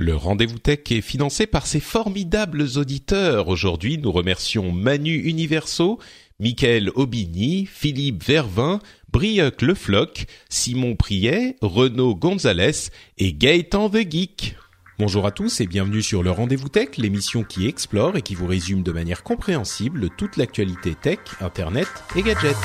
Le rendez-vous tech est financé par ses formidables auditeurs. Aujourd'hui, nous remercions Manu Universo, Michael Aubigny, Philippe Vervin, Brioc Lefloc, Simon Priet, Renaud Gonzalez et Gaëtan The Geek. Bonjour à tous et bienvenue sur le Rendez-vous Tech, l'émission qui explore et qui vous résume de manière compréhensible toute l'actualité tech, internet et gadgets.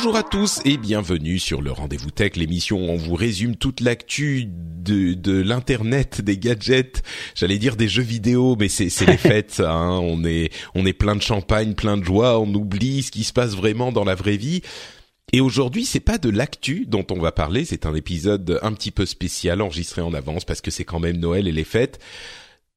Bonjour à tous et bienvenue sur le Rendez-vous Tech, l'émission où on vous résume toute l'actu de, de l'internet, des gadgets, j'allais dire des jeux vidéo, mais c'est les fêtes, hein. on est on est plein de champagne, plein de joie, on oublie ce qui se passe vraiment dans la vraie vie. Et aujourd'hui, c'est pas de l'actu dont on va parler, c'est un épisode un petit peu spécial enregistré en avance parce que c'est quand même Noël et les fêtes.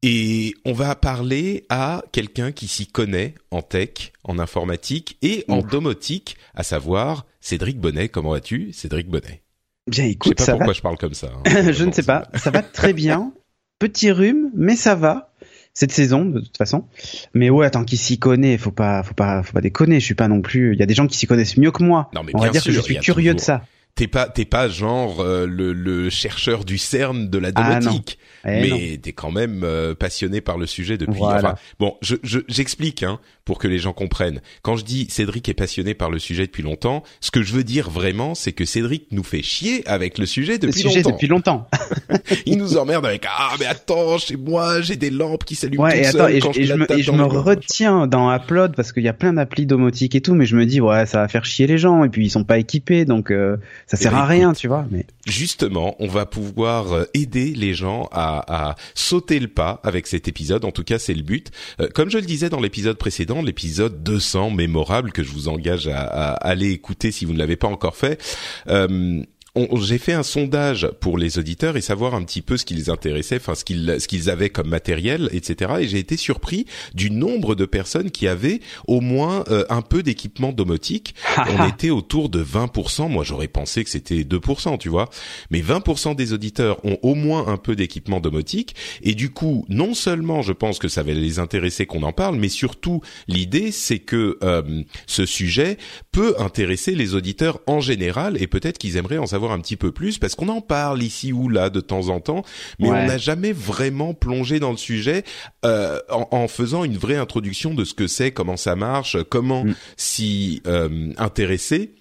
Et on va parler à quelqu'un qui s'y connaît en tech, en informatique et en domotique, à savoir Cédric Bonnet. Comment vas-tu, Cédric Bonnet? Bien, Je sais écoute, pas ça pourquoi va. je parle comme ça. hein. je ne sais pas. Ça va très bien. Petit rhume, mais ça va. Cette saison, de toute façon. Mais ouais, tant qu'il s'y connaît, faut pas, faut pas, faut pas déconner. Je suis pas non plus. Il y a des gens qui s'y connaissent mieux que moi. Non, mais On va bien dire que je suis curieux de ça. T'es pas, t'es pas genre euh, le, le chercheur du CERN de la Ah, domotique, Eh mais t'es quand même euh, passionné par le sujet depuis. Voilà. Enfin, bon, je, je- j'explique hein, pour que les gens comprennent. Quand je dis Cédric est passionné par le sujet depuis longtemps, ce que je veux dire vraiment, c'est que Cédric nous fait chier avec le sujet Le depuis sujet longtemps. depuis longtemps. Il nous emmerde avec ah mais attends chez moi j'ai des lampes qui s'allument Ouais, et attends, et, quand je, et je me, et je me retiens dans Upload parce qu'il y a plein d'applis domotique et tout, mais je me dis ouais, ça va faire chier les gens et puis ils sont pas équipés, donc euh, ça sert ben, à rien, écoute. tu vois. Mais Justement, on va pouvoir euh, aider les gens à, à sauter le pas avec cet épisode. En tout cas, c'est le but. Euh, Comme je le disais dans l'épisode précédent, l'épisode 200 mémorable que je vous engage à, à aller écouter si vous ne l'avez pas encore fait. euh, j'ai fait un sondage pour les auditeurs et savoir un petit peu ce qui les intéressait, enfin ce qu'ils ce qu'ils avaient comme matériel, etc. Et j'ai été surpris du nombre de personnes qui avaient au moins euh, un peu d'équipement domotique. On était autour de 20%. Moi, j'aurais pensé que c'était 2%, tu vois. Mais 20% des auditeurs ont au moins un peu d'équipement domotique. Et du coup, non seulement je pense que ça va les intéresser qu'on en parle, mais surtout l'idée, c'est que euh, ce sujet peut intéresser les auditeurs en général et peut-être qu'ils aimeraient en savoir un petit peu plus parce qu'on en parle ici ou là de temps en temps, mais Ouais. on n'a jamais vraiment plongé dans le sujet euh, en, en faisant une vraie introduction de ce que c'est, comment ça marche, comment Mm. s'y euh, intéresser.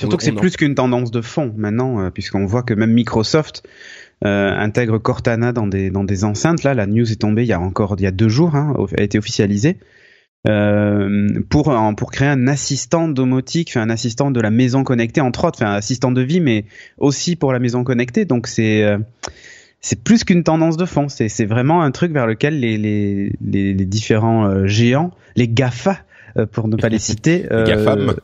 Surtout On- que c'est en- plus qu'une tendance de fond maintenant, euh, puisqu'on voit que même Microsoft euh, intègre Cortana dans des dans des enceintes. Là, la news est tombée il y a encore il y a deux jours, hein, a été officialisée euh, pour pour créer un assistant domotique, un assistant de la maison connectée entre autres, un assistant de vie, mais aussi pour la maison connectée. Donc c'est euh, c'est plus qu'une tendance de fond. C'est c'est vraiment un truc vers lequel les les les, les différents euh, géants, les Gafa euh, pour ne pas les citer, Les GAFAM.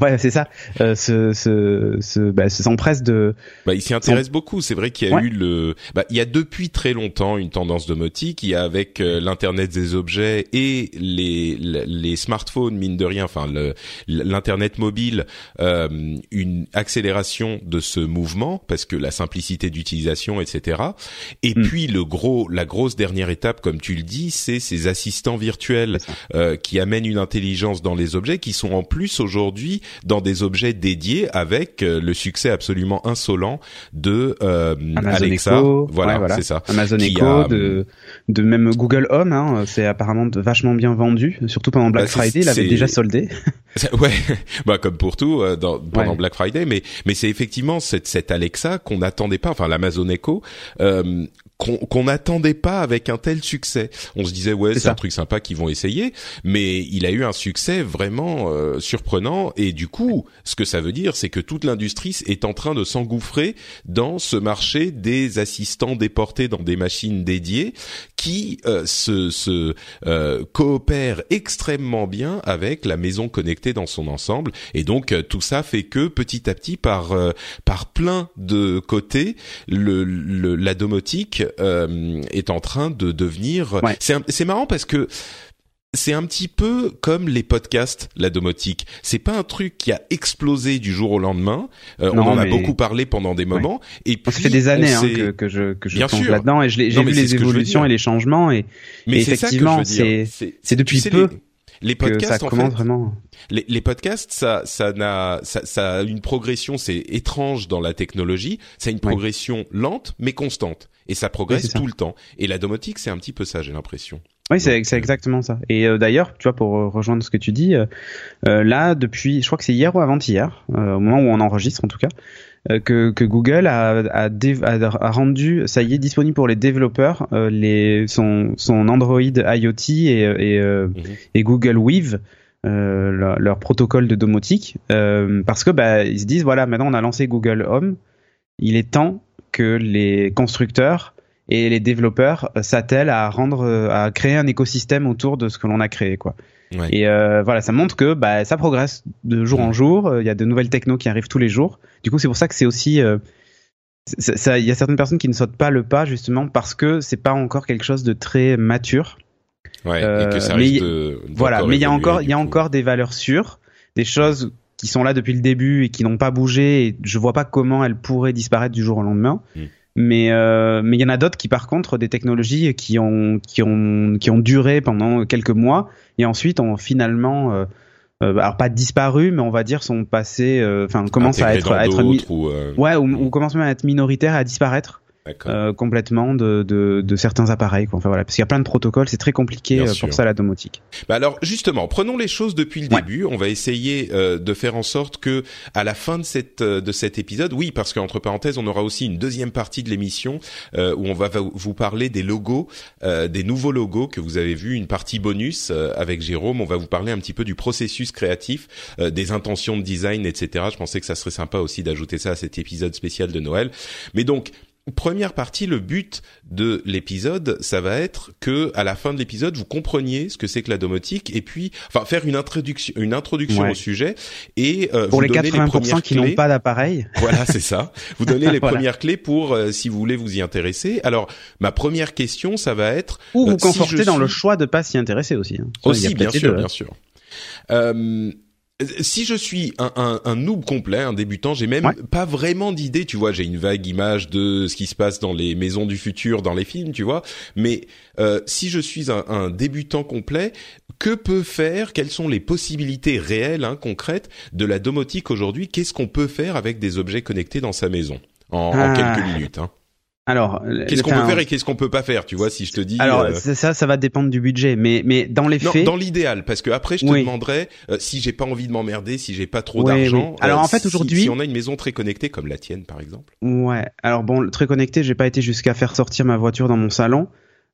Ouais, c'est ça. Euh, se, se, se, bah, se s'empresse de. Bah, il s'y intéresse beaucoup. C'est vrai qu'il y a Ouais. eu le, bah, il y a depuis très longtemps une tendance domotique. Il y a avec euh, l'internet des objets et les les smartphones mine de rien, enfin le l'internet mobile, euh, une accélération de ce mouvement parce que la simplicité d'utilisation, etc. Et Mm. puis le gros, la grosse dernière étape, comme tu le dis, c'est ces assistants virtuels euh, qui amènent une intelligence dans les objets, qui sont en plus aujourd'hui dans des objets dédiés avec euh, le succès absolument insolent de euh, Amazon Alexa. Echo, voilà, ouais, voilà. c'est ça. Amazon Echo, a, de, de même Google Home, hein, c'est apparemment vachement bien vendu, surtout pendant Black Bah, Friday, il avait déjà soldé. Ouais, bah comme pour tout euh, dans, pendant Ouais. Black Friday, mais mais c'est effectivement cette cette Alexa qu'on n'attendait pas, enfin l'Amazon Echo. Euh, qu'on n'attendait pas avec un tel succès. On se disait ouais c'est un truc sympa qu'ils vont essayer, mais il a eu un succès vraiment euh, surprenant. Et du coup ce que ça veut dire c'est que toute l'industrie est en train de s'engouffrer dans ce marché des assistants déportés dans des machines dédiées qui euh, se, se euh, coopèrent extrêmement bien avec la maison connectée dans son ensemble. Et donc tout ça fait que petit à petit par par plein de côtés le, le la domotique euh, est en train de devenir. C'est marrant parce que c'est un petit peu comme les podcasts, la domotique. C'est pas un truc qui a explosé du jour au lendemain. Euh, on en a beaucoup parlé pendant des moments. Et puis, ça fait des années hein, que, que, je que je là-dedans et j'ai vu les évolutions et les changements et, mais effectivement c'est c'est depuis peu. Les, podcasts, ça commence vraiment. Les, les, podcasts, ça, ça n'a, ça, ça, a une progression, c'est étrange dans la technologie. Ça a une progression lente mais constante et ça progresse tout le temps. Et la domotique, c'est un petit peu ça, j'ai l'impression. Oui, c'est euh, exactement ça. Et euh, d'ailleurs, tu vois, pour euh, rejoindre ce que tu dis, là, depuis, je crois que c'est hier ou avant-hier, au moment où on enregistre en tout cas, que, que, Google a, a, a, rendu, ça y est, disponible pour les développeurs, les, son, son Android IoT et, et, mhm. et Google Weave. Leur, leur, protocole de domotique parce que bah, ils se disent voilà maintenant on a lancé Google Home il est temps que les constructeurs et les développeurs s'attellent à rendre, à créer un écosystème autour de ce que l'on a créé, quoi. Et euh, voilà, ça montre que bah, ça progresse de jour en jour. Il y a de nouvelles technos qui arrivent tous les jours. Du coup, c'est pour ça que c'est aussi euh, ça, il y a certaines personnes qui ne sautent pas le pas justement parce que c'est pas encore quelque chose de très mature. Ouais, et que ça euh, risque de, voilà, mais il y a encore, il y a encore des valeurs sûres, des choses qui sont là depuis le début et qui n'ont pas bougé. Et je vois pas comment elles pourraient disparaître du jour au lendemain. Mm. Mais euh, mais il y en a d'autres qui par contre des technologies qui ont qui ont qui ont duré pendant quelques mois et ensuite ont finalement euh, euh alors pas disparu mais on va dire sont passés euh, enfin commencent à être à être ou, ouais ou, ou commencent même à être minoritaires à disparaître euh, complètement de, de, de, certains appareils. Quoi. Enfin voilà, parce qu'il y a plein de protocoles, c'est très compliqué euh, pour ça la domotique. Bah alors justement, prenons les choses depuis le début. On va essayer euh, de faire en sorte que à la fin de cette de cet épisode, oui, parce qu'entre parenthèses, on aura aussi une deuxième partie de l'émission où on va vous parler des logos, des nouveaux logos que vous avez vus, une partie bonus avec Jérôme. On va vous parler un petit peu du processus créatif, des intentions de design, etc. Je pensais que ça serait sympa aussi d'ajouter ça à cet épisode spécial de Noël. Mais donc première partie, le but de l'épisode, ça va être que à la fin de l'épisode, vous compreniez ce que c'est que la domotique et puis, enfin, faire une introduction, une introduction au sujet et euh, pour les 80% qui n'ont pas d'appareil. Voilà, c'est ça. Vous donnez les premières clés pour euh, si vous voulez vous y intéresser. Alors, ma première question, ça va être ou vous euh, conforter dans le choix de pas s'y intéresser aussi. Hein. Aussi, bien sûr, bien sûr. Euh, si je suis un, un, un, noob complet, un débutant, j'ai même pas vraiment d'idée, tu vois, j'ai une vague image de ce qui se passe dans les maisons du futur, dans les films, tu vois, mais euh, si je suis un, un, débutant complet, que peut faire, quelles sont les possibilités réelles, hein, concrètes de la domotique aujourd'hui? Qu'est-ce qu'on peut faire avec des objets connectés dans sa maison? En, en ah. quelques minutes hein alors, qu'est-ce qu'on peut faire et qu'est-ce qu'on peut pas faire, tu vois, si je te dis. Alors euh, ça, ça va dépendre du budget, mais mais dans les faits. dans l'idéal, parce que après je te demanderai euh, si j'ai pas envie de m'emmerder, si j'ai pas trop d'argent. Alors en euh, fait aujourd'hui, si, on a une maison très connectée comme la tienne par exemple. Ouais. Alors bon, très connectée, j'ai pas été jusqu'à faire sortir ma voiture dans mon salon,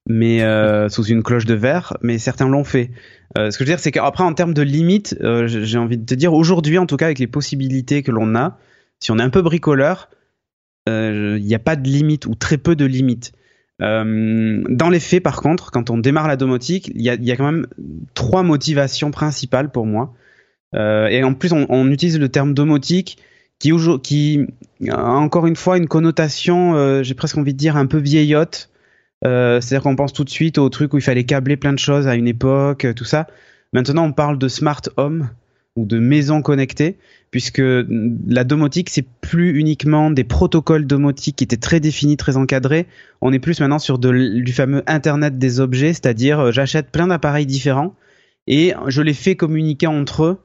mais sous une cloche de verre, mais certains l'ont fait. ce que je veux dire, c'est qu'après en termes de limites, j'ai envie de te dire aujourd'hui, en tout cas avec les possibilités que l'on a, si on est un peu bricoleur il euh, n'y a pas de limite ou très peu de limites. Euh, dans les faits, par contre, quand on démarre la domotique, il y a, quand même trois motivations principales pour moi. Euh, et en plus, on, utilise le terme domotique qui, a encore une fois une connotation, j'ai presque envie de dire, un peu vieillotte. C'est-à-dire qu'on pense tout de suite au truc où il fallait câbler plein de choses à une époque, tout ça. Maintenant, on parle de smart home ou de maison connectée puisque la domotique c'est plus uniquement des protocoles domotiques qui étaient très définis, très encadrés. On est plus maintenant sur du fameux Internet des objets, c'est-à-dire euh, j'achète plein d'appareils différents et je les fais communiquer entre eux,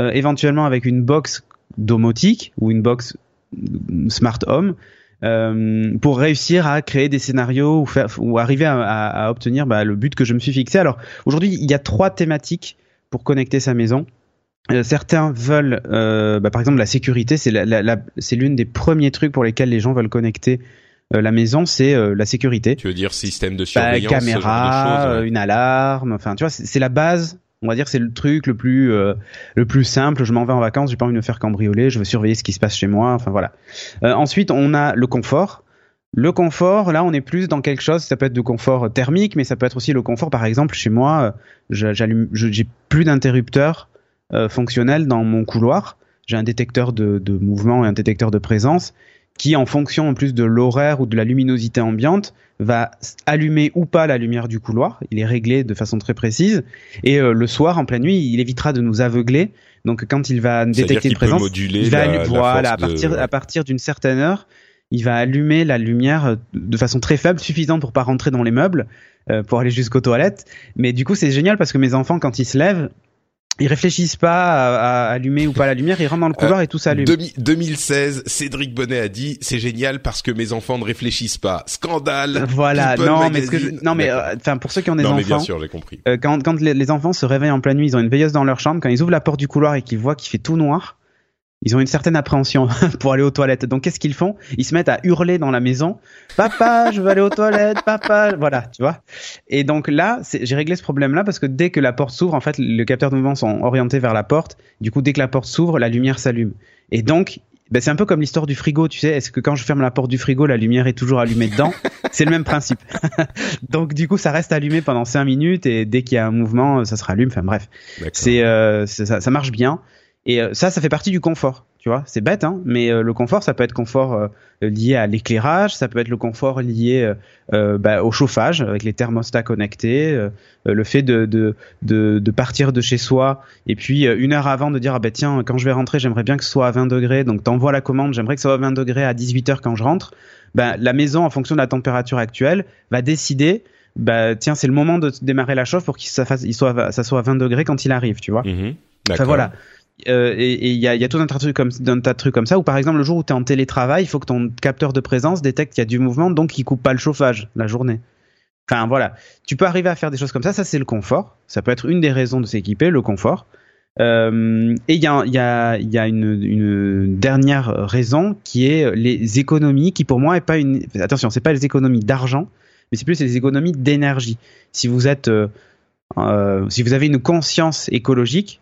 euh, éventuellement avec une box domotique ou une box mm, smart home. Euh, pour réussir à créer des scénarios ou arriver à, obtenir bah, le but que je me suis fixé. Alors aujourd'hui, il y a trois thématiques pour connecter sa maison. Euh, certains veulent, euh, bah, par exemple, la sécurité, c'est la, la, c'est l'une des premiers trucs pour lesquels les gens veulent connecter la maison, c'est la sécurité. Tu veux dire système de Bah, surveillance, caméra, ce genre de choses, euh, ouais. une alarme, enfin tu vois, c'est c'est la base. On va dire c'est le truc le plus euh, le plus simple. Je m'en vais en vacances, j'ai pas envie de me faire cambrioler, je veux surveiller ce qui se passe chez moi. Enfin voilà. Euh, ensuite, on a le confort. Le confort, là, on est plus dans quelque chose. Ça peut être du confort thermique, mais ça peut être aussi le confort. Par exemple, chez moi, euh, j'allume, j'ai plus d'interrupteurs euh, fonctionnels dans mon couloir. J'ai un détecteur de, de mouvement et un détecteur de présence qui, en fonction en plus de l'horaire ou de la luminosité ambiante, va allumer ou pas la lumière du couloir. Il est réglé de façon très précise. Et euh, le soir, en pleine nuit, il évitera de nous aveugler. Donc, quand il va détecter une présence, moduler il va la, allu- la voilà, à de- partir, à partir d'une certaine heure, il va allumer la lumière euh, de façon très faible, suffisante pour pas rentrer dans les meubles, euh, pour aller jusqu'aux toilettes. Mais du coup, c'est génial parce que mes enfants, quand ils se lèvent, ils réfléchissent pas à, à allumer ou pas la lumière, ils rentrent dans le couloir et tout s'allume. Demi- 2016, Cédric Bonnet a dit c'est génial parce que mes enfants ne réfléchissent pas. Scandale. Voilà, People non, mais que je- non, mais euh, enfin pour ceux qui ont des non mais bien sûr, j'ai compris. euh, quand, quand les, les enfants se réveillent en pleine nuit, ils ont une veilleuse dans leur chambre, quand ils ouvrent la porte du couloir et qu'ils voient qu'il fait tout noir, ils ont une certaine appréhension pour aller aux toilettes. Donc qu'est-ce qu'ils font? Ils se mettent à hurler dans la maison "Papa, je veux aller aux toilettes, papa." Voilà, tu vois. Et donc là, j'ai réglé ce problème-là parce que dès que la porte s'ouvre, en fait, le capteur de mouvement sont orientés vers la porte. Du coup, dès que la porte s'ouvre, la lumière s'allume. Et donc ben, c'est un peu comme l'histoire du frigo, tu sais. Est-ce que quand je ferme la porte du frigo, la lumière est toujours allumée dedans? C'est le même principe. Donc du coup, ça reste allumé pendant 5 minutes et dès qu'il y a un mouvement, ça se rallume. Enfin bref, c'est euh, ça marche bien. Et euh, ça, ça fait partie du confort. Tu vois, c'est bête, hein, mais euh, le confort, ça peut être confort euh, lié à l'éclairage, ça peut être le confort lié bah, au chauffage avec les thermostats connectés, le fait de, de, de, de partir de chez soi et puis une heure avant de dire ah ben tiens quand je vais rentrer j'aimerais bien que ce soit à 20 degrés donc t'envoies la commande j'aimerais que ce soit à 20 degrés à 18 heures quand je rentre ben la maison en fonction de la température actuelle va décider bah tiens c'est le moment de démarrer la chauffe pour qu'il soit ça soit à 20 degrés quand il arrive tu vois Mhm. Enfin voilà. Euh, et il y a, tout un tas de trucs comme ça où par exemple le jour où tu es en télétravail, il faut que ton capteur de présence détecte qu'il y a du mouvement donc il coupe pas le chauffage la journée. Enfin voilà, tu peux arriver à faire des choses comme ça, ça c'est le confort. Ça peut être une des raisons de s'équiper, le confort. Euh, et il y a, une, dernière raison qui est les économies, qui pour moi est pas une. Attention, c'est pas les économies d'argent, mais c'est plus les économies d'énergie. Si vous êtes, euh, si vous avez une conscience écologique,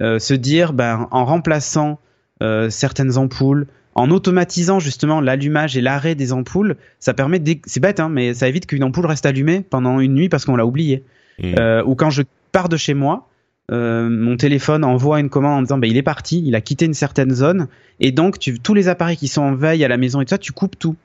se dire, ben, en remplaçant euh, certaines ampoules, en automatisant justement l'allumage et l'arrêt des ampoules, ça permet, c'est bête, hein, mais ça évite qu'une ampoule reste allumée pendant une nuit parce qu'on l'a oublié. Mhm. Euh, ou quand je pars de chez moi, euh, mon téléphone envoie une commande en disant ben, il est parti, il a quitté une certaine zone, et donc tu, tous les appareils qui sont en veille à la maison et tout ça, tu coupes tout.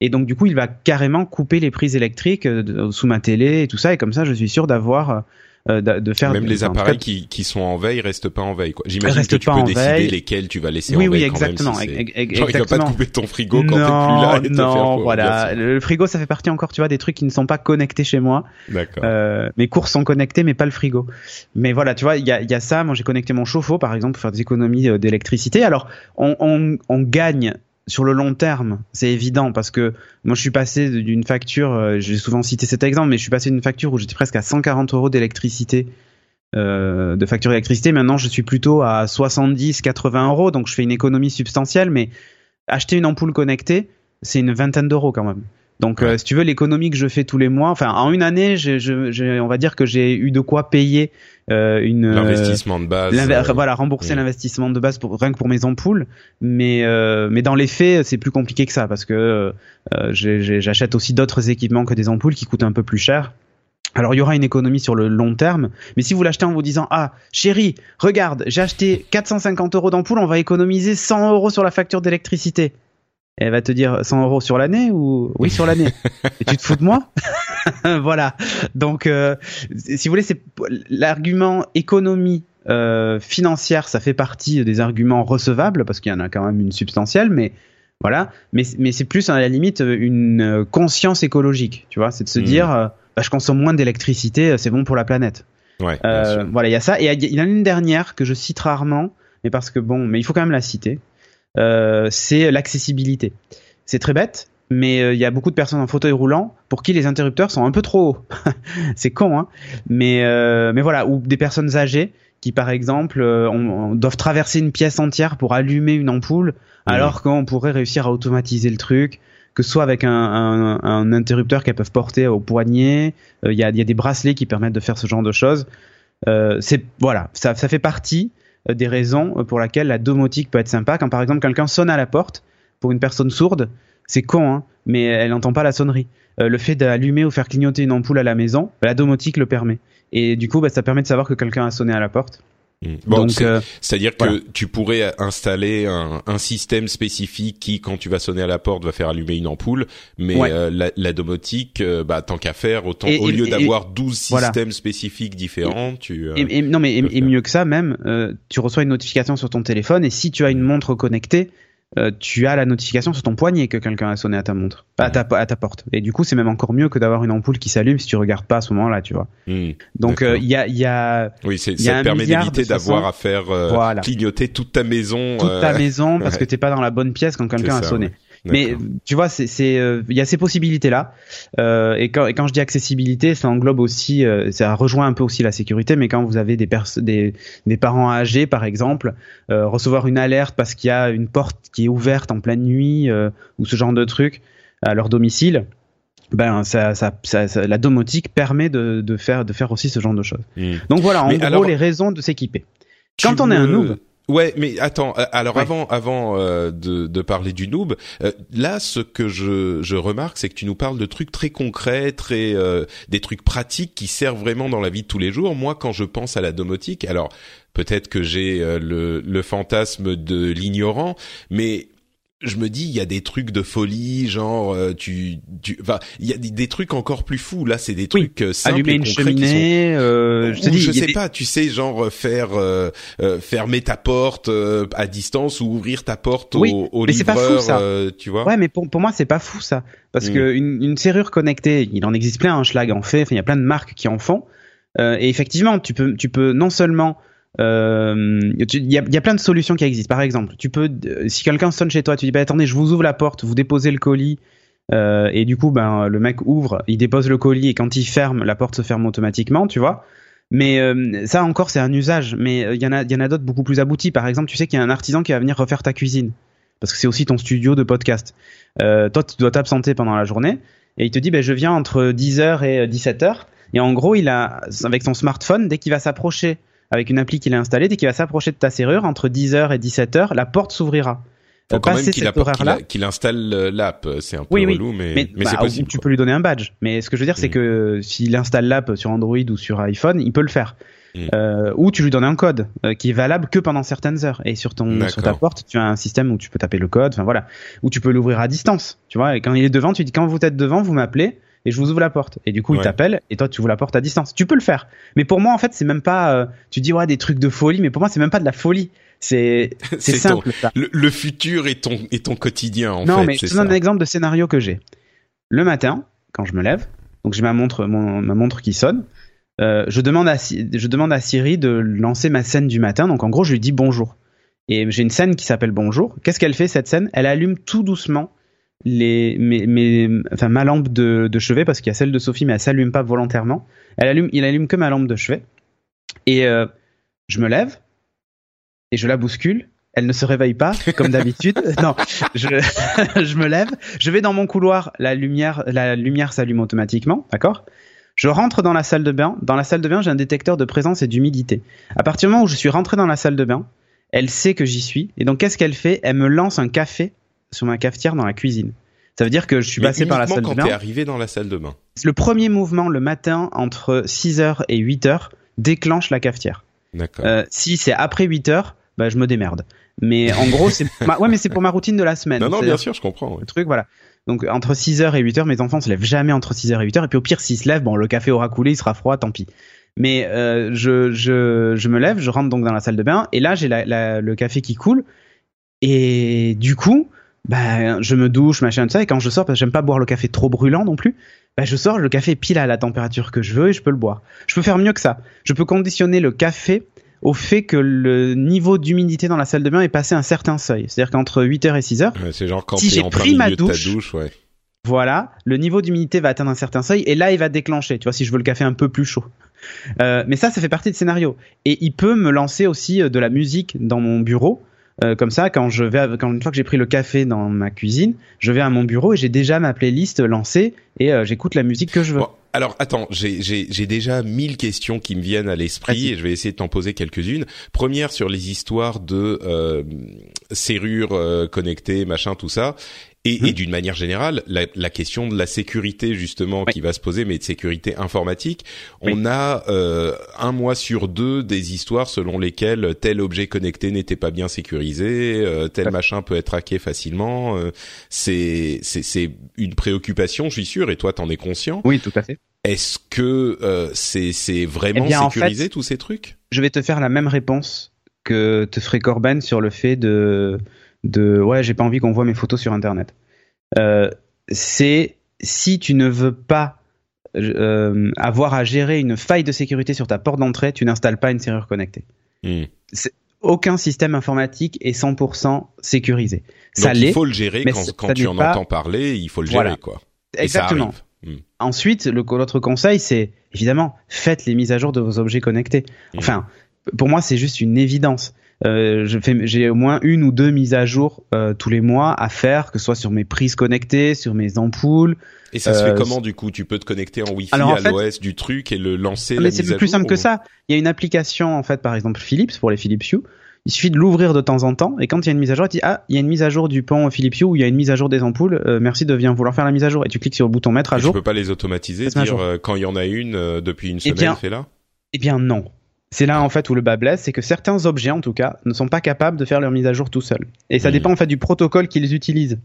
Et donc du coup, il va carrément couper les prises électriques euh, sous ma télé et tout ça, et comme ça, je suis sûr d'avoir euh, de, faire Même les cas, appareils qui, qui sont en veille restent pas en veille. quoi. J'imagine que tu peux décider veille. lesquels tu vas laisser Oui, en oui, veille quand même, exactement, si c'est- ex- ex- Genre, il va pas te exactement. couper ton frigo quand t'es plus non, là et te non, faire voilà. Le frigo, ça fait partie encore, tu vois, des trucs qui ne sont pas connectés chez moi. D'accord. Euh, mes courses sont connectées, mais pas le frigo. Mais voilà, tu vois, il y a, il y a ça. Moi, j'ai connecté mon chauffe-eau, par exemple, pour faire des économies euh, d'électricité. Alors, on, on, on gagne sur le long terme, c'est évident, parce que moi, je suis passé d'une facture, euh, j'ai souvent cité cet exemple, mais je suis passé d'une facture où j'étais presque à 140 euros d'électricité. euh, de facture d'électricité maintenant je suis plutôt à 70 80 euros donc je fais une économie substantielle mais acheter une ampoule connectée c'est une vingtaine d'euros quand même donc, Ouais. euh, si tu veux, l'économie que je fais tous les mois, enfin, en une année, je, je, je- on va dire que j'ai eu de quoi payer euh, une euh, L'investissement de base. euh, voilà, rembourser oui. l'investissement de base pour rien que pour mes ampoules. Mais euh, mais dans les faits, c'est plus compliqué que ça parce que euh, j'achète aussi d'autres équipements que des ampoules qui coûtent un peu plus cher. Alors il y aura une économie sur le long terme, mais si vous l'achetez en vous disant ah chérie regarde j'ai acheté 450 euros d'ampoule, on va économiser 100 euros sur la facture d'électricité. Elle va te dire 100 euros sur l'année ou oui sur l'année. Et tu te fous de moi? Voilà. Donc euh, si vous voulez c'est l'argument économie euh, financière, ça fait partie des arguments recevables parce qu'il y en a quand même une substantielle, mais voilà. Mais mais c'est plus à la limite une conscience écologique, tu vois, c'est de se Mhm. dire euh, bah, je consomme moins d'électricité, c'est bon pour la planète. Ouais, voilà, il y a ça. Et il y en a une dernière que je cite rarement, mais parce que bon, mais il faut quand même la citer. Euh, c'est l'accessibilité. C'est très bête, mais euh, il y a beaucoup de personnes en fauteuil roulant pour qui les interrupteurs sont un peu trop hauts. c'est con, hein. Mais euh, mais voilà, ou des personnes âgées qui par exemple euh, on, doivent traverser une pièce entière pour allumer une ampoule, alors qu'on pourrait réussir à automatiser le truc, que ce soit avec un, un, un interrupteur qu'elles peuvent porter au poignet. Il y, a, y, a, des bracelets qui permettent de faire ce genre de choses. c'est voilà, ça, ça fait partie des raisons pour lesquelles la domotique peut être sympa. Quand par exemple quelqu'un sonne à la porte pour une personne sourde, c'est con, hein, mais elle n'entend pas la sonnerie. Euh, le fait d'allumer ou faire clignoter une ampoule à la maison, la domotique le permet. Et du coup, bah, ça permet de savoir que quelqu'un a sonné à la porte. Mmh. Bon, euh, c'est-à-dire que tu pourrais installer un, un, système spécifique qui, quand tu vas sonner à la porte, va faire allumer une ampoule, mais euh, la, la, domotique, bah, tant qu'à faire, autant au lieu d'avoir 12 systèmes spécifiques différents, tu... et, non, mais et, mieux que ça, même, tu reçois une notification sur ton téléphone, et si tu as une montre connectée, euh, tu as la notification sur ton poignet que quelqu'un a sonné à ta montre, à ta, à ta porte. Et du coup, c'est même encore mieux que d'avoir une ampoule qui s'allume si tu regardes pas à ce moment-là, tu vois. Hmm. Donc euh, il y, a, y a, oui, ça permet d'éviter d'avoir à faire euh, clignoter toute ta maison. Toute ta maison parce que t'es pas dans la bonne pièce quand quelqu'un a sonné. Mais tu vois, c'est il euh, y a ces possibilités là. Euh, et, quand, et quand je dis accessibilité, ça englobe aussi, euh, ça rejoint un peu aussi la sécurité. Mais quand vous avez des des, des parents âgés, par exemple, euh, recevoir une alerte parce qu'il y a une porte qui est ouverte en pleine nuit ou ce genre de truc à leur domicile. Ben, ça, ça, ça, la domotique permet de, de, faire, de faire aussi ce genre de choses. Hmm. Donc voilà, en gros, les raisons de s'équiper. Quand on est un noob, Ouais, mais attends. Euh, alors avant, avant euh, de, de, parler du noob, euh, là, ce que je, je remarque, c'est que tu nous parles de trucs très concrets, très des trucs pratiques qui servent vraiment dans la vie de tous les jours. Moi, quand je pense à la domotique, alors peut-être que j'ai le, le fantasme de l'ignorant, mais je me dis il y a des trucs de folie genre euh, tu tu enfin il y a des, trucs encore plus fous. Là c'est des trucs euh, simples allumer et une cheminée euh, je, dis, je sais pas tu sais genre faire fermer ta porte à distance ou ouvrir ta porte au, au mais livreur pas fou, ça. tu vois. Ouais mais pour pour moi c'est pas fou ça. Parce mm. que une, une serrure connectée il en existe plein un Schlag en fait il y a plein de marques qui en font. Et effectivement tu peux tu peux non seulement euh, il y, a, plein de solutions qui existent. Par exemple, tu peux, si quelqu'un sonne chez toi, tu dis bah attendez, je vous ouvre la porte, vous déposez le colis, euh, et du coup, ben le mec ouvre, il dépose le colis et quand il ferme, la porte se ferme automatiquement, tu vois. Mais euh, ça encore, c'est un usage. Mais il y en a, a d'autres beaucoup plus aboutis. Par exemple, tu sais qu'il y a un artisan qui va venir refaire ta cuisine parce que c'est aussi ton studio de podcast. toi, tu dois t'absenter pendant la journée et il te dit bah, je viens entre 10h et 17h. Et en gros, il a avec son smartphone, dès qu'il va s'approcher avec une appli qu'il a installée, dès qu'il va s'approcher de ta serrure, entre 10h et 17h, la porte s'ouvrira. Faut quand même qu'il installe euh, l'app, euh, c'est un peu relou, mais, mais, c'est bah, possible. Tu peux lui donner un badge, mais ce que je veux dire, c'est mm. que s'il installe l'app sur Android ou sur iPhone, il peut le faire. Mm. Euh, ou tu lui donnes un code euh, qui est valable que pendant certaines heures. Et sur ton sur ta porte, tu as un système où tu peux taper le code, enfin voilà, où tu peux l'ouvrir à distance. Tu vois, et quand il est devant, tu dis quand vous êtes devant, vous m'appelez et je vous ouvre la porte. Et du coup, il t'appelle et toi, tu ouvres la porte à distance. Tu peux le faire. Mais pour moi, en fait, c'est même pas. Euh, tu dis ouais des trucs de folie, mais pour moi, c'est même pas de la folie. C'est c'est simple. Le, futur est ton est ton quotidien en non, fait. Non, mais je te donne un exemple de scénario que j'ai. Le matin, quand je me lève, donc j'ai ma montre ma montre qui sonne. Euh, je demande à je demande à Siri de lancer ma scène du matin. Donc en gros, je lui dis bonjour. Et j'ai une scène qui s'appelle bonjour. Qu'est-ce qu'elle fait cette scène? Elle allume tout doucement les, mes, mes, enfin, ma lampe de, de chevet, parce qu'il y a celle de Sophie, mais elle s'allume pas volontairement. Elle allume, il allume que ma lampe de chevet. Et euh, je me lève et je la bouscule. Elle ne se réveille pas comme d'habitude. non, je, je me lève, je vais dans mon couloir, la lumière, la lumière s'allume automatiquement, d'accord? Je rentre dans la salle de bain. Dans la salle de bain, j'ai un détecteur de présence et d'humidité. À partir du moment où je suis rentré dans la salle de bain, elle sait que j'y suis. Et donc, qu'est-ce qu'elle fait? Elle me lance un café sur ma cafetière dans la cuisine. Ça veut dire que je suis passé par la salle de bain. arrivé dans la salle de bain. Le premier mouvement le matin entre 6h et 8h déclenche la cafetière. D'accord. Euh, si c'est après 8h, bah, je me démerde. Mais en gros, c'est ouais, mais c'est pour ma routine de la semaine. Non, non, bien sûr, je comprends. Le truc, voilà. Donc entre 6h et 8h, mes enfants se lèvent jamais entre 6h et 8h. Et puis au pire, s'ils se lèvent, bon, le café aura coulé, il sera froid, tant pis. Mais euh, je, je, je me lève, je rentre donc dans la salle de bain, et là j'ai la, le café qui coule. Et du coup, ben je me douche, machin de ça, et quand je sors, parce que j'aime pas boire le café trop brûlant non plus, ben je sors, le café pile à la température que je veux et je peux le boire. Je peux faire mieux que ça. Je peux conditionner le café au fait que le niveau d'humidité dans la salle de bain est passé un certain seuil. C'est-à-dire qu'entre 8h et 6h, c'est genre quand si j'ai pris ma douche, douche ouais. voilà, le niveau d'humidité va atteindre un certain seuil et là il va déclencher. Tu vois, si je veux le café un peu plus chaud. Euh, mais ça, ça fait partie du scénario. Et il peut me lancer aussi euh, de la musique dans mon bureau. Euh, comme ça, quand je vais, quand une fois que j'ai pris le café dans ma cuisine, je vais à mon bureau et j'ai déjà ma playlist lancée et j'écoute la musique que je veux. alors attends, j'ai déjà mille questions qui me viennent à l'esprit et je vais essayer de t'en poser quelques-unes. Première sur les histoires de serrures connectées, machin, tout ça. Et, et mhm. d'une manière générale, la, la, question de la sécurité justement qui va se poser, mais de sécurité informatique, on a euh, un mois sur deux des histoires selon lesquelles tel objet connecté n'était pas bien sécurisé, euh, tel machin peut être hacké facilement. Euh, c'est c'est une préoccupation, je suis sûr, et toi t'en es conscient. Oui, tout à fait. Est-ce que euh, c'est c'est vraiment eh sécurisé tous ces trucs? Je vais te faire la même réponse que te ferait Corben sur le fait de de ouais, j'ai pas envie qu'on voit mes photos sur Internet. Euh, c'est si tu ne veux pas euh, avoir à gérer une faille de sécurité sur ta porte d'entrée, tu n'installes pas une serrure connectée. Hmm. Aucun système informatique est 100% sécurisé. Ça Donc il faut le gérer quand, quand tu en entends parler, il faut le gérer quoi. Exactement. Hmm. Ensuite, l'autre conseil, c'est évidemment faites les mises à jour de vos objets connectés. Hmm. Enfin, pour moi, c'est juste une évidence. Euh, j'ai au moins une ou deux mises à jour euh, tous les mois à faire, que ce soit sur mes prises connectées, sur mes ampoules. Et ça se fait euh, comment du coup? Tu peux te connecter en Wi-Fi à l'OS du truc et le lancer. Ah, mais c'est plus simple que ça. Il y a une application en fait, par exemple Philips pour les Philips Hue. Il suffit de l'ouvrir de temps en temps et quand il y a une mise à jour, il dit ah il y a une mise à jour du pont Philips Hue ou il y a une mise à jour des ampoules. merci de bien vouloir faire la mise à jour et tu cliques sur le bouton mettre à jour. Tu peux pas les automatiser, dire quand il y en a une depuis une eh semaine, fais là. Eh bien non. C'est là en fait où le bas blesse, c'est que certains objets en tout cas ne sont pas capables de faire leur mise à jour tout seuls. Et ça dépend en fait du protocole qu'ils utilisent.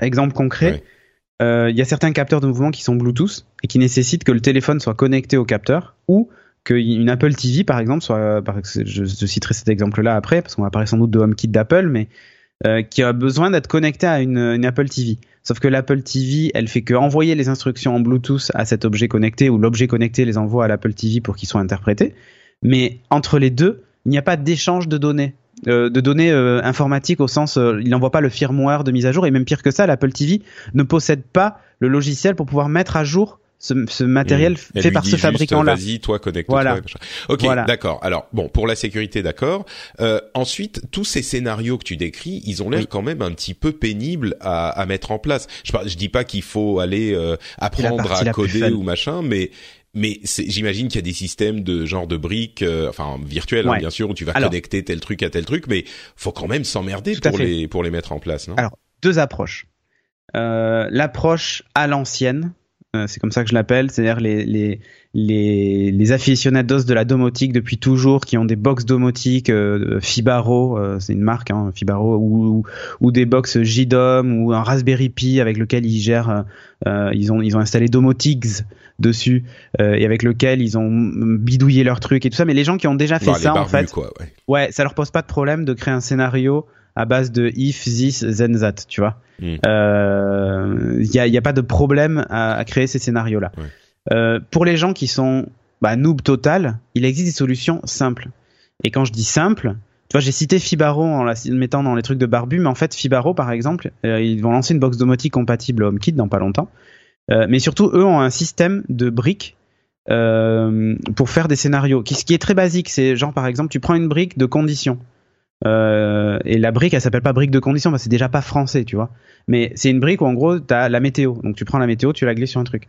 Exemple concret, euh, il y a certains capteurs de mouvement qui sont Bluetooth et qui nécessitent que le téléphone soit connecté au capteur ou qu'une Apple TV par exemple soit, je, je citerai cet exemple-là après parce qu'on va parler sans doute de HomeKit d'Apple, mais euh, qui a besoin d'être connecté à une, une, Apple TV. Sauf que l'Apple TV, elle fait que envoyer les instructions en Bluetooth à cet objet connecté ou l'objet connecté les envoie à l'Apple TV pour qu'ils soient interprétés mais entre les deux, il n'y a pas d'échange de données. Euh, de données euh, informatiques au sens euh, il n'envoie pas le firmware de mise à jour et même pire que ça l'Apple TV ne possède pas le logiciel pour pouvoir mettre à jour ce, matériel mmh. fait par ce fabricant-là. Vas-y, toi, connecte-toi. Voilà. Ok, d'accord. Alors, bon, pour la sécurité, d'accord. ensuite, tous ces scénarios que tu décris, ils ont l'air quand même un petit peu pénibles à, à mettre en place. Je, je dis pas qu'il faut aller apprendre à coder ou machin, mais mais j'imagine qu'il y a des systèmes de genre de briques, euh, enfin virtuels hein, bien sûr, où tu vas connecter tel truc à tel truc, mais faut quand même s'emmerder pour les pour les mettre en place, non? Alors deux approches. Euh, L'approche à l'ancienne, euh, c'est comme ça que je l'appelle, c'est-à-dire les, les, les, les aficionados de la domotique depuis toujours qui ont des box domotiques Fibaro, c'est une marque, hein, Fibaro, ou, ou, des box JDOM ou un Raspberry Pi avec lequel ils gèrent, ils ont ils ont installé Domotics dessus et avec lequel ils ont bidouillé leurs trucs et tout ça. Mais les gens qui ont déjà fait ça, en fait, ouais. ouais, ça leur pose pas de problème de créer un scénario à base de if, this, then that, tu vois. Il mm. euh, y, a, y, a, pas de problème à, à créer ces scénarios-là. Euh, pour les gens qui sont bah, noob total, il existe des solutions simples. Et quand je dis simple, tu vois, j'ai cité Fibaro en la mettant dans les trucs de barbu, mais en fait, Fibaro, par exemple, euh, ils vont lancer une box domotique compatible HomeKit dans pas longtemps. Euh, mais surtout, eux ont un système de briques euh, pour faire des scénarios, ce qui est très basique. C'est genre, par exemple, tu prends une brique de conditions. Euh, et la brique, elle s'appelle pas brique de condition, parce que c'est déjà pas français, tu vois. Mais c'est une brique où en gros, tu as la météo. Donc tu prends la météo, tu la glisses sur un truc.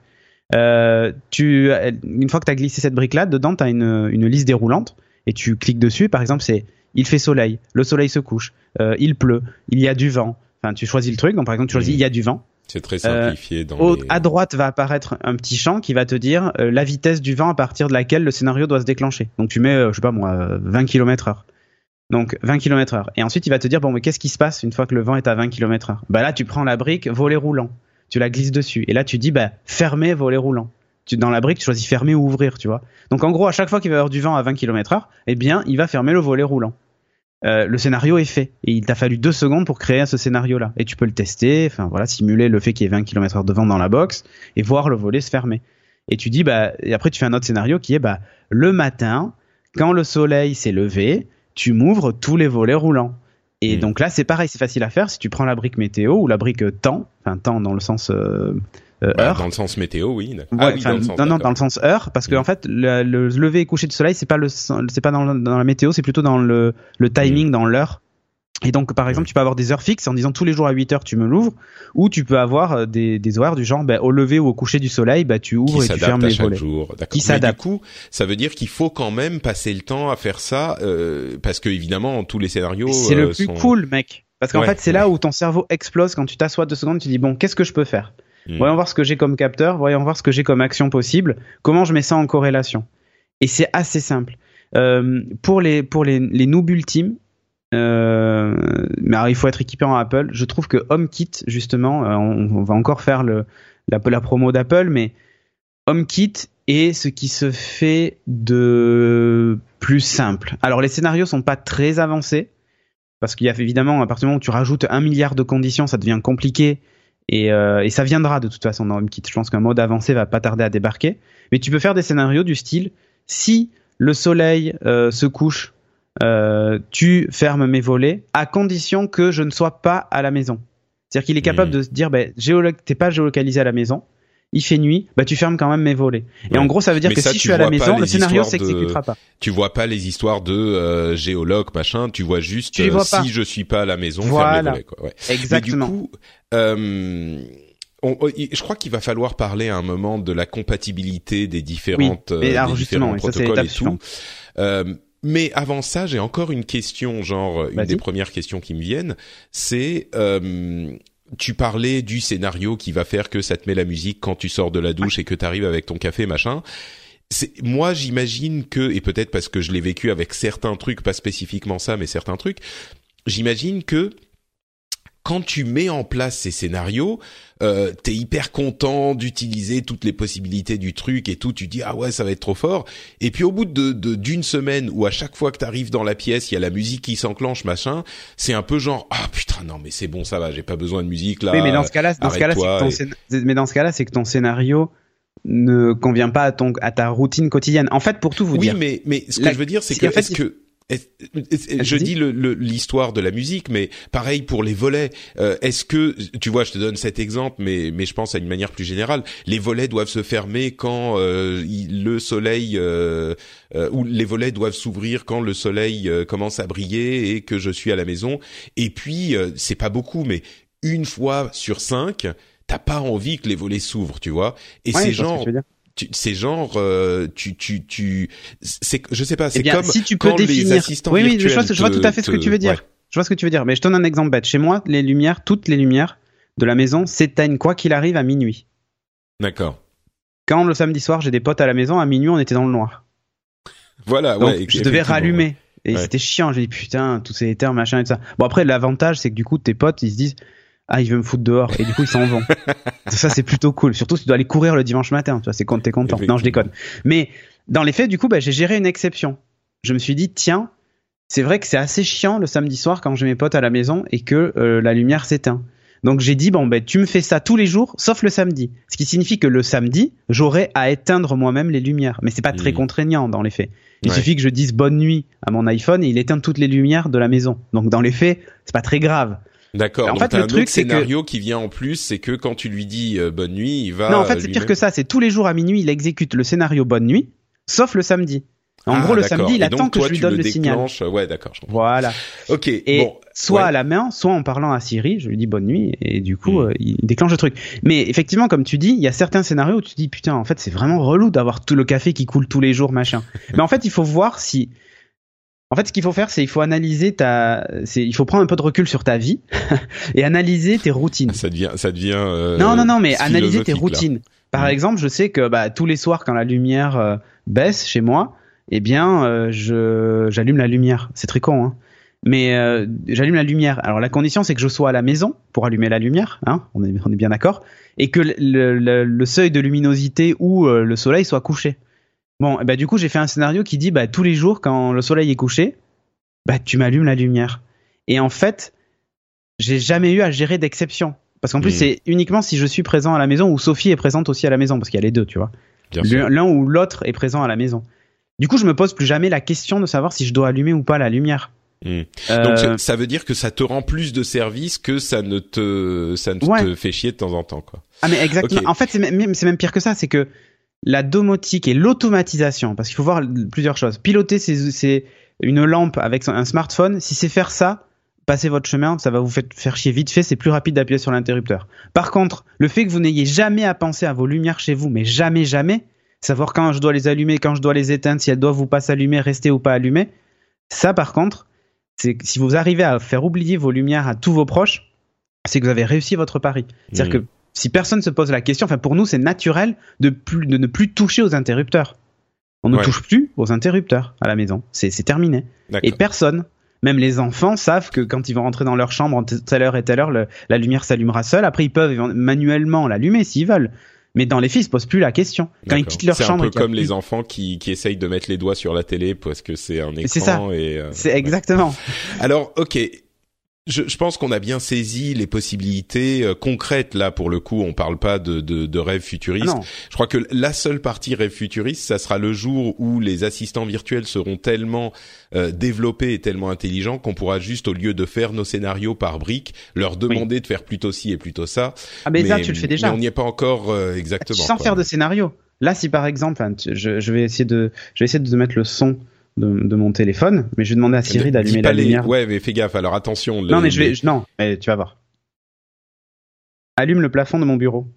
Tu, une fois que tu as glissé cette brique-là, dedans, tu as une, une liste déroulante et tu cliques dessus. Par exemple, c'est il fait soleil, le soleil se couche, il pleut, il y a du vent. Enfin, tu choisis le truc. Donc par exemple, tu choisis il y a du vent. C'est très simplifié. dans À droite va apparaître un petit champ qui va te dire la vitesse du vent à partir de laquelle le scénario doit se déclencher. Donc tu mets, je sais pas moi, 20 km heure. Donc 20 km heure. Et ensuite, il va te dire, bon, mais qu'est-ce qui se passe une fois que le vent est à 20 km heure? Bah là, tu prends la brique volet roulant. Tu la glisses dessus. Et là, tu dis, bah, fermer volet roulant. Tu, dans la brique, tu choisis fermer ou ouvrir, tu vois. Donc en gros, à chaque fois qu'il va y avoir du vent à 20 km heure, eh bien, il va fermer le volet roulant. Euh, le scénario est fait. Et il t'a fallu deux secondes pour créer ce scénario-là. Et tu peux le tester, enfin voilà, simuler le fait qu'il y ait 20 km heure de vent dans la box et voir le volet se fermer. Et tu dis, bah, et après tu fais un autre scénario qui est, bah, le matin, quand le soleil s'est levé, tu m'ouvres tous les volets roulants. Et Mm. donc là, c'est pareil, c'est facile à faire. Si tu prends la brique météo ou la brique temps, enfin temps dans le sens euh, euh, Bah, heure. dans le sens météo, oui. Ouais, ah oui, dans le sens. non, non, dans le sens heure, parce que Mm. en fait, le, le lever et coucher du soleil, c'est pas le, c'est pas dans, le- dans la météo, c'est plutôt dans le, le Mm. timing, dans l'heure. Et donc, par exemple, tu peux avoir des heures fixes en disant tous les jours à 8 heures tu me l'ouvres, ou tu peux avoir euh, des, des horaires du genre, ben, au lever ou au coucher du soleil, ben, tu ouvres et tu fermes à les volets. jour. Qui s'adapte. Du coup, ça veut dire qu'il faut quand même passer le temps à faire ça, euh, parce que évidemment, tous les scénarios. C'est le plus sont- cool, mec. Parce qu'en Ouais, fait, c'est là où ton cerveau explose quand tu t'assois deux secondes, tu dis bon, qu'est-ce que je peux faire? Mm. Voyons voir ce que j'ai comme capteur, voyons voir ce que j'ai comme action possible, comment je mets ça en corrélation. Et c'est assez simple. Euh, pour les pour les, les ultimes, euh, mais alors, il faut être équipé en Apple. Je trouve que HomeKit, justement, euh, on, va encore faire la promo d'Apple, mais HomeKit est ce qui se fait de plus simple. Alors les scénarios sont pas très avancés parce qu'il y a évidemment à partir du moment où tu rajoutes un milliard de conditions, ça devient compliqué et, euh, et ça viendra de toute façon dans HomeKit. Je pense qu'un mode avancé va pas tarder à débarquer, mais tu peux faire des scénarios du style si le soleil euh, se couche, euh, tu fermes mes volets à condition que je ne sois pas à la maison. C'est-à-dire qu'il est capable de se dire, ben, géolo- t'es pas géolocalisé à la maison, il fait nuit, bah tu fermes quand même mes volets. Et Ouais. en gros, ça veut dire Mais que ça, si je suis à la maison, le scénario de- s'exécutera pas. Tu vois pas les histoires de euh, géologue machin. Tu vois juste Tu euh, si je suis pas à la maison, ferme Voilà. les volets. Quoi. Ouais. Exactement. Mais du coup, euh, on- on- je crois qu'il va falloir parler à un moment de la compatibilité des différentes, Oui, euh, alors des justement, différents protocoles et tout. Euh, mais avant ça, j'ai encore une question, genre une des premières questions qui me viennent, c'est euh, tu parlais du scénario qui va faire que ça te met la musique quand tu sors de la douche et que tu arrives avec ton café machin. Moi j'imagine que et peut-être parce que je l'ai vécu avec certains trucs, pas spécifiquement ça, mais certains trucs, j'imagine que quand tu mets en place ces scénarios, euh, t'es hyper content d'utiliser toutes les possibilités du truc et tout. Tu dis ah ouais ça va être trop fort. Et puis au bout de de- d'une semaine où à chaque fois que t'arrives dans la pièce il y a la musique qui s'enclenche machin, c'est un peu genre ah putain non mais c'est bon ça va j'ai pas besoin de musique là. oui, mais dans ce cas-là, dans ce cas-là, c'est que ton arrête-toi scén- mais dans ce cas-là, c'est que ton scénario ne convient pas à ton à ta routine quotidienne. En fait, pour tout vous oui dire, mais mais ce que La- je veux dire c'est si, que en fait, est-ce il- que je dis le- le- l'histoire de la musique, mais pareil pour les volets. Euh, Est-ce que tu vois, je te donne cet exemple, mais mais je pense à une manière plus générale. Les volets doivent se fermer quand euh, il- le soleil euh, euh, ou les volets doivent s'ouvrir quand le soleil euh, commence à briller et que je suis à la maison. Et puis euh, c'est pas beaucoup, mais une fois sur cinq, t'as pas envie que les volets s'ouvrent, tu vois. Et Ouais, c'est je c'est genre euh, tu tu tu c'est je sais pas c'est Eh bien, comme si tu peux quand les définir, assistants oui, oui, je vois, je tout à fait ce que tu veux dire. ouais. Je vois ce que tu veux dire, mais je te donne un exemple bête. Chez moi, les lumières, toutes les lumières de la maison s'éteignent quoi qu'il arrive à minuit. D'accord. Quand le samedi soir, j'ai des potes à la maison, à minuit, on était dans le noir. Voilà, Donc, ouais. je devais rallumer. Et Ouais. c'était chiant. J'ai dit, putain, tous ces éthers, machin et tout ça. Bon, après, l'avantage, c'est que du coup, tes potes, ils se disent, ah, il veut me foutre dehors. Et du coup, ils s'en vont. ça, c'est plutôt cool. Surtout si tu dois aller courir le dimanche matin. Tu vois, c'est quand t'es content. Non, je déconne. Mais, dans les faits, du coup, bah, j'ai géré une exception. Je me suis dit, tiens, c'est vrai que c'est assez chiant le samedi soir quand j'ai mes potes à la maison et que euh, la lumière s'éteint. Donc j'ai dit bon ben tu me fais ça tous les jours sauf le samedi. Ce qui signifie que le samedi j'aurai à éteindre moi-même les lumières. Mais c'est pas très Mhm. contraignant dans les faits. Il Ouais. suffit que je dise bonne nuit à mon iPhone et il éteint toutes les lumières de la maison. Donc dans les faits c'est pas très grave. D'accord. En Donc fait, le un truc, c'est que- scénario qui vient en plus, c'est que quand tu lui dis euh, bonne nuit, il va. non en fait euh, c'est pire que ça. C'est tous les jours à minuit il exécute le scénario bonne nuit sauf le samedi. En Ah, gros le samedi il attend que toi, je lui donne le, signal. déclenches- Ouais, d'accord. Voilà. Ok. Et bon. soit ouais. à la main, soit en parlant à Siri, je lui dis bonne nuit et du coup Mm. euh, il déclenche le truc. Mais effectivement, comme tu dis, il y a certains scénarios où tu dis putain, en fait c'est vraiment relou d'avoir tout le café qui coule tous les jours, machin. Mais en fait, il faut voir si. En fait, ce qu'il faut faire, c'est il faut analyser ta, c'est il faut prendre un peu de recul sur ta vie et analyser tes routines. Ça devient, ça devient. euh, non, non, non, mais analyser tes là. routines. Par Mm. exemple, je sais que bah, tous les soirs, quand la lumière euh, baisse chez moi, eh bien, euh, je j'allume la lumière. C'est très con, hein. Mais euh, j'allume la lumière. Alors la condition, c'est que je sois à la maison pour allumer la lumière. Hein on, est, on est bien d'accord. Et que le, le- le seuil de luminosité où euh, le soleil soit couché. Bon, ben, du coup, j'ai fait un scénario qui dit bah, tous les jours, quand le soleil est couché, bah, tu m'allumes la lumière. Et en fait, j'ai jamais eu à gérer d'exception. Parce qu'en plus, Mm. c'est uniquement si je suis présent à la maison ou Sophie est présente aussi à la maison, parce qu'il y a les deux, tu vois. L'un ou l'autre est présent à la maison. Du coup, je me pose plus jamais la question de savoir si je dois allumer ou pas la lumière. Hmm. Donc ça veut dire que ça te rend plus de services que ça ne te ça ne te fait chier de temps en temps quoi. Ah mais exactement. En fait c'est même c'est même pire que ça, c'est que la domotique et l'automatisation parce qu'il faut voir plusieurs choses. Piloter c'est une lampe avec un smartphone, si c'est faire ça, passez votre chemin, ça va vous faire chier vite fait, c'est plus rapide d'appuyer sur l'interrupteur. Par contre, le fait que vous n'ayez jamais à penser à vos lumières chez vous, mais jamais, jamais, savoir quand je dois les allumer, quand je dois les éteindre, si elles doivent ou pas s'allumer, rester ou pas allumées, ça par contre, c'est si vous arrivez à faire oublier vos lumières à tous vos proches, c'est que vous avez réussi votre pari. C'est-à-dire mmh. que si personne se pose la question, enfin pour nous c'est naturel de, plus, de ne plus toucher aux interrupteurs. On ne touche plus aux interrupteurs à la maison. C'est terminé. Et personne, même les enfants savent que quand ils vont rentrer dans leur chambre, telle heure et telle heure, la lumière s'allumera seule. Après, ils peuvent manuellement l'allumer s'ils veulent. Mais dans les filles, ils se posent plus la question. Quand ils quittent leur chambre, c'est un peu comme les enfants qui, qui essayent de mettre les doigts sur la télé parce que c'est un écran. C'est ça. Euh, c'est exactement. Alors, ok, je, je, pense qu'on a bien saisi les possibilités euh, concrètes là pour le coup. On parle pas de, de, de rêve futuriste. Ah je crois que la seule partie rêve futuriste, ça sera le jour où les assistants virtuels seront tellement euh, développés et tellement intelligents qu'on pourra juste au lieu de faire nos scénarios par briques, leur demander de faire plutôt ci et plutôt ça. Ah mais, ça tu le fais déjà. Mais on n'y est pas encore euh, exactement. Sans faire de scénario. Là, si par exemple, je, je, vais essayer de, je vais essayer de mettre le son de, mon téléphone, mais je vais demander à Siri d'allumer la lumière. Ouais, mais fais gaffe. Alors attention. Non, mais je vais. Non, mais tu vas voir. Allume le plafond de mon bureau.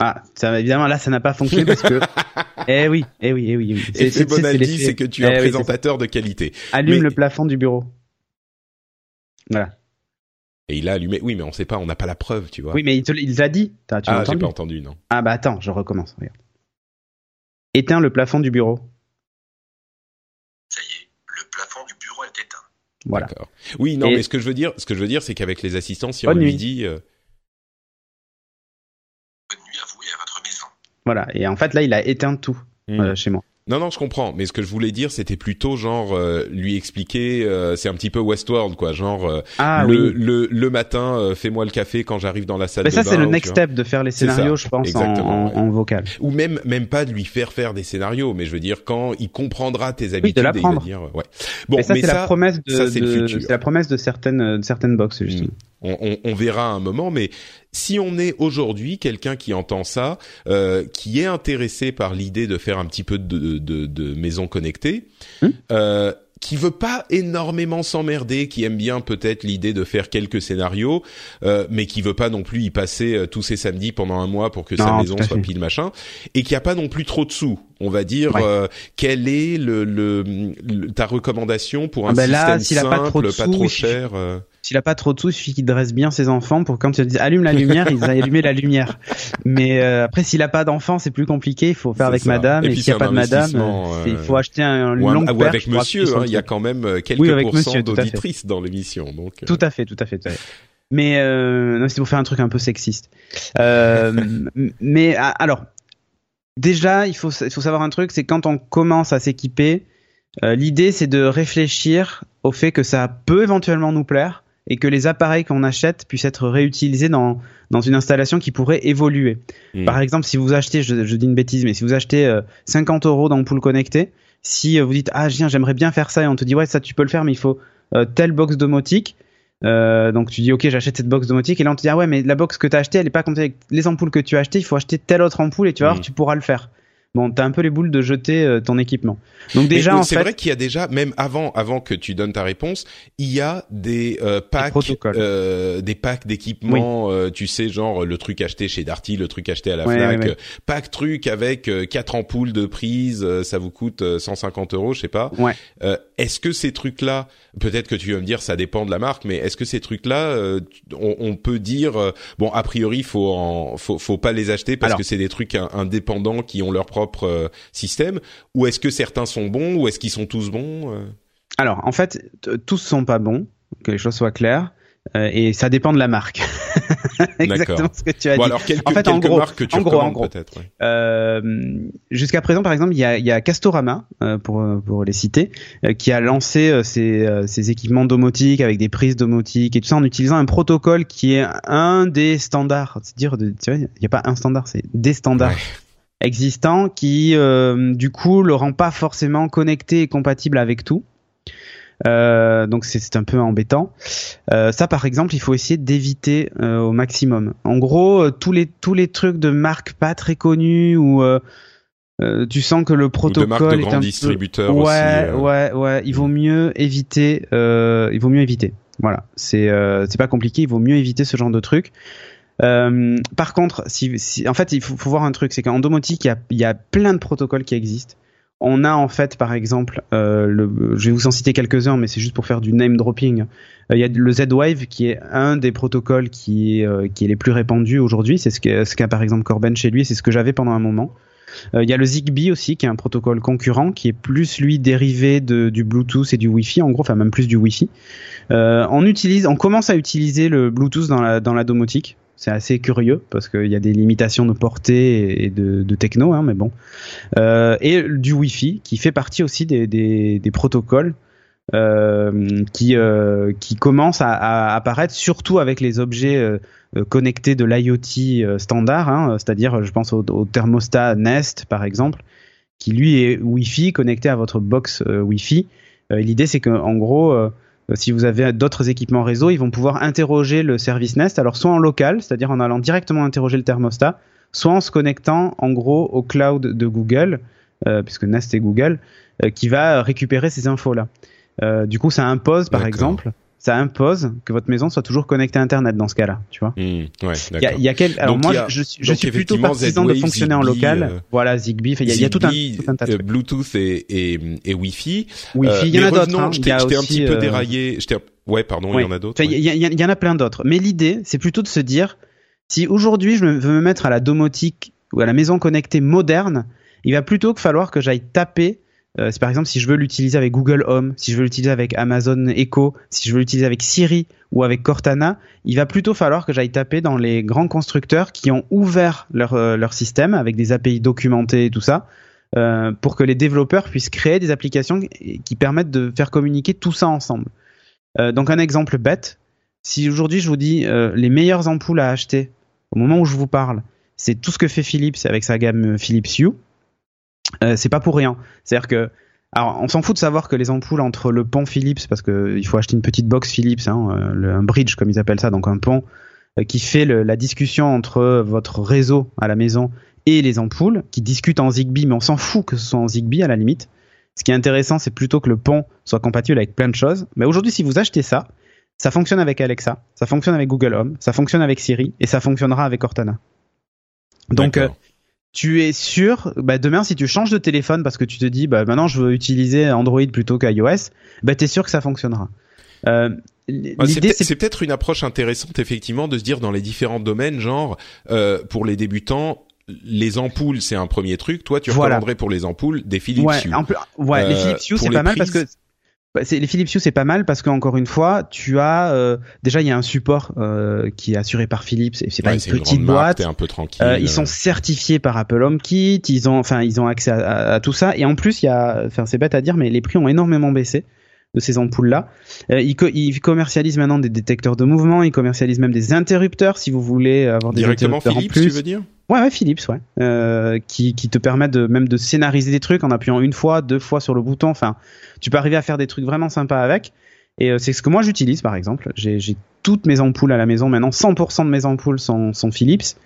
Ah, ça, évidemment là, ça n'a pas fonctionné parce que. eh oui, eh oui, eh oui, eh oui. C'est c'est c'est que tu es un eh présentateur de qualité. Allume le plafond du bureau. Voilà. Et il a allumé. Oui, mais on sait pas, on n'a pas la preuve, tu vois. Oui, mais il te l'a dit. As, tu ah, j'ai pas entendu, non. Ah bah attends, je recommence. Regarde. Éteins le plafond du bureau. Ça y est, le plafond du bureau est éteint. Voilà. Oui, non, mais ce que je veux dire, ce que je veux dire, c'est qu'avec les assistants, si on lui dit. Euh, Bonne nuit à vous et à votre maison. Voilà. Et en fait, là, il a éteint tout hmm. euh, chez moi. Non, non, je comprends. Mais ce que je voulais dire, c'était plutôt genre euh, lui expliquer. Euh, c'est un petit peu Westworld, quoi. Genre euh, ah, le, le, le matin, fais-moi le café quand j'arrive dans la salle. Mais de ça, c'est le next step de faire les scénarios, je pense, en, en, vocal. Ou même même pas de lui faire faire des scénarios, mais je veux dire quand il comprendra tes habitudes, oui, de l'apprendre. dire ouais. Bon, mais ça, c'est la promesse de, c'est la promesse de certaines de certaines box justement. Hmm on, verra un moment, mais si on est aujourd'hui quelqu'un qui entend ça, euh, qui est intéressé par l'idée de faire un petit peu de, de, de maison connectée, hmm. euh, qui veut pas énormément s'emmerder, qui aime bien peut-être l'idée de faire quelques scénarios, euh, mais qui veut pas non plus y passer euh, tous ses samedis pendant un mois pour que sa maison soit pile machin, et qui a pas non plus trop de sous. On va dire euh, quelle est le, le, ta recommandation pour un ah ben système simple, pas trop, pas trop cher. Euh s'il a pas trop de sous, il suffit qu'il dresse bien ses enfants pour quand tu dis allume la lumière, ils allumer la lumière. Mais euh, après, s'il a pas d'enfants, c'est plus compliqué. Il faut faire avec madame. Et, s'il n'y a pas de madame, il faut acheter un long ou avec monsieur. Hein, il y a quand même euh, quelques oui, pourcents d'auditrices dans l'émission. Donc euh. tout à fait, tout à fait. Tout à fait. Mais euh, c'est pour faire un truc un peu sexiste. Euh, mais ah, alors, déjà, il faut, il faut savoir un truc, c'est quand on commence à s'équiper, l'idée c'est de réfléchir au fait que ça peut éventuellement nous plaire, et que les appareils qu'on achète puissent être réutilisés dans, dans une installation qui pourrait évoluer. Hmm. Par exemple, si vous achetez, je, dis une bêtise, mais si vous achetez 50 euh, euros d'ampoule connectée, si euh, vous dites ah j'aimerais bien faire ça et on te dit ouais ça tu peux le faire mais il faut euh, telle box domotique, donc tu dis ok j'achète cette box domotique et là on te dit ah ouais mais la box que tu as achetée elle est pas comptée avec les ampoules que tu as achetées, il faut acheter telle autre ampoule et tu vas voir hmm. tu pourras le faire bon, t'as un peu les boules de jeter euh, ton équipement. Donc déjà, c'est vrai qu'il y a déjà, même avant, avant que tu donnes ta réponse, il y a des euh, packs, euh, des packs d'équipement. Euh, tu sais, genre le truc acheté chez Darty, le truc acheté à la Fnac, pack truc avec quatre ampoules de prise, ça vous coûte 150 euros, je sais pas. Ouais. Est-ce que ces trucs-là, peut-être que tu vas me dire, ça dépend de la marque, mais est-ce que ces trucs-là, on, on, peut dire, bon, a priori, faut en, faut, faut pas les acheter parce que c'est des trucs indépendants qui ont leur propre euh, système Ou est-ce que certains sont bons Ou est-ce qu'ils sont tous bons euh? Alors, en fait, tous sont pas bons, que les choses soient claires. Euh, et ça dépend de la marque. Exactement ce que tu as dit. Alors quelques, en fait, en gros, marques que tu en gros, en gros. peut-être. Euh, Jusqu'à présent, par exemple, il y a, il y a Castorama euh, pour pour les citer, qui a lancé ses, ses équipements domotiques avec des prises domotiques et tout ça en utilisant un protocole qui est un des standards. C'est dire, de, il n'y a pas un standard, c'est des standards existant qui euh, du coup le rend pas forcément connecté et compatible avec tout. Euh, donc c'est un peu embêtant. Euh, ça par exemple, il faut essayer d'éviter euh, au maximum. En gros, euh, tous les tous les trucs de marques pas très connues ou euh, euh, tu sens que le de protocole marques de est un distributeurs peu... aussi. ouais, euh. ouais, ouais. Il vaut mieux éviter. euh, il vaut mieux éviter. Voilà, c'est euh, c'est pas compliqué. Il vaut mieux éviter ce genre de trucs. Euh, par contre, si, si- en fait, il faut, faut voir un truc, c'est qu'en domotique, il y a, il y a plein de protocoles qui existent. On a en fait, par exemple, euh, je vais vous en citer quelques-uns, mais c'est juste pour faire du name dropping. Euh, il y a le Z-Wave qui est un des protocoles qui est, euh, est les plus répandus aujourd'hui. C'est ce qu'a par exemple Corben chez lui, c'est ce que j'avais pendant un moment. Il y a le Zigbee aussi, qui est un protocole concurrent, qui est plus lui dérivé du Bluetooth et du Wi-Fi, en gros, enfin même plus du Wi-Fi. On utilise, on commence à utiliser le Bluetooth dans la domotique. C'est assez curieux parce qu'il y a des limitations de portée et de, techno, hein, mais bon. Euh, et du Wi-Fi qui fait partie aussi des, protocoles euh, qui euh, qui commencent à, apparaître surtout avec les objets connectés de l'IoT standard, hein, c'est-à-dire je pense au, au thermostat Nest par exemple, qui lui est Wi-Fi connecté à votre box Wi-Fi. L'idée c'est que en gros si vous avez d'autres équipements réseau, ils vont pouvoir interroger le service Nest, alors soit en local, c'est-à-dire en allant directement interroger le thermostat, soit en se connectant en gros au cloud de Google, euh, puisque Nest est Google, euh, qui va récupérer ces infos-là. Euh, du coup, ça impose, par exemple, ça impose que votre maison soit toujours connectée à Internet dans ce cas-là, tu vois. Hmm, ouais, Il y a, y a quel... Alors Donc, moi, a- je, suis- je donc, suis plutôt partisan de fonctionner en local. euh, voilà, Zigbee, il y a, il y a tout un, tout un tas de euh, trucs. Bluetooth et, et, et Wi-Fi. Wi-Fi, Euh, il y en a d'autres. hein. Je t'ai un petit peu déraillé. Ouais, pardon, il Ouais. y en a d'autres. Il ouais. y, en a plein d'autres. Mais l'idée, c'est plutôt de se dire, si aujourd'hui je veux me mettre à la domotique ou à la maison connectée moderne, il va plutôt falloir que j'aille taper. Euh, c'est par exemple si je veux l'utiliser avec Google Home, si je veux l'utiliser avec Amazon Echo, si je veux l'utiliser avec Siri ou avec Cortana, il va plutôt falloir que j'aille taper dans les grands constructeurs qui ont ouvert leur, euh, leur système avec des API documentés et tout ça, euh, pour que les développeurs puissent créer des applications qui permettent de faire communiquer tout ça ensemble. Donc un exemple bête, si aujourd'hui je vous dis les meilleures ampoules à acheter au moment où je vous parle, c'est tout ce que fait Philips avec sa gamme Philips Hue, euh, c'est pas pour rien. C'est-à-dire que alors, on s'en fout de savoir que les ampoules entre le pont Philips, parce que il faut acheter une petite box Philips, hein, euh, le- un bridge comme ils appellent ça, donc un pont euh, qui fait le- la discussion entre votre réseau à la maison et les ampoules, qui discutent en Zigbee, mais on s'en fout que ce soit en Zigbee à la limite. Ce qui est intéressant, c'est plutôt que le pont soit compatible avec plein de choses. Mais aujourd'hui, si vous achetez ça, ça fonctionne avec Alexa, ça fonctionne avec Google Home, ça fonctionne avec Siri et ça fonctionnera avec Cortana. Donc, euh. Tu es sûr, bah, demain, si tu changes de téléphone parce que tu te dis, bah, maintenant je veux utiliser Android plutôt qu'iOS, bah, tu es sûr que ça fonctionnera. Euh, Bah, c'est peut-être- une approche intéressante effectivement de se dire dans les différents domaines, genre euh, pour les débutants, les ampoules c'est un premier truc. Toi, tu Voilà. recommanderais pour les ampoules des Philips ouais, Hue. ouais, les Euh, Philips Hue c'est pas mal parce que les Philips Hue c'est pas mal parce qu'encore une fois tu as euh, déjà il y a un support euh, qui est assuré par Philips et c'est pas Ouais, une petite boîte un peu tranquille. Euh, ils sont certifiés par Apple HomeKit, ils ont, enfin, ils ont accès à, à- à tout ça. Et en plus, il y a, enfin, c'est bête à dire, mais les prix ont énormément baissé de ces ampoules-là. Euh, ils, co- ils commercialisent maintenant des détecteurs de mouvement, ils commercialisent même des interrupteurs si vous voulez avoir des directement interrupteurs Philips, en plus. tu veux dire? Ouais, ouais, Philips, ouais. Euh, qui, qui te permettent de, même de scénariser des trucs en appuyant une fois, deux fois sur le bouton. Enfin, tu peux arriver à faire des trucs vraiment sympas avec. Et euh, c'est ce que moi j'utilise, par exemple. J'ai j'ai toutes mes ampoules à la maison maintenant. 100% de mes ampoules sont, sont Philips.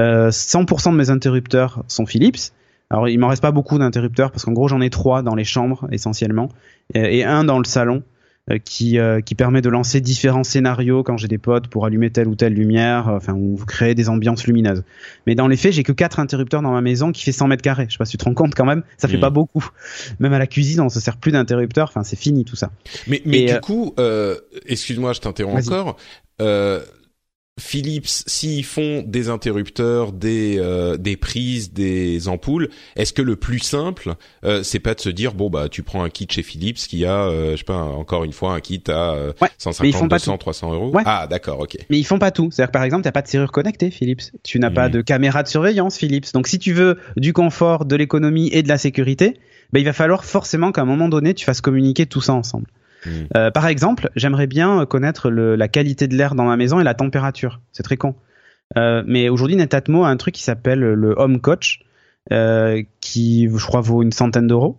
Euh, 100% de mes interrupteurs sont Philips. Alors, il m'en reste pas beaucoup d'interrupteurs parce qu'en gros, j'en ai trois dans les chambres essentiellement et, et un dans le salon euh, qui euh, qui permet de lancer différents scénarios quand j'ai des potes pour allumer telle ou telle lumière, euh, enfin ou créer des ambiances lumineuses. Mais dans les faits, j'ai que quatre interrupteurs dans ma maison qui fait 100 mètres carrés. Je sais pas si tu te rends compte quand même, ça fait Mhm. pas beaucoup. Même à la cuisine, on se sert plus d'interrupteurs. Enfin, c'est fini tout ça. Mais, mais Et, du coup, excuse-moi, je t'interromps encore. Euh, Philips, s'ils font des interrupteurs, des euh, des prises, des ampoules, est-ce que le plus simple, euh, c'est pas de se dire bon bah tu prends un kit chez Philips qui a, euh, je sais pas, encore une fois un kit à euh, Ouais, mais ils 150, font pas 200, tout. 300 euros? Ouais. Ah d'accord, ok. Mais ils font pas tout. C'est-à-dire par exemple, t'as pas de serrure connectée, Philips. Tu n'as pas Mhm. de caméra de surveillance, Philips. Donc si tu veux du confort, de l'économie et de la sécurité, ben, il va falloir forcément qu'à un moment donné, tu fasses communiquer tout ça ensemble. Mhm. Euh, par exemple, j'aimerais bien connaître la qualité de l'air dans ma maison et la température. C'est très con. Euh, mais aujourd'hui, Netatmo a un truc qui s'appelle le Home Coach, euh, qui, je crois, vaut une centaine d'euros.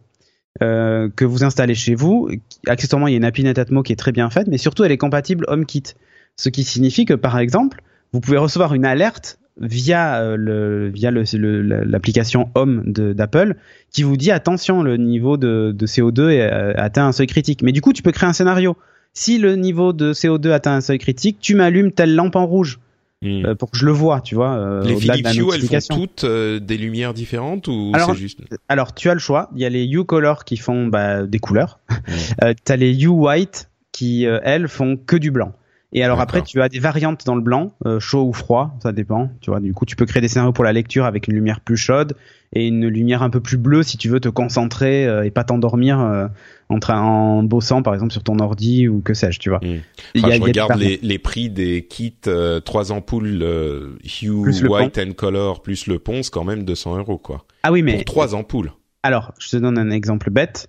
que vous installez chez vous. Accessoirement, il y a une appli Netatmo qui est très bien faite, mais surtout elle est compatible HomeKit. Ce qui signifie que par exemple, vous pouvez recevoir une alerte via euh, le via le- le- l'application Home d'Apple qui vous dit attention le niveau de, de CO2 est, euh, atteint un seuil critique. Mais du coup, tu peux créer un scénario. Si le niveau de CO2 atteint un seuil critique, tu m'allumes telle lampe en rouge Hmm. euh, pour que je le vois, tu vois. euh, les Philips Hue, elles font toutes euh, des lumières différentes ou Alors, c'est juste Alors, tu as le choix. Il y a les Hue Color qui font bah, des couleurs. Mm. Euh, tu as les Hue White qui, euh, elles, font que du blanc. Et alors après, tu as des variantes dans le blanc, euh, chaud ou froid, ça dépend. Tu vois, du coup, tu peux créer des scénarios pour la lecture avec une lumière plus chaude et une lumière un peu plus bleue si tu veux te concentrer euh, et pas t'endormir euh, en, train- en bossant, par exemple, sur ton ordi ou que sais-je, tu vois. Mm. Y Enfin, a- il y a je regarde les, les prix des kits trois ampoules Hue Plus White and Color plus le pont, c'est quand même 200 euros quoi. Ah oui, mais Pour trois ampoules. Alors, je te donne un exemple bête.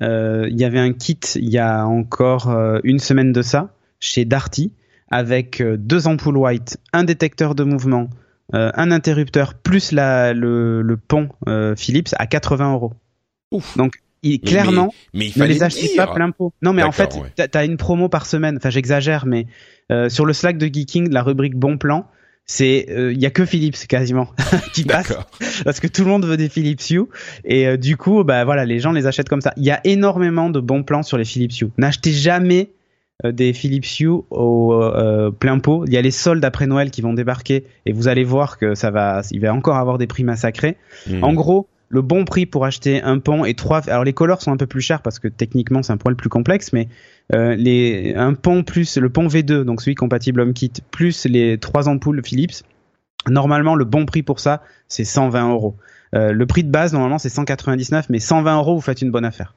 Il y avait un kit il y a encore une semaine de ça chez Darty avec euh, deux ampoules white, un détecteur de mouvement, euh, un interrupteur plus la, le, le pont euh, Philips à 80 euros. Ouf. Donc, il, clairement, Mais il ne fallait les achetez pas plein pot. Non, mais en fait, ouais. t'as- t'as une promo par semaine. Enfin, j'exagère, mais euh, sur le Slack de Geeking, la rubrique Bon Plan, c'est euh, il y a que Philips quasiment qui passe parce que tout le monde veut des Philips Hue et euh, du coup bah voilà les gens les achètent comme ça il y a énormément de bons plans sur les Philips Hue n'achetez jamais euh, des Philips Hue au euh, plein pot. Il y a les soldes après Noël qui vont débarquer et vous allez voir que ça va il va encore avoir des prix massacrés. Mm. en gros le bon prix pour acheter un pont et trois alors les colors sont un peu plus chers parce que techniquement c'est un poil plus complexe mais euh, les un pont plus le pont V2 donc celui compatible HomeKit plus les trois ampoules Philips normalement le bon prix pour ça c'est 120 euros. Euh, le prix de base normalement c'est 199 mais 120 euros vous faites une bonne affaire.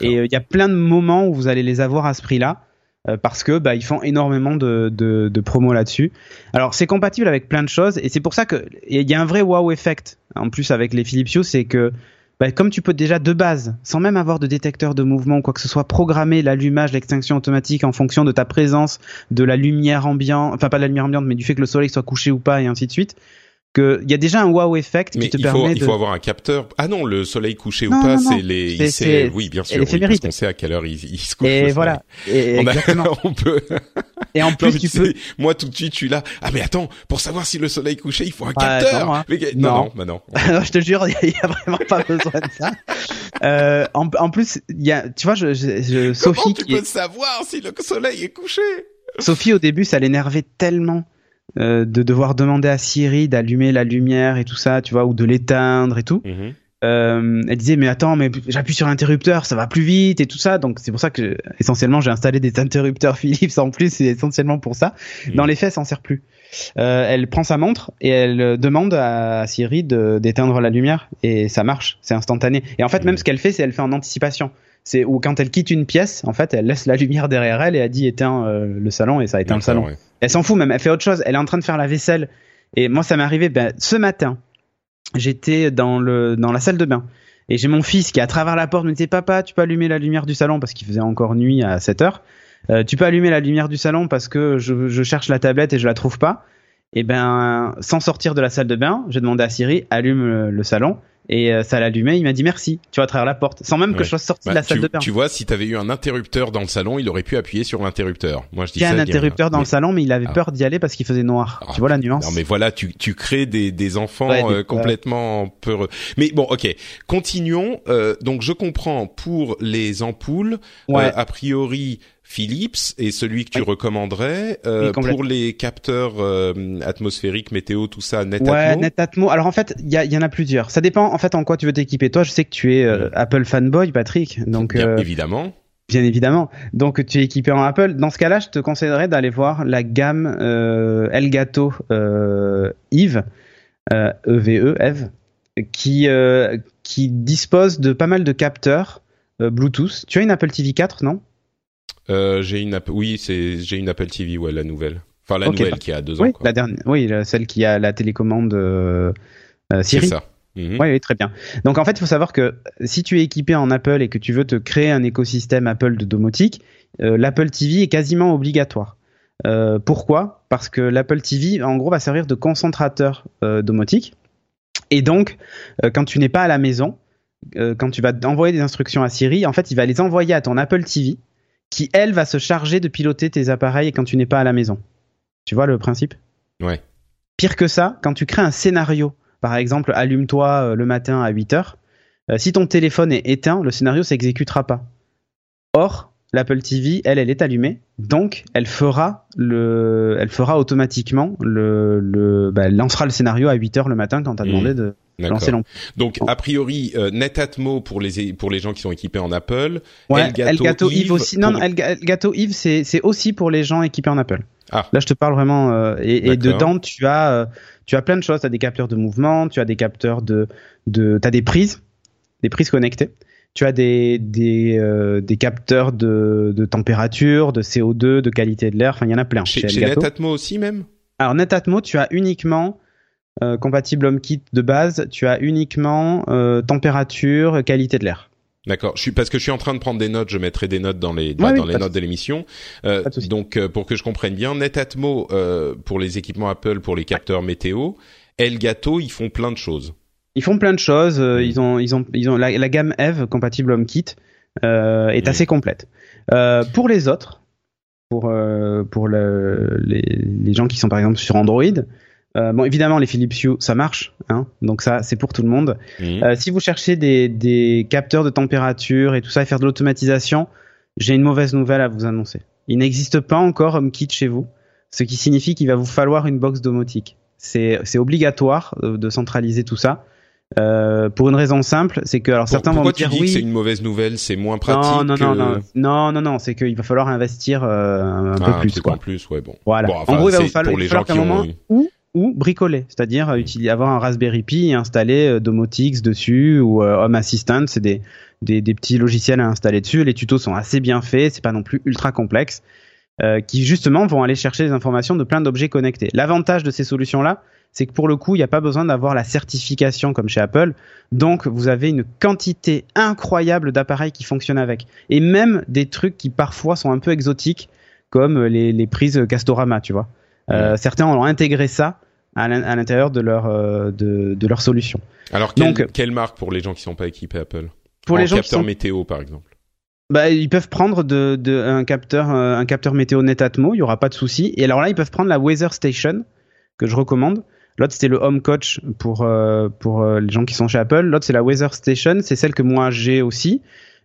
Et euh, il y a plein de moments où vous allez les avoir à ce prix-là euh, parce que bah, ils font énormément de, de, de promos là-dessus. Alors c'est compatible avec plein de choses et c'est pour ça que il y a un vrai wow effect en plus avec les Philips Hue, c'est que bah, comme tu peux déjà de base, sans même avoir de détecteur de mouvement ou quoi que ce soit, programmer l'allumage, l'extinction automatique en fonction de ta présence, de la lumière ambiante, enfin pas de la lumière ambiante, mais du fait que le soleil soit couché ou pas et ainsi de suite, que il y a déjà un wow effect Mais qui te il faut, permet il de faut avoir un capteur. Ah non, le soleil couché Non, ou pas, c'est les. C'est- il oui, bien sûr, oui, parce qu'on sait à quelle heure il, il se couche. et voilà. Et, On, a- exactement. on peut. Et en plus tu peux moi tout de suite, je suis là. Ah mais attends, pour savoir si le soleil est couché, il faut un Ah, capteur. non, hein. Non, Non. non, bah non. Non, je te jure, il y, a vraiment pas besoin de ça. Euh, en, en plus, il y a, tu vois, je, je- je- Sophie, Comment tu qui peux est- savoir si le soleil est couché? Sophie au début, ça l'énervait tellement euh, de devoir demander à Siri d'allumer la lumière et tout ça, tu vois, ou de l'éteindre et tout. Mhm. Euh, elle disait mais attends, mais j'appuie sur l'interrupteur, ça va plus vite et tout ça. Donc c'est pour ça que essentiellement j'ai installé des interrupteurs Philips en plus, c'est essentiellement pour ça. Mhm. Dans les faits, ça en sert plus. Euh, elle prend sa montre et elle demande à Siri d'éteindre la lumière et ça marche, c'est instantané. Et en fait, même Mhm. ce qu'elle fait, c'est elle fait en anticipation. C'est ou quand elle quitte une pièce, en fait, elle laisse la lumière derrière elle et elle dit éteins euh, le salon et ça éteint le salon. ouais. Elle s'en fout même, elle fait autre chose. Elle est en train de faire la vaisselle. Et moi, ça m'est arrivé ben, ce matin. J'étais dans le dans la salle de bain et j'ai mon fils qui à travers la porte me disait papa, tu peux allumer la lumière du salon? Parce qu'il faisait encore nuit à 7 heures. Euh, tu peux allumer la lumière du salon parce que je, je cherche la tablette et je la trouve pas. Et ben, sans sortir de la salle de bain, j'ai demandé à Siri allume le, le salon et euh, ça l'allumait. Il m'a dit merci. Tu vois à travers la porte, sans même que je sois sorti Bah, de la salle tu, de bain. tu vois, si t'avais eu un interrupteur dans le salon, il aurait pu appuyer sur l'interrupteur. Moi, je dis Il y a ça. un interrupteur dans le salon, mais il avait Ah. peur d'y aller parce qu'il faisait noir. Ah, tu vois la nuance Non mais voilà, tu, tu crées des, des enfants Ouais, des- euh, complètement peureux. Mais bon, ok, continuons. Euh, donc je comprends pour les ampoules, Ouais. euh, a priori Philips est celui que tu Oui. recommanderais. Euh, Oui, pour les capteurs euh, atmosphériques, météo, tout ça, Netatmo. Ouais, Netatmo. Alors en fait, il y, en a plusieurs. Ça dépend en fait en quoi tu veux t'équiper. Toi, je sais que tu es euh, Mm. Apple fanboy, Patrick. Donc Bien évidemment. bien évidemment. Donc tu es équipé en Apple. Dans ce cas-là, je te conseillerais d'aller voir la gamme Elgato euh, Eve, euh, EVE, Eve, qui qui dispose de pas mal de capteurs Bluetooth. Tu as une Apple TV 4, non? Euh, j'ai une oui, c'est j'ai une Apple TV, ouais, la nouvelle. Enfin la nouvelle qui a deux ans. Oui, quoi. la dernière. Oui, celle qui a la télécommande euh, euh, C'est Siri. ça. Mhm. Oui, oui, très bien. Donc en fait, il faut savoir que si tu es équipé en Apple et que tu veux te créer un écosystème Apple de domotique, euh, l'Apple TV est quasiment obligatoire. Euh, pourquoi? Parce que l'Apple TV, en gros, va servir de concentrateur euh, domotique. Et donc, quand tu n'es pas à la maison, quand tu vas envoyer des instructions à Siri, en fait, il va les envoyer à ton Apple TV, qui elle va se charger de piloter tes appareils quand tu n'es pas à la maison. Tu vois le principe? Ouais. Pire que ça, quand tu crées un scénario, par exemple, allume-toi euh, le matin à 8 heures, euh, si ton téléphone est éteint, le scénario s'exécutera pas. Or, l'Apple TV, elle, elle est allumée, donc elle fera le, elle fera automatiquement le, le bah, elle lancera le scénario à 8 heures le matin quand t'as Mmh. demandé de Donc a priori euh, Netatmo pour les pour les gens qui sont équipés en Apple, Ouais, Elgato, Eve aussi. Non, pour- non, Elga- Elgato Eve, c'est c'est aussi pour les gens équipés en Apple. Ah. Là, je te parle vraiment. euh, et, dedans, tu as euh, tu as plein de choses. Tu as des capteurs de mouvement, tu as des capteurs de de t'as des prises, des prises connectées. Tu as des des des capteurs de de température, de CO2, de qualité de l'air. Enfin, il y en a plein. Chez, chez chez Elgato. Netatmo aussi même? Alors Netatmo, tu as uniquement euh, compatible HomeKit de base. Tu as uniquement euh, température, qualité de l'air. D'accord. Je suis parce que je suis en train de prendre des notes. Je mettrai des notes dans les Ouais, oui, dans les de notes de l'émission. Euh, donc euh, pour que je comprenne bien, Netatmo euh, pour les équipements Apple pour les capteurs météo, Elgato ils font plein de choses. Ils font plein de choses. Ils ont, ils ont, ils ont la, la gamme Eve compatible HomeKit est assez complète. Pour les autres, pour pour le, les, les gens qui sont par exemple sur Android, euh, bon évidemment les Philips Hue ça marche, hein, donc ça c'est pour tout le monde. Euh, si vous cherchez des, des capteurs de température et tout ça et faire de l'automatisation, j'ai une mauvaise nouvelle à vous annoncer. Il n'existe pas encore HomeKit chez vous, ce qui signifie qu'il va vous falloir une box domotique. C'est c'est obligatoire de centraliser tout ça. Euh, pour une raison simple, c'est que alors Pour- certains vont me dire oui. que c'est une mauvaise nouvelle C'est moins pratique. non, non, non, non, non, non, non, c'est qu'il va falloir investir euh, un Ah, peu un plus. truc quoi. en plus, ouais bon. Voilà. Bon, enfin, en gros, il va vous falloir, pour les gens un moment ont- ou bricoler, c'est-à-dire euh, avoir un Raspberry Pi et installer euh, Domotix dessus ou euh, Home Assistant, c'est des, des des petits logiciels à installer dessus. Les tutos sont assez bien faits, c'est pas non plus ultra complexe, qui justement vont aller chercher les informations de plein d'objets connectés. L'avantage de ces solutions-là, c'est que pour le coup, il n'y a pas besoin d'avoir la certification comme chez Apple. Donc, vous avez une quantité incroyable d'appareils qui fonctionnent avec. Et même des trucs qui parfois sont un peu exotiques, comme les, les prises Castorama, tu vois. Euh, Certains ont intégré ça à l'in- à l'intérieur de leur, euh, de, de leur solution. Alors quelle, Donc- quelle marque pour les gens qui sont pas équipés Apple Pour En les gens qui capteur sont météo par exemple. Bah, ils peuvent prendre de, de, un capteur, euh, un capteur météo Netatmo, il y aura pas de souci. Et alors là, ils peuvent prendre la Weather Station que je recommande. L'autre c'était le Home Coach pour euh, pour euh, les gens qui sont chez Apple. L'autre c'est la Weather Station, c'est celle que moi j'ai aussi.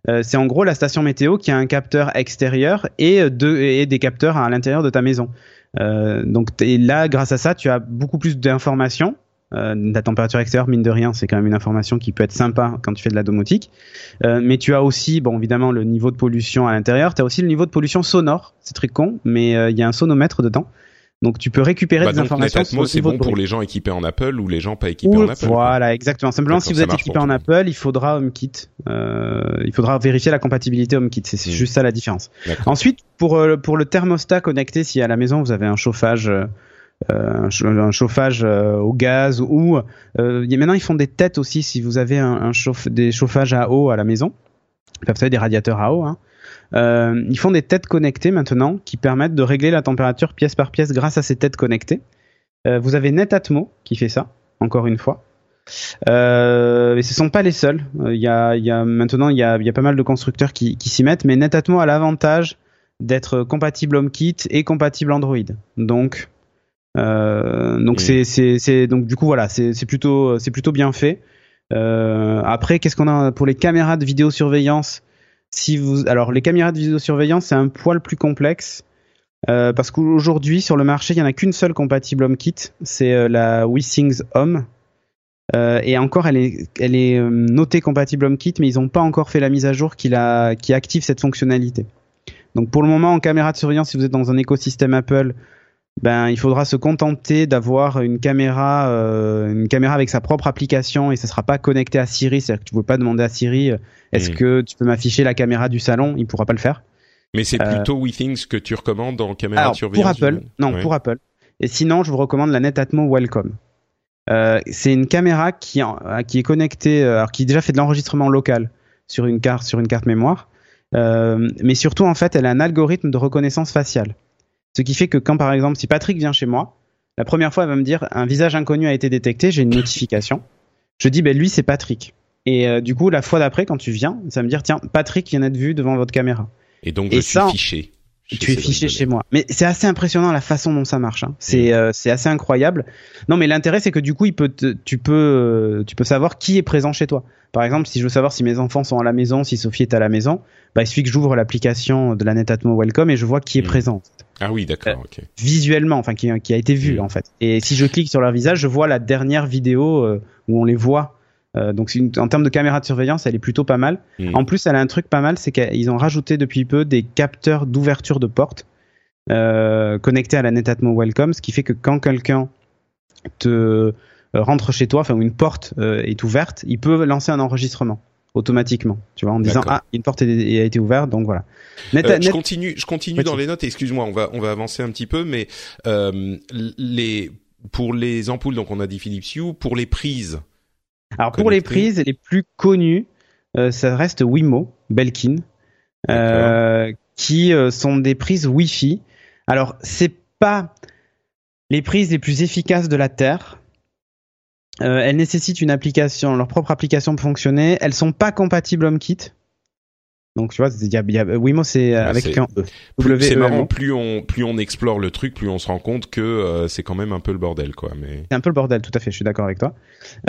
Euh, c'est en gros la station météo qui a un capteur extérieur et euh, deux et des capteurs à l'intérieur de ta maison. Euh, donc t'es- là, grâce à ça, tu as beaucoup plus d'informations. Euh, la température extérieure, mine de rien, c'est quand même une information qui peut être sympa quand tu fais de la domotique. Euh, mais tu as aussi, bon, évidemment, le niveau de pollution à l'intérieur. Tu as aussi le niveau de pollution sonore. C'est très con, mais euh, il y a un sonomètre dedans. Donc tu peux récupérer Bah, des donc informations Netatmo c'est bon pour les gens équipés en Apple ou les gens pas équipés Ou- en Apple. Voilà, exactement. Simplement, si vous êtes équipé en. Apple, il faudra HomeKit. Euh, il faudra vérifier la compatibilité HomeKit. C'est c'est Mm. juste ça la différence. Ensuite, pour euh, pour le thermostat connecté, si à la maison vous avez un chauffage, euh, un, cha- un chauffage euh, au gaz ou maintenant ils font des têtes aussi si vous avez un, un chauffe, des chauffages à eau à la maison. Ils peuvent faire des radiateurs à eau. Hein. Euh, ils font des têtes connectées maintenant qui permettent de régler la température pièce par pièce grâce à ces têtes connectées. Euh, vous avez Netatmo qui fait ça, encore une fois. Euh, et ce sont pas les seuls. Euh, y, a, il y a maintenant il y a, il y a pas mal de constructeurs qui, qui s'y mettent, mais Netatmo a l'avantage d'être compatible HomeKit et compatible Android. Donc euh, donc c'est donc du coup voilà c'est c'est plutôt c'est plutôt bien fait. Euh, après qu'est-ce qu'on a pour les caméras de vidéosurveillance? Alors les caméras de vidéosurveillance c'est un poil plus complexe. Euh, parce qu'aujourd'hui sur le marché il y en a qu'une seule compatible HomeKit, c'est euh, la WeSings Home. Euh, et encore, elle est, notée compatible HomeKit, mais ils n'ont pas encore fait la mise à jour qui, qui active cette fonctionnalité. Donc pour le moment, en caméra de surveillance, si vous êtes dans un écosystème Apple, ben il faudra se contenter d'avoir une caméra, euh, une caméra avec sa propre application et ça sera pas connecté à Siri. C'est-à-dire que tu ne peux pas demander à Siri, euh, est-ce que tu peux m'afficher la caméra du salon? Il pourra pas le faire. Mais c'est Euh, plutôt WeThings que tu recommandes en caméra Alors, de pour surveillance. Apple, non, Ouais. pour Apple. Et sinon, je vous recommande la Netatmo Welcome. Euh, c'est une caméra qui, est connectée, alors qui déjà fait de l'enregistrement local sur une carte, sur une carte mémoire. Euh, mais surtout, en fait, elle a un algorithme de reconnaissance faciale. Ce qui fait que quand, par exemple, si Patrick vient chez moi, la première fois, elle va me dire un visage inconnu a été détecté, j'ai une notification. Je dis, ben lui, c'est Patrick. Et euh, du coup, la fois d'après, quand tu viens, ça va me dire tiens, Patrick vient d'être vu devant votre caméra. Et donc Et je ça, suis fiché. Tu es fiché chez moi. Mais c'est assez impressionnant la façon dont ça marche. hein. C'est euh, c'est assez incroyable. Non, mais l'intérêt c'est que du coup, il peut te- tu peux euh, tu peux savoir qui est présent chez toi. Par exemple, si je veux savoir si mes enfants sont à la maison, si Sophie est à la maison, bah il suffit que j'ouvre l'application de la Netatmo Welcome et je vois qui est Mm. présent Ah oui, Euh, d'accord, ok. visuellement, enfin qui, qui a été vu Mm. en fait. Et si je clique sur leur visage, je vois la dernière vidéo euh, où on les voit. Euh, donc une- en termes de caméra de surveillance, elle est plutôt pas mal. Mm. En plus, elle a un truc pas mal, c'est qu'ils ont rajouté depuis peu des capteurs d'ouverture de porte euh, connectés à la Netatmo Welcome, ce qui fait que quand quelqu'un te euh, rentre chez toi, enfin une porte euh, est ouverte, il peut lancer un enregistrement automatiquement, tu vois, en disant ah une porte est- a été ouverte, donc voilà. Net- Euh, je continue, je continue Oui, dans les notes. Excuse-moi, on va on va avancer un petit peu, mais les pour les ampoules, donc on a dit Philips Hue. Pour les prises, Alors pour les prises les plus connues, euh, ça reste Wimo, Belkin, euh, qui euh, sont des prises Wi-Fi. Alors c'est pas les prises les plus efficaces de la terre. Elles nécessitent une application, leur propre application pour fonctionner. Elles sont pas compatibles HomeKit. Donc tu vois, il y a, il y a- Wimo c'est avec E. plus- c'est W-E-M-O. marrant. Plus on plus on explore le truc, plus on se rend compte que euh, c'est quand même un peu le bordel, quoi. Mais C'est un peu le bordel, tout à fait, je suis d'accord avec toi.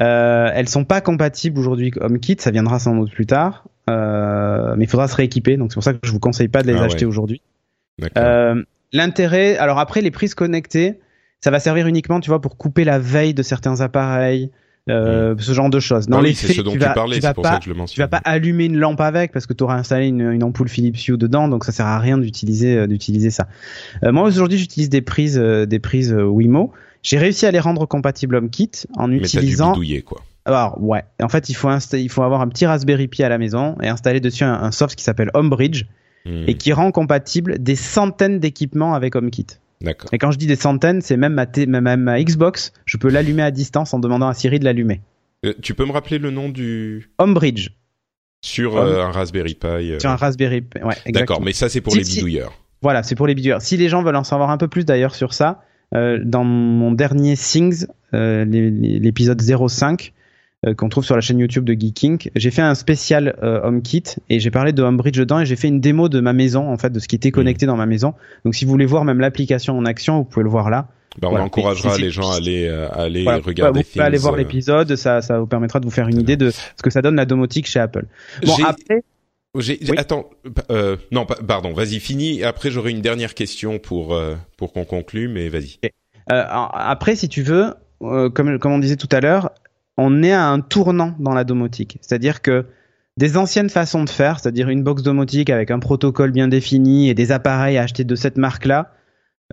Euh, elles sont pas compatibles aujourd'hui HomeKit, ça viendra sans doute plus tard, euh, mais il faudra se rééquiper, donc c'est pour ça que je vous conseille pas de les Ah acheter ouais. aujourd'hui. Euh, L'intérêt, alors après les prises connectées, ça va servir uniquement, tu vois, pour couper la veille de certains appareils, euh, ce genre de choses. Dans Ah oui, les faits, ce dont tu tu vas, parlais, tu vas c'est pour pas, ça que je le tu mentionne. vas pas allumer une lampe avec parce que tu auras installé une, une ampoule Philips Hue dedans, donc ça sert à rien d'utiliser euh, d'utiliser ça. Euh, moi aujourd'hui, j'utilise des prises euh, des prises Wimo. J'ai réussi à les rendre compatibles HomeKit en Mais t'as dû utilisant quoi. alors ouais, en fait il faut il faut avoir un petit Raspberry Pi à la maison et installer dessus un, un soft qui s'appelle Homebridge Hmm, et qui rend compatible des centaines d'équipements avec HomeKit. D'accord. Et quand je dis des centaines, c'est même ma, t- même ma- Xbox, je peux l'allumer à distance en demandant à Siri de l'allumer. Euh, tu peux me rappeler le nom du Homebridge sur euh, un Raspberry Pi euh, sur un Raspberry Pi. Ouais, exactement. D'accord, mais ça c'est pour Si, les si. bidouilleurs. Voilà, c'est pour les bidouilleurs. Si les gens veulent en savoir un peu plus d'ailleurs sur ça, euh, dans mon dernier Things, euh, l'épisode 05, euh, qu'on trouve sur la chaîne YouTube de Geeking, j'ai fait un spécial euh, HomeKit et j'ai parlé de Homebridge dedans et j'ai fait une démo de ma maison, en fait, de ce qui était connecté dans ma maison. Donc si vous voulez voir même l'application en action, vous pouvez le voir là. Bah, on Voilà. encouragera les gens à aller, euh, à aller Voilà. regarder. vous pouvez aller voir euh, l'épisode, ça, ça vous permettra de vous faire une idée de ce que ça donne la domotique chez Apple. Bon, après, Oui. Attends, euh, non, pa- pardon, vas-y, finis. Après, j'aurai une dernière question pour euh, pour qu'on conclue, mais vas-y. Euh, après, si tu veux, euh, comme, comme on disait tout à l'heure, on est à un tournant dans la domotique. C'est-à-dire que des anciennes façons de faire, c'est-à-dire une box domotique avec un protocole bien défini et des appareils à acheter de cette marque-là,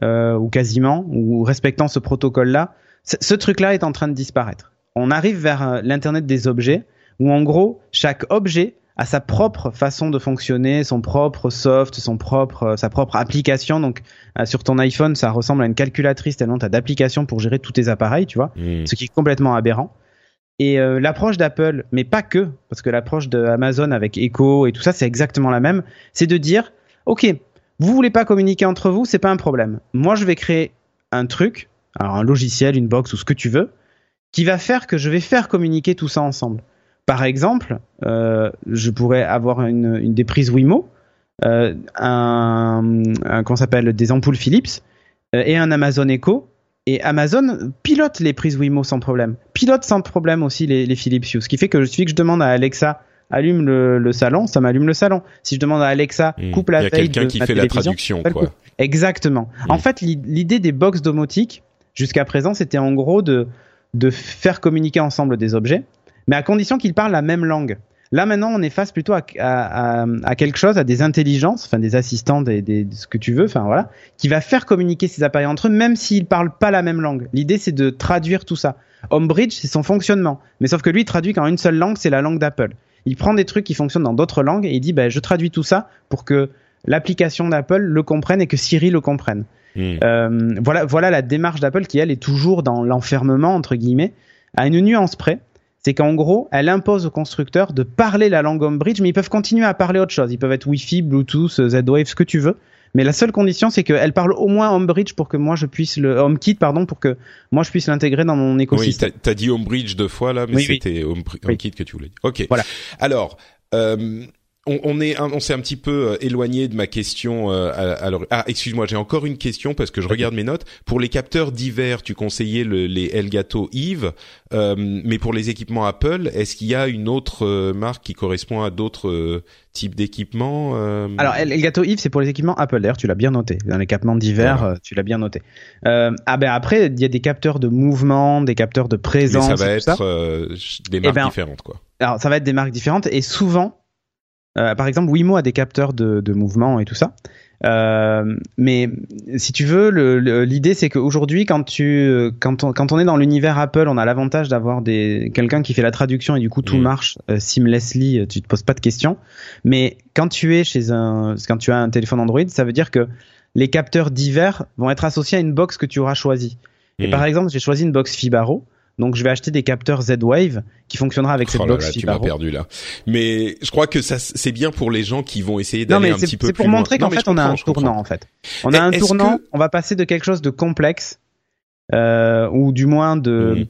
euh, ou quasiment, ou respectant ce protocole-là, ce, truc-là est en train de disparaître. On arrive vers euh, l'Internet des objets, où en gros, chaque objet a sa propre façon de fonctionner, son propre soft, son propre, euh, sa propre application. Donc, euh, sur ton iPhone, ça ressemble à une calculatrice tellement tu as d'applications pour gérer tous tes appareils, tu vois, Hmm. ce qui est complètement aberrant. Et euh, l'approche d'Apple, mais pas que, parce que l'approche d'Amazon avec Echo et tout ça, c'est exactement la même, c'est de dire, ok, vous voulez pas communiquer entre vous, c'est pas un problème. Moi, je vais créer un truc, alors un logiciel, une box ou ce que tu veux, qui va faire que je vais faire communiquer tout ça ensemble. Par exemple, euh, je pourrais avoir une, des prises Wimo, euh, un, qu'on s'appelle des ampoules Philips et un Amazon Echo. Et Amazon pilote les prises Wimo sans problème. Pilote sans problème aussi les, les Philips Hue. Ce qui fait que je suffit que je demande à Alexa allume le, le salon, ça m'allume le salon. Si je demande à Alexa coupe la Il y a veille quelqu'un qui fait la traduction, quoi. Exactement. En fait, l'i- l'idée des box domotiques, jusqu'à présent, c'était en gros de, de faire communiquer ensemble des objets, mais à condition qu'ils parlent la même langue. Là, maintenant, on est face plutôt à, à, à- à quelque chose, à des intelligences, enfin des assistants, des, des- ce que tu veux, enfin voilà, qui va faire communiquer ces appareils entre eux, même s'ils parlent pas la même langue. L'idée, c'est de traduire tout ça. Homebridge, c'est son fonctionnement. Mais sauf que lui, il traduit qu'en une seule langue, c'est la langue d'Apple. Il prend des trucs qui fonctionnent dans d'autres langues et il dit, ben, je traduis tout ça pour que l'application d'Apple le comprenne et que Siri le comprenne. Hmm. Euh, voilà, voilà la démarche d'Apple qui elle est toujours dans l'enfermement entre guillemets, à une nuance près. C'est qu'en gros, elle impose aux constructeurs de parler la langue Homebridge, mais ils peuvent continuer à parler autre chose. Ils peuvent être Wi-Fi, Bluetooth, Z-Wave, ce que tu veux. Mais la seule condition, c'est qu'elle parle au moins Homebridge pour que moi je puisse le HomeKit, pardon, pour que moi je puisse l'intégrer dans mon écosystème. Oui, t'as dit Homebridge deux fois là, mais c'était HomeKit que tu voulais. Ok. Voilà. Alors. Euh, on, on, est, on s'est un petit peu euh, éloigné de ma question. Euh, alors, ah, excuse-moi, j'ai encore une question parce que je regarde mes notes. Pour les capteurs divers, tu conseillais le, les Elgato Eve, euh, mais pour les équipements Apple, est-ce qu'il y a une autre euh, marque qui correspond à d'autres types d'équipements Alors, Elgato Eve, c'est pour les équipements Apple. D'ailleurs, tu l'as bien noté. Dans les capteurs divers, tu l'as bien noté. ah ben après, il y a des capteurs de mouvement, des capteurs de présence. Mais ça va être des eh marques ben, différentes, quoi. Alors, ça va être des marques différentes et souvent euh, par exemple, Wimo a des capteurs de, de mouvement et tout ça. Euh, mais si tu veux, l'idée c'est qu'aujourd'hui, quand tu, quand on, quand on est dans l'univers Apple, on a l'avantage d'avoir des quelqu'un qui fait la traduction et du coup tout marche euh, seamlessly, tu te poses pas de questions. Mais quand tu es chez un, quand tu as un téléphone Android, ça veut dire que les capteurs divers vont être associés à une box que tu auras choisie. Et par exemple, j'ai choisi une box Fibaro. Donc je vais acheter des capteurs Z-Wave qui fonctionnera avec cette oh box là, Tu m'as perdu là. Mais je crois que ça c'est bien pour les gens qui vont essayer d'aller un petit peu C'est pour montrer qu'en fait on a un tournant en fait. On a un tournant, on va passer de quelque chose de complexe euh, ou du moins de mhm.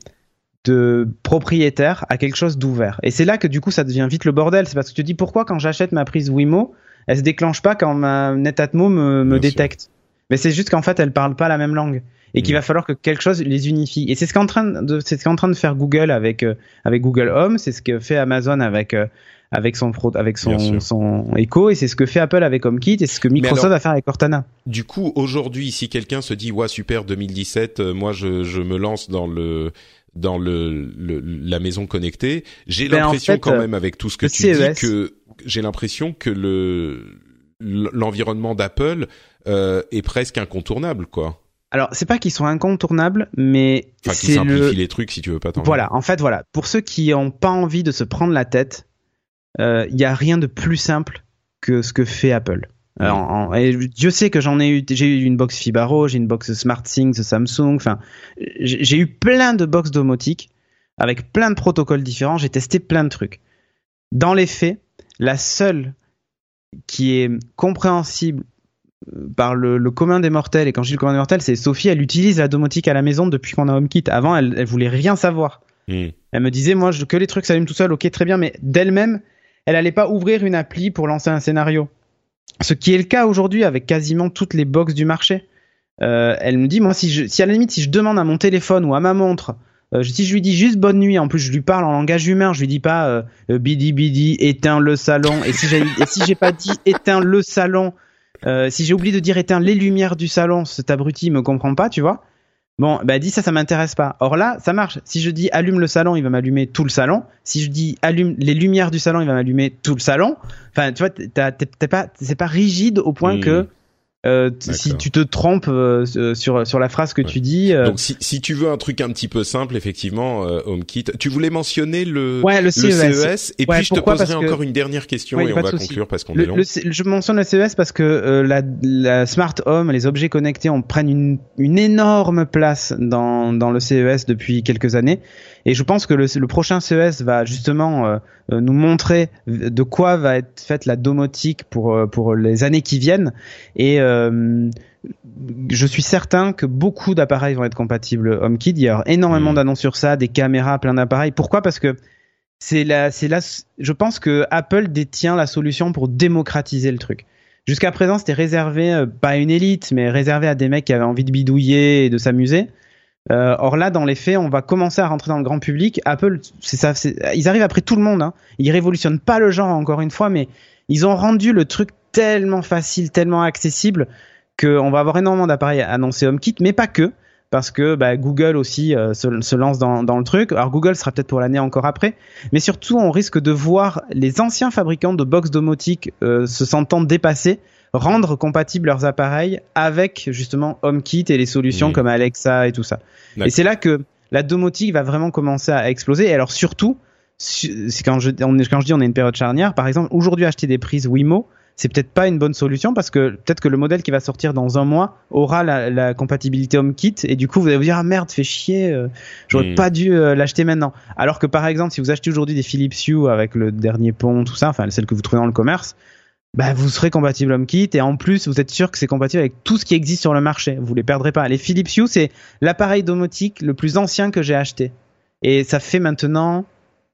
de propriétaire à quelque chose d'ouvert. Et c'est là que du coup ça devient vite le bordel, c'est parce que tu te dis pourquoi quand j'achète ma prise Wimo, elle se déclenche pas quand ma Netatmo me, me détecte? Mais c'est juste qu'en fait elle parle pas la même langue et qu'il mm. va falloir que quelque chose les unifie. Et c'est ce qu'en train de c'est ce qu'en train de faire Google avec euh, avec Google Home, c'est ce que fait Amazon avec euh, avec son avec son son Echo et c'est ce que fait Apple avec HomeKit et c'est ce que Microsoft va faire avec Cortana. Du coup, aujourd'hui, si quelqu'un se dit ouais super 2017, euh, moi je je me lance dans le dans le, la maison connectée, j'ai ben, l'impression quand même avec tout ce que tu dis e que j'ai l'impression que le l'environnement d'Apple euh, est presque incontournable quoi. Alors, c'est pas qu'ils sont incontournables, mais enfin, qui simplifient les trucs si tu veux pas. Voilà, en fait, voilà. Pour ceux qui ont pas envie de se prendre la tête, il euh, y a rien de plus simple que ce que fait Apple. Alors, et Dieu sait que j'en ai eu, j'ai eu une box Fibaro, j'ai une box SmartThings Samsung. Enfin, j'ai eu plein de box domotiques avec plein de protocoles différents. J'ai testé plein de trucs. Dans les faits, la seule qui est compréhensible par le, commun des mortels, et quand je dis le commun des mortels, c'est Sophie, elle utilise la domotique à la maison depuis qu'on a HomeKit. Avant, elle, elle voulait rien savoir. Hmm. Elle me disait, moi, je, que les trucs s'allument tout seul, ok, très bien, mais d'elle-même, elle allait pas ouvrir une appli pour lancer un scénario. Ce qui est le cas aujourd'hui avec quasiment toutes les box du marché. Euh, elle me dit, moi, si, je, si à la limite, si je demande à mon téléphone ou à ma montre, euh, si je lui dis juste bonne nuit, en plus je lui parle en langage humain, je lui dis pas euh, bidi bidi, éteins le salon. Et si j'ai si pas dit éteins le salon, euh, si j'ai oublié de dire éteins les lumières du salon, cet abruti me comprend pas, tu vois. Bon, bah dis ça, ça m'intéresse pas. Or là, ça marche. Si je dis allume le salon, il va m'allumer tout le salon. Si je dis allume les lumières du salon, il va m'allumer tout le salon. Enfin, tu vois, t'es pas, c'est pas rigide au point hmm. que euh, si tu te trompes euh, sur sur la phrase que tu dis. Euh, Donc si si tu veux un truc un petit peu simple, effectivement, euh, HomeKit. Tu voulais mentionner le le CES, e et puis je te poserai encore une dernière question et on va conclure parce qu'on est long. je mentionne le CES parce que la, la smart home, les objets connectés, on prennent une une énorme place dans dans le CES depuis quelques années. Et je pense que le, le prochain CES va justement euh, euh, nous montrer de quoi va être faite la domotique pour euh, pour les années qui viennent. Et je suis certain que beaucoup d'appareils vont être compatibles HomeKit. Il y a énormément mmh. d'annonces sur ça, des caméras, plein d'appareils. Pourquoi? Parce que c'est là, c'est là. Je pense que Apple détient la solution pour démocratiser le truc. Jusqu'à présent, c'était réservé pas à une élite, mais réservé à des mecs qui avaient envie de bidouiller et de s'amuser. Euh, or là, dans les faits, on va commencer à rentrer dans le grand public. Apple, c'est ils arrivent après tout le monde. Hein. Ils révolutionnent pas le genre encore une fois, mais ils ont rendu le truc tellement facile, tellement accessible qu'on va avoir énormément d'appareils annoncés HomeKit, mais pas que, parce que bah, Google aussi euh, se, lance dans, dans, le truc. Alors Google sera peut-être pour l'année encore après, mais surtout on risque de voir les anciens fabricants de box domotique euh, se sentant dépassés rendre compatibles leurs appareils avec justement HomeKit et les solutions mmh. comme Alexa et tout ça. Et c'est là que la domotique va vraiment commencer à exploser. Et alors surtout, c'est quand je, on, quand je dis on est une période charnière, par exemple, aujourd'hui acheter des prises Wimo, c'est peut-être pas une bonne solution parce que peut-être que le modèle qui va sortir dans un mois aura la, la compatibilité HomeKit et du coup vous allez vous dire ah merde fait chier euh, j'aurais mmh. pas dû euh, l'acheter maintenant alors que par exemple si vous achetez aujourd'hui des Philips Hue avec le dernier pont tout ça enfin celle que vous trouvez dans le commerce bah, vous serez compatible HomeKit et en plus vous êtes sûr que c'est compatible avec tout ce qui existe sur le marché. Vous les perdrez pas. Les Philips Hue c'est l'appareil domotique le plus ancien que j'ai acheté et ça fait maintenant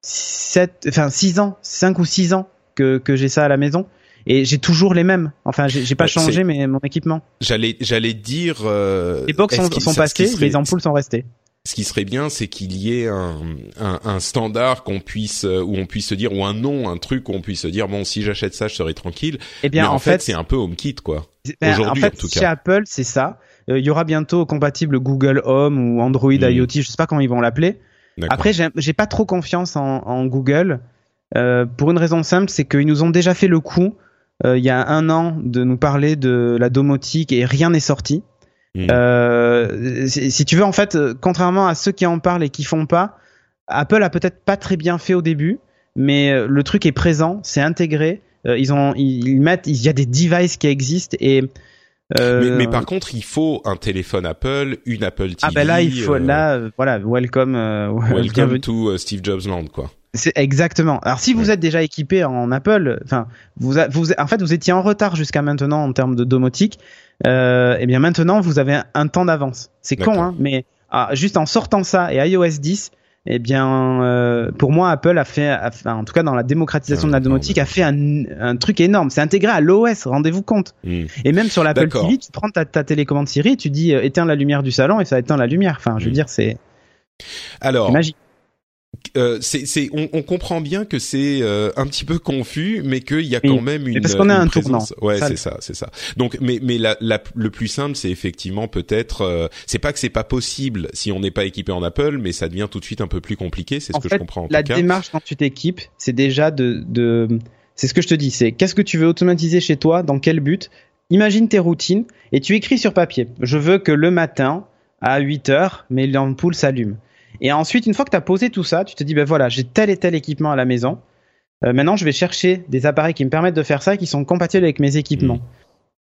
7, enfin 6 ans, 5 ou 6 ans que, que j'ai ça à la maison et j'ai toujours les mêmes. Enfin, j'ai pas changé mais mon équipement. J'allais, j'allais dire. Euh, Les box sont, sont passées, serait- les ampoules sont restées. Ce qui serait bien, c'est qu'il y ait un, un, un standard qu'on puisse, euh, où on puisse se dire, ou un nom, un truc où on puisse se dire, bon, si j'achète ça, je serai tranquille. Eh bien, Mais en, fait, c'est un peu HomeKit, quoi. Ben, Aujourd'hui, en fait, en tout chez cas. Apple, c'est ça. Euh, Il y aura bientôt compatible Google Home ou Android Mm. IoT, je sais pas comment ils vont l'appeler. Après, j'ai j'ai pas trop confiance en, en Google euh, pour une raison simple, c'est qu'ils nous ont déjà fait le coup euh, il y a un an de nous parler de la domotique et rien n'est sorti. Mm. Euh, si, si tu veux, en fait, euh, contrairement à ceux qui en parlent et qui font pas, Apple a peut-être pas très bien fait au début, mais euh, le truc est présent, c'est intégré. Ils ont, ils, ils mettent, il y a des devices qui existent et euh, mais, mais par contre, il faut un téléphone Apple, une Apple TV. ah ben là il faut euh, là voilà welcome euh, Welcome bienvenue. to Steve Jobs Land, quoi. C'est exactement. Alors si vous êtes déjà équipé en Apple, enfin vous, a- vous en fait vous étiez en retard jusqu'à maintenant en termes de domotique. Euh, et bien maintenant vous avez un, un temps d'avance. C'est con hein, mais ah, juste en sortant ça et iOS 10, eh bien euh, pour moi Apple a fait, a fait- en tout cas dans la démocratisation de la Ah, domotique, a fait un, un truc énorme. C'est intégré à l'OS, rendez-vous compte. Mm. Et même sur l'Apple. TV, tu prends ta, ta télécommande Siri, tu dis euh, éteins la lumière du salon et ça éteint la lumière. Enfin, je veux Mm. dire, c'est Alors, c'est magique. Euh, c'est, c'est, on, on comprend bien que c'est euh, un petit peu confus, mais qu'il y a Oui. quand même une. Mais parce qu'on a une un présence. Ouais, Ça, c'est ça, c'est ça. Donc, mais mais la, la- le plus simple, c'est effectivement peut-être. euh, c'est pas que c'est pas possible si on n'est pas équipé en Apple, mais ça devient tout de suite un peu plus compliqué. C'est ce en que fait, je comprends en la tout cas. démarche quand tu t'équipes, c'est déjà de, de c'est ce que je te dis, c'est qu'est-ce que tu veux automatiser chez toi, dans quel but? Imagine tes routines et tu écris sur papier. Je veux que le matin, à 8 heures, mes lampes s'allument. Et ensuite, une fois que tu as posé tout ça, tu te dis, ben voilà, j'ai tel et tel équipement à la maison. Euh, maintenant, je vais chercher des appareils qui me permettent de faire ça et qui sont compatibles avec mes équipements. Mhm.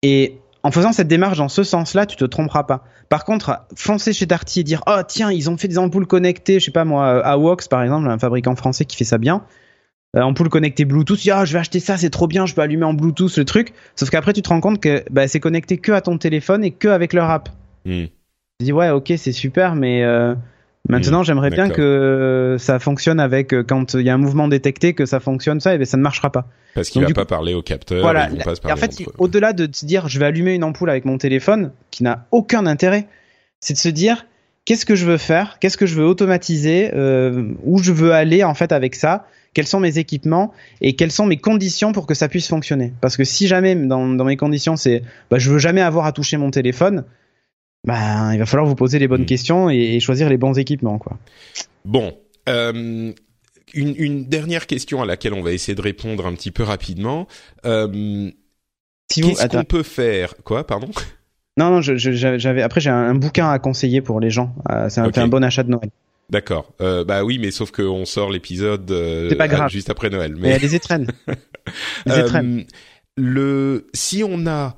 Et en faisant cette démarche dans ce sens-là, tu te tromperas pas. Par contre, foncer chez Darty et dire oh tiens ils ont fait des ampoules connectées, je sais pas moi, Awox par exemple, un fabricant français qui fait ça bien, euh, ampoule connectée Bluetooth, ah je vais acheter ça, c'est trop bien, je peux allumer en Bluetooth le truc. Sauf qu'après tu te rends compte que bah, c'est connecté que à ton téléphone et que avec leur app. Mm. Tu dis ouais ok c'est super, mais euh, maintenant Mhm, j'aimerais bien que ça fonctionne avec euh, quand il y a un mouvement détecté que ça fonctionne ça et ben ça ne marchera pas. Parce qu'il va pas parler au capteur. Voilà. se en fait, au-delà de se dire je vais allumer une ampoule avec mon téléphone, qui n'a aucun intérêt, c'est de se dire qu'est-ce que je veux faire, qu'est-ce que je veux automatiser, euh, où je veux aller en fait avec ça, quels sont mes équipements et quelles sont mes conditions pour que ça puisse fonctionner. Parce que si jamais dans, dans mes conditions c'est bah, je veux jamais avoir à toucher mon téléphone, bah, il va falloir vous poser les bonnes Mm. questions et, et choisir les bons équipements quoi. Bon, euh, une, une dernière question à laquelle on va essayer de répondre un petit peu rapidement. Euh, Si Qu'est-ce qu'on peut faire Quoi, pardon non non, j'avais après j'ai un, un bouquin à conseiller pour les gens. Euh, c'est un, bon achat de Noël. D'accord. Euh, bah oui, mais sauf qu'on sort l'épisode euh, juste après Noël. Mais il y Mais a des étrennes. Euh, étrennes. le si on a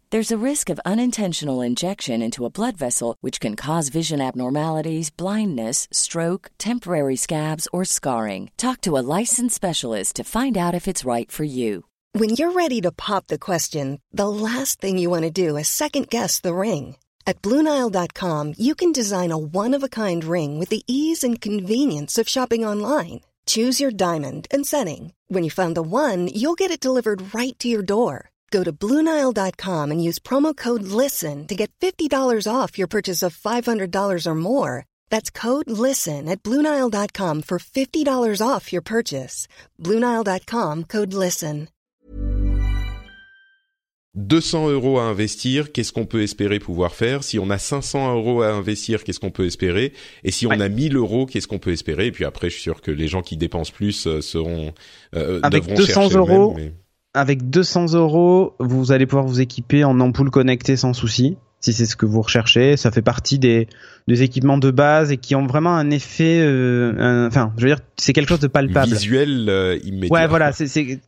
There's a risk of unintentional injection into a blood vessel, which can cause vision abnormalities, blindness, stroke, temporary scabs, or scarring. Talk to a licensed specialist to find out if it's right for you. When you're ready to pop the question, the last thing you want to do is second guess the ring. At Bluenile.com, you can design a one of a kind ring with the ease and convenience of shopping online. Choose your diamond and setting. When you find the one, you'll get it delivered right to your door. Go to Bluenile.com and use promo code LISTEN to get $50 off your purchase of $500 or more. That's code LISTEN at Bluenile.com for $50 off your purchase. Bluenile.com code LISTEN. 200 euros à investir, qu'est-ce qu'on peut espérer pouvoir faire? Si on a 500 euros à investir, qu'est-ce qu'on peut espérer? Et si on Ouais. a 1000 euros, qu'est-ce qu'on peut espérer? Et puis après, je suis sûr que les gens qui dépensent plus euh, seront euh, Avec devront 200 chercher euros, mais- Avec 200 euros, vous allez pouvoir vous équiper en ampoule connectée sans souci, si c'est ce que vous recherchez. Ça fait partie des, des équipements de base et qui ont vraiment un effet, euh, un- enfin, je veux dire, c'est quelque chose de palpable. visuel euh, immédiat. Ouais, voilà, c'est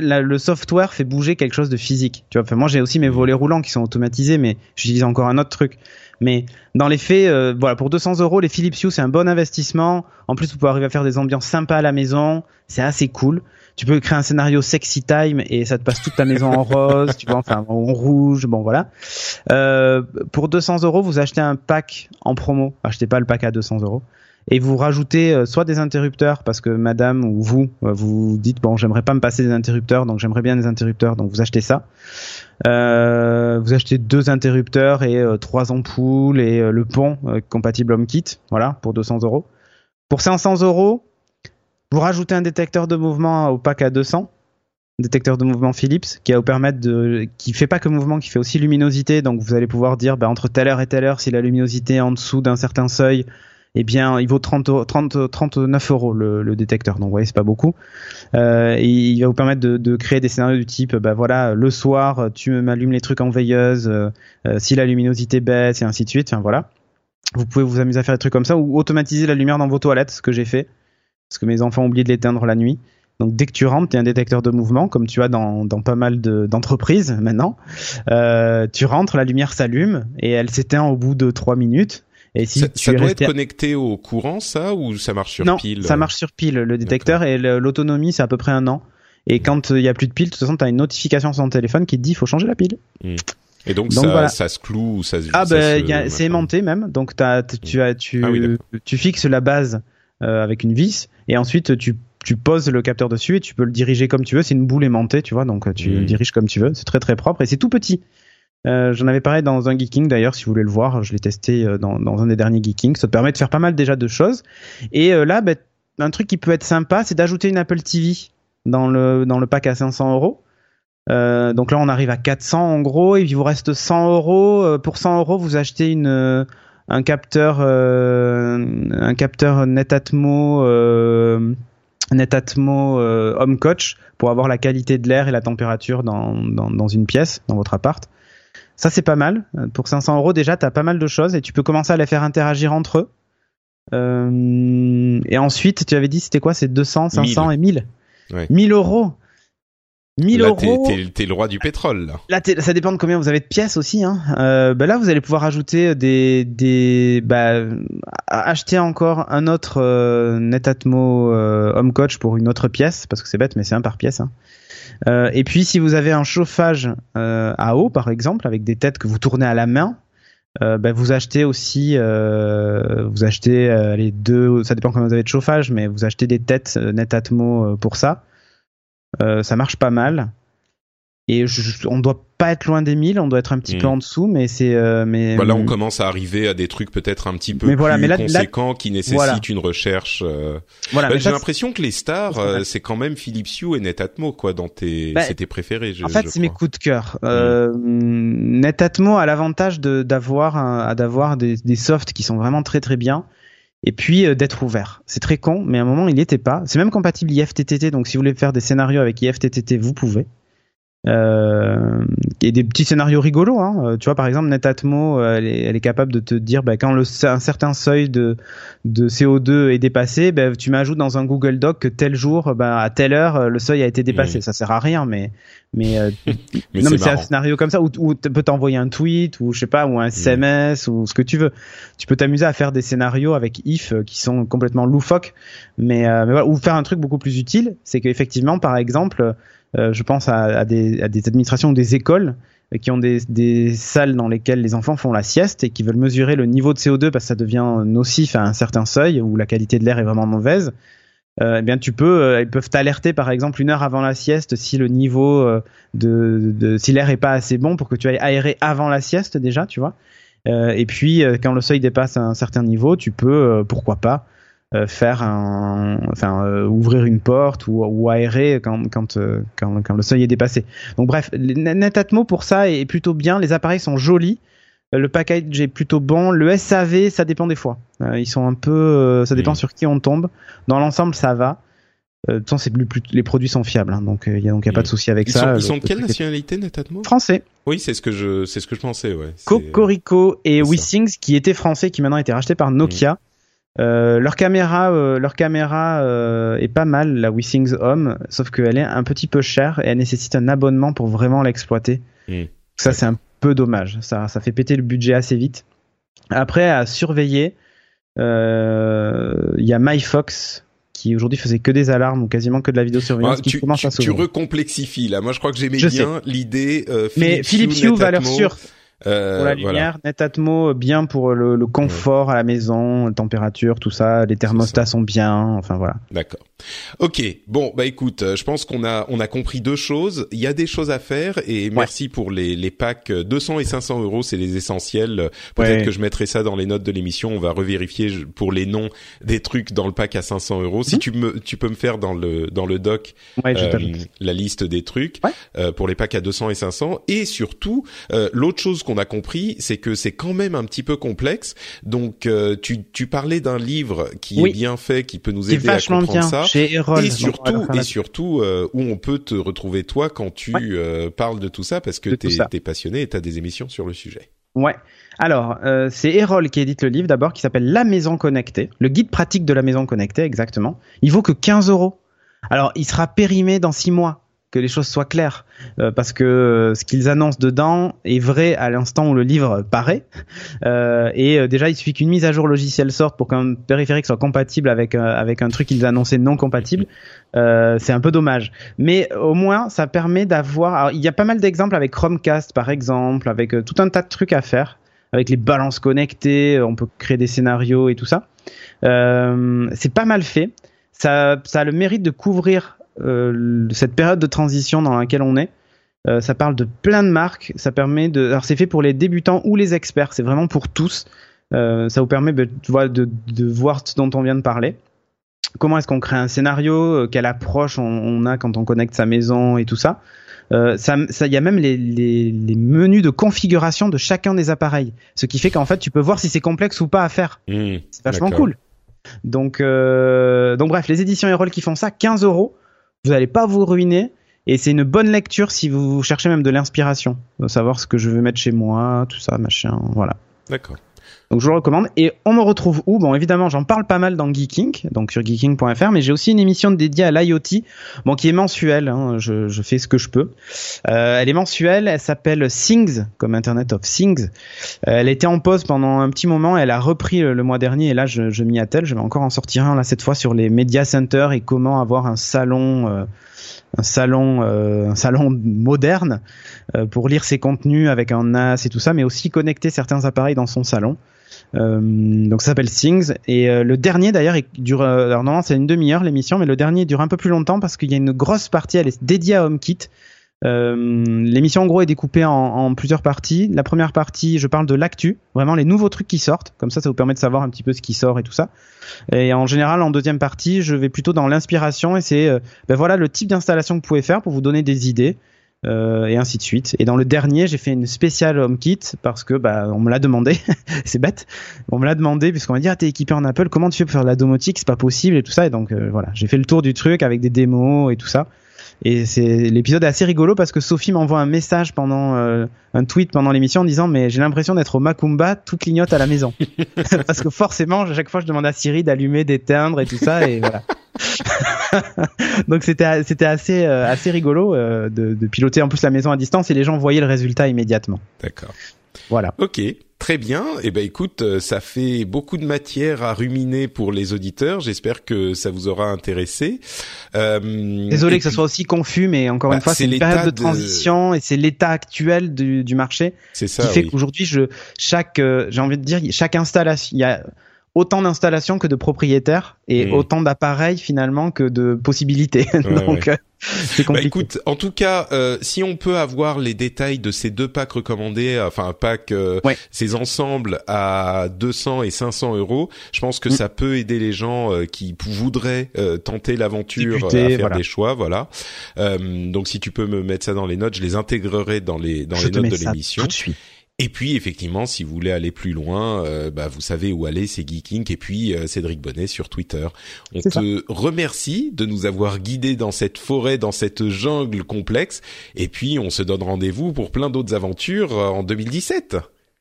le software fait bouger quelque chose de physique. Tu vois, enfin, moi j'ai aussi mes volets roulants qui sont automatisés, mais j'utilise encore un autre truc. Mais dans les faits, euh, voilà, pour 200 euros, les Philips Hue c'est un bon investissement. En plus, vous pouvez arriver à faire des ambiances sympas à la maison. C'est assez cool. Tu peux créer un scénario sexy time et ça te passe toute ta maison en rose, tu vois, enfin en rouge, bon voilà. Euh, pour 200 euros, vous achetez un pack en promo. Achetez pas le pack à 200 euros et vous rajoutez euh, soit des interrupteurs parce que madame ou vous euh, vous dites bon j'aimerais pas me passer des interrupteurs donc j'aimerais bien des interrupteurs donc vous achetez ça euh, vous achetez deux interrupteurs et euh, trois ampoules et euh, le pont compatible HomeKit voilà pour 200 euros pour 500 euros vous rajoutez un détecteur de mouvement au pack à 200 détecteur de mouvement Philips qui va vous permettre de qui fait pas que mouvement qui fait aussi luminosité donc vous allez pouvoir dire ben, entre telle heure et telle heure si la luminosité est en dessous d'un certain seuil eh bien, il vaut 30, euros- 30, 39 euros le, détecteur. Donc, vous voyez, c'est pas beaucoup. Euh, il va vous permettre de, de créer des scénarios du type, bah voilà, le soir, tu m'allumes les trucs en veilleuse, euh, euh, si la luminosité baisse, et ainsi de suite. Enfin, voilà. Vous pouvez vous amuser à faire des trucs comme ça ou automatiser la lumière dans vos toilettes, ce que j'ai fait. Parce que mes enfants ont oublié de l'éteindre la nuit. Donc, dès que tu rentres, tu as un détecteur de mouvement, comme tu as dans, dans pas mal de- d'entreprises maintenant. Euh, tu rentres, la lumière s'allume et elle s'éteint au bout de 3 minutes. Et si ça, tu ça doit resté- être connecté au courant, ça, ou ça marche sur non, pile ça euh marche sur pile, le détecteur, et l'autonomie, c'est à peu près un an. Et quand euh, il y a plus de pile, de toute façon, tu as une notification sur ton téléphone qui te dit il faut changer la pile. Et donc, Donc, ça, voilà. ça se cloue ou ça se. Ah ben, a- c'est aimanté même. Donc tu as, tu, Ah oui, tu fixes la base euh, avec une vis, et ensuite tu tu poses le capteur dessus et tu peux le diriger comme tu veux. C'est une boule aimantée, tu vois, donc euh, tu le diriges comme tu veux. C'est très très propre et c'est tout petit. Euh, J'en avais parlé dans un Geeking d'ailleurs, si vous voulez le voir, je l'ai testé euh, dans, dans un des derniers Geeking. Ça te permet de faire pas mal déjà de choses. Et euh, là, ben, un truc qui peut être sympa, c'est d'ajouter une Apple TV dans le dans le pack à 500 euros. Euh, donc là, on arrive à 400 en gros, et il vous reste 100 euros. Pour 100 euros, vous achetez une un capteur euh, un capteur Netatmo euh, Netatmo euh, Home Coach pour avoir la qualité de l'air et la température dans, dans dans une pièce, dans votre appart. Ça c'est pas mal. Pour 500 euros déjà, t'as pas mal de choses et tu peux commencer à les faire interagir entre eux. Euh, et ensuite, tu avais dit c'était quoi C'est 200, 500 et 1000. Ouais. 1000 euros. 1000 Là, t'es, euros. t'es, le roi du pétrole, là. Là, ça dépend de combien vous avez de pièces aussi. Hein. Euh, bah là, vous allez pouvoir ajouter des, des, bah, acheter encore un autre euh, Netatmo euh, Home Coach pour une autre pièce, parce que c'est bête, mais c'est un par pièce. Hein. Euh, et puis, si vous avez un chauffage euh, à eau, par exemple, avec des têtes que vous tournez à la main, euh, bah, vous achetez aussi, euh, vous achetez euh, les deux, ça dépend combien vous avez de chauffage, mais vous achetez des têtes euh, Netatmo euh, pour ça. Euh, ça marche pas mal. Et je, on doit pas être loin des 1000, on doit être un petit Mm. peu en dessous, mais c'est, euh, mais. Voilà, on commence à arriver à des trucs peut-être un petit peu Mais voilà, plus mais là- là- conséquents qui nécessitent Voilà. une recherche. euh. Voilà, Bah, j'ai l'impression que les stars, c'est- euh, c'est quand même Philips Hue et Netatmo, quoi, dans tes, Bah, c'est tes préférés. Je, En fait, c'est mes coups de cœur. Euh, Netatmo a l'avantage de d'avoir d'avoir des, des softs qui sont vraiment très très bien. Et puis euh, d'être ouvert. C'est très con, mais à un moment il n'y était pas. C'est même compatible IFTTT, donc si vous voulez faire des scénarios avec IFTTT, vous pouvez. Euh, et des petits scénarios rigolos. Hein. Euh, Tu vois, par exemple, Netatmo, euh, elle est, elle est capable de te dire bah, quand le, un certain seuil de, de CO2 est dépassé, bah, tu m'ajoutes dans un Google Doc que tel jour, bah, à telle heure, le seuil a été dépassé. Mmh. Ça sert à rien, mais mais, euh, Mais non, c'est mais c'est un scénario comme ça où, où tu peux t'envoyer un tweet ou je sais pas ou un SMS ou ce que tu veux. Tu peux t'amuser à faire des scénarios avec if qui sont complètement loufoques, mais, euh, mais voilà, ou faire un truc beaucoup plus utile, c'est qu'effectivement, par exemple, je pense à, des, administrations ou des écoles euh, qui ont des, salles dans lesquelles les enfants font la sieste et qui veulent mesurer le niveau de CO2 parce que ça devient nocif à un certain seuil où la qualité de l'air est vraiment mauvaise. Euh, eh bien, tu peux, euh, ils peuvent t'alerter par exemple une heure avant la sieste si le niveau euh, de, de si l'air est pas assez bon pour que tu ailles aérer avant la sieste déjà, tu vois. Euh, et puis, euh, quand le seuil dépasse un certain niveau, tu peux, euh, pourquoi pas, euh, faire un, enfin, euh, ouvrir une porte ou, ou aérer quand, quand, euh, quand, quand le seuil est dépassé. Donc bref, Netatmo pour ça est plutôt bien. Les appareils sont jolis. Euh, Le package est plutôt bon. Le SAV, ça dépend des fois. Euh, ils sont un peu, euh, ça dépend sur qui on tombe. Dans l'ensemble, ça va. Euh, De toute façon, c'est plus, plus- les produits sont fiables, hein, donc il y a donc y a pas de souci avec Ils ça. sont, ils sont de le quelle nationalité, Netatmo Français. Oui, c'est ce que je, c'est ce que je pensais, ouais. Cocorico et. WeSings qui étaient français, qui maintenant a été racheté par Nokia. Euh, leur caméra, euh, leur caméra euh, est pas mal, la WeSings Home, sauf qu'elle est un petit peu chère et elle nécessite un abonnement pour vraiment l'exploiter. Ça, c'est un peu dommage. Ça, ça fait péter le budget assez vite. Après, à surveiller, il y a MyFox qui aujourd'hui faisait que des alarmes ou quasiment que de la vidéosurveillance Ah, qui tu, commence tu, à tu s'ouvrir. recomplexies là. Moi, je crois que j'aimais bien l'idée. Mais Philips Hue, valeur sûre pour la voilà. lumière, Netatmo bien pour le, le confort à la maison, la température, tout ça, les thermostats sont bien, enfin voilà. D'accord. Ok. Bon, bah écoute, euh, je pense qu'on a on a compris deux choses. Il y a des choses à faire et merci pour les les packs euh, 200 et 500 euros, c'est les essentiels. Euh, Peut-être Ouais. que je mettrai ça dans les notes de l'émission. On va revérifier pour les noms des trucs dans le pack à 500 euros. Si Mhm. tu me tu peux me faire dans le dans le doc Ouais, je euh, la liste des trucs Ouais. euh, pour les packs à 200 et 500 et surtout euh, l'autre chose qu'on a compris c'est que c'est quand même un petit peu complexe donc euh, tu tu parlais d'un livre qui Oui. est bien fait qui peut nous aider à comprendre bien ça chez Erol. et surtout et surtout euh, où on peut te retrouver toi quand tu Ouais. euh, parles de tout ça parce que t'es t'es passionné et t'as des émissions sur le sujet Ouais. Alors, euh, c'est Erol qui édite le livre d'abord, qui s'appelle La Maison Connectée, le guide pratique de la maison connectée, exactement. Il vaut que 15 euros. Alors, il sera périmé dans 6 mois, que les choses soient claires, euh, parce que euh, ce qu'ils annoncent dedans est vrai à l'instant où le livre paraît. Euh, et euh, déjà, il suffit qu'une mise à jour logicielle sorte pour qu'un périphérique soit compatible avec un, avec un truc qu'ils annonçaient non compatible. Euh, c'est un peu dommage. Mais au moins, ça permet d'avoir. Il y a pas mal d'exemples avec Chromecast, par exemple, avec euh, tout un tas de trucs à faire, avec les balances connectées. euh, On peut créer des scénarios et tout ça. Euh, c'est pas mal fait. Ça, ça a le mérite de couvrir euh, cette période de transition dans laquelle on est. Euh, ça parle de plein de marques. Ça permet de. Alors c'est fait pour les débutants ou les experts. C'est vraiment pour tous. Euh, ça vous permet ben, tu vois, de, de voir ce dont on vient de parler. Comment est-ce qu'on crée un scénario? Euh, Quelle approche on, on a quand on connecte sa maison et tout ça? Euh, ça, ça, il y a même les, les, les menus de configuration de chacun des appareils, ce qui fait qu'en fait, tu peux voir si c'est complexe ou pas à faire. Mmh. C'est vachement cool. Donc, euh, donc bref, les éditions Erol qui font ça, 15 euros. Vous n'allez pas vous ruiner. Et c'est une bonne lecture si vous cherchez même de l'inspiration. De savoir ce que je veux mettre chez moi, tout ça, machin, voilà. d'accord Donc je vous le recommande. Et on me retrouve où? Bon, évidemment, j'en parle pas mal dans Geeking, donc sur geeking.fr, mais j'ai aussi une émission dédiée à l'IoT, bon, qui est mensuelle. hein, je, je fais ce que je peux. Euh, elle est mensuelle. Elle s'appelle Things, comme Internet of Things. Euh, elle était en pause pendant un petit moment. Elle a repris le, le mois dernier, et là, je, je m'y attelle. Je vais encore en sortir un là cette fois sur les media centers et comment avoir un salon. euh, un salon, euh, un salon moderne euh, pour lire ses contenus avec un NAS et tout ça, mais aussi connecter certains appareils dans son salon. Euh, donc ça s'appelle Things et le dernier d'ailleurs il dure alors normalement c'est une demi-heure l'émission mais le dernier dure un peu plus longtemps parce qu'il y a une grosse partie elle est dédiée à HomeKit. Euh, l'émission en gros est découpée en, en plusieurs parties. La première partie, je parle de l'actu, vraiment les nouveaux trucs qui sortent. Comme ça, ça vous permet de savoir un petit peu ce qui sort et tout ça. Et en général, en deuxième partie, je vais plutôt dans l'inspiration et c'est euh, ben voilà le type d'installation que vous pouvez faire pour vous donner des idées euh, et ainsi de suite. Et dans le dernier, j'ai fait une spéciale HomeKit parce que bah on me l'a demandé. c'est bête. On me l'a demandé puisqu'on m'a dit ah t'es équipé en Apple, comment tu fais pour faire la domotique, c'est pas possible et tout ça. Et donc euh, voilà, j'ai fait le tour du truc avec des démos et tout ça. Et c'est l'épisode est assez rigolo parce que Sophie m'envoie un message pendant euh, un tweet pendant l'émission en disant mais j'ai l'impression d'être au Macumba, tout clignote à la maison. parce que forcément, à chaque fois je demande à Siri d'allumer, d'éteindre et tout ça et voilà. Donc c'était c'était assez euh, assez rigolo euh, de, de piloter en plus la maison à distance et les gens voyaient le résultat immédiatement. d'accord Voilà. Ok, très bien. Eh ben écoute, euh, ça fait beaucoup de matière à ruminer pour les auditeurs. J'espère que ça vous aura intéressé. Euh, Désolé que ça puis- soit aussi confus, mais encore Bah, une fois, c'est une période de de- transition et c'est l'état actuel du, du marché C'est qui ça. fait oui. qu'aujourd'hui, je chaque, euh, j'ai envie de dire, chaque installation, il y a autant d'installations que de propriétaires et autant d'appareils finalement que de possibilités. Ouais, Donc, C'est Bah, écoute, en tout cas, euh, si on peut avoir les détails de ces deux packs recommandés, enfin un pack, euh, Ouais. ces ensembles à 200 et 500 euros, je pense que Mm. ça peut aider les gens euh, qui voudraient euh, tenter l'aventure, euh, à faire voilà. des choix, voilà. Euh, donc si tu peux me mettre ça dans les notes, je les intégrerai dans les dans Je les te notes de l'émission. tout de suite. Et puis effectivement, si vous voulez aller plus loin, euh, bah, vous savez où aller, c'est Geeking et puis euh, Cédric Bonnet sur Twitter. On te remercie de nous avoir guidés dans cette forêt, dans cette jungle complexe. Et puis on se donne rendez-vous pour plein d'autres aventures euh, en 2017.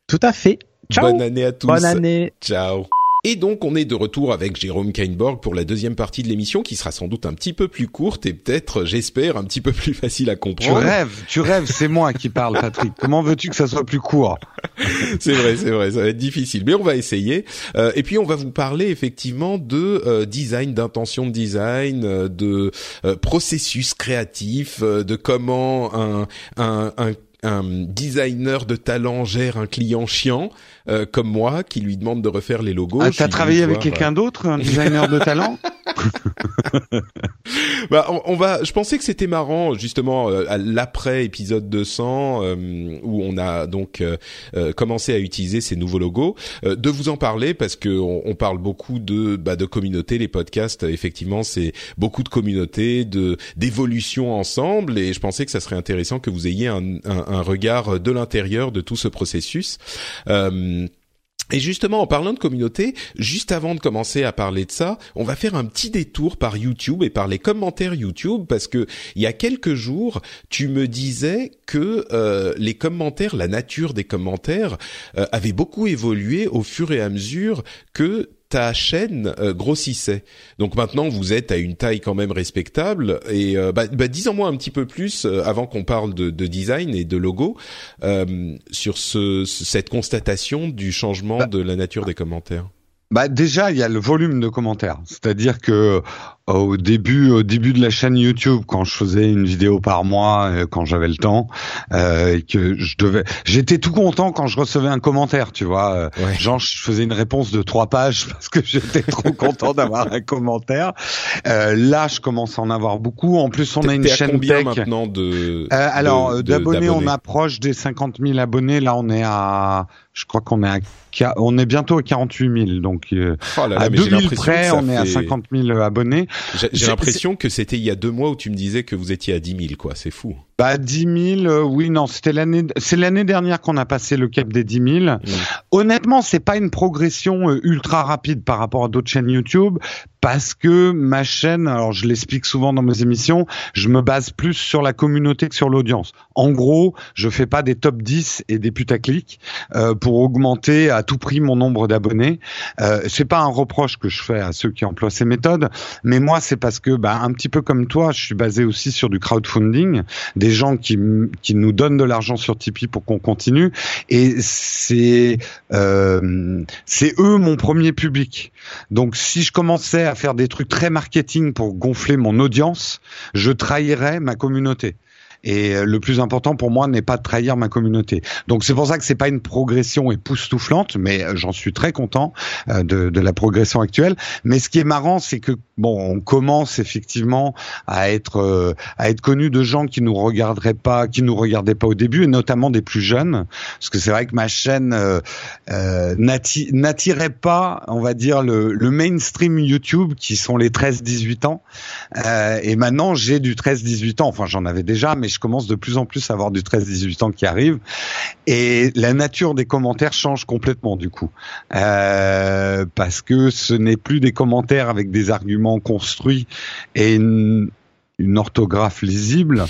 Tout à fait. Ciao. Bonne année à tous. Bonne année. Ciao. Et donc on est de retour avec Jérôme Kainborg pour la deuxième partie de l'émission qui sera sans doute un petit peu plus courte et peut-être, j'espère, un petit peu plus facile à Tu comprendre. rêves, tu rêves, c'est moi qui parle, Patrick. Comment veux-tu que ça soit plus court? C'est vrai, c'est vrai, ça va être difficile, mais on va essayer. Euh, et puis on va vous parler effectivement de euh, design, d'intention de design, euh, de euh, processus créatif, euh, de comment un, un, un un designer de talent gère un client chiant euh, comme moi qui lui demande de refaire les logos. ah, T'as travaillé avec quelqu'un d'autre, un designer de talent Bah, on, on va. Je pensais que c'était marrant justement euh, à l'après épisode 200 euh, où on a donc euh, commencé à utiliser ces nouveaux logos, de vous en parler parce que on, on parle beaucoup de bah, de communauté. Les podcasts, effectivement, c'est beaucoup de communauté, de d'évolution ensemble, et je pensais que ça serait intéressant que vous ayez un, un, un regard de l'intérieur de tout ce processus. Euh, et justement, en parlant de communauté, juste avant de commencer à parler de ça, on va faire un petit détour par YouTube et par les commentaires YouTube parce que il y a quelques jours, tu me disais que euh, les commentaires, la nature des commentaires, euh, avait beaucoup évolué au fur et à mesure que ta chaîne euh, grossissait. Donc maintenant, vous êtes à une taille quand même respectable. Et euh, bah, bah, dis-en-moi un petit peu plus euh, avant qu'on parle de, de design et de logo sur ce, ce- cette constatation du changement de la nature des commentaires. Bah déjà, il y a le volume de commentaires. C'est-à-dire que au début, au début de la chaîne YouTube, quand je faisais une vidéo par mois, euh, quand j'avais le temps, euh, que je devais, j'étais tout content quand je recevais un commentaire, tu vois. euh, Ouais. Genre, je faisais une réponse de trois pages parce que j'étais trop content d'avoir un commentaire. Euh, là, je commence à en avoir beaucoup. En plus, on a une à chaîne combien tech. maintenant de Euh, alors, d'abonnés, on approche des 50 000 abonnés. Là, on est à, je crois qu'on est à, on est bientôt à 48 000. Donc, Oh là là, à mais j'ai 2000 l'impression près, on est à fait- 50 000 abonnés. J'ai l'impression que c'était il y a deux mois où tu me disais que vous étiez à 10 000, quoi. C'est fou. Bah, 10 000, euh, oui, non, c'était l'année, c'est l'année dernière qu'on a passé le cap des 10 000. Mm. Honnêtement, c'est pas une progression euh, ultra rapide par rapport à d'autres chaînes YouTube parce que ma chaîne, alors je l'explique souvent dans mes émissions, je me base plus sur la communauté que sur l'audience. En gros, je fais pas des top 10 et des putaclics euh, pour augmenter à tout prix mon nombre d'abonnés. Euh, c'est pas un reproche que je fais à ceux qui emploient ces méthodes, mais moi c'est parce que bah, un petit peu comme toi, je suis basé aussi sur du crowdfunding, des gens qui qui nous donnent de l'argent sur Tipeee pour qu'on continue et c'est euh, c'est eux mon premier public. Donc si je commençais à faire des trucs très marketing pour gonfler mon audience, je trahirais ma communauté. Et euh, le plus important pour moi n'est pas de trahir ma communauté. Donc c'est pour ça que c'est pas une progression époustouflante, mais euh, j'en suis très content euh, de, de la progression actuelle. Mais ce qui est marrant, c'est que bon, on commence effectivement à être à être connu de gens qui nous regarderaient pas, qui nous regardaient pas au début, et notamment des plus jeunes, parce que c'est vrai que ma chaîne euh, euh, n'atti- n'attirait pas, on va dire le, le mainstream YouTube qui sont les 13-18 ans. Euh, et maintenant, j'ai du 13-18 ans. Enfin, j'en avais déjà, mais je commence de plus en plus à avoir du 13-18 ans qui arrive. Et la nature des commentaires change complètement du coup, euh, parce que ce n'est plus des commentaires avec des arguments construits et une, une orthographe lisible.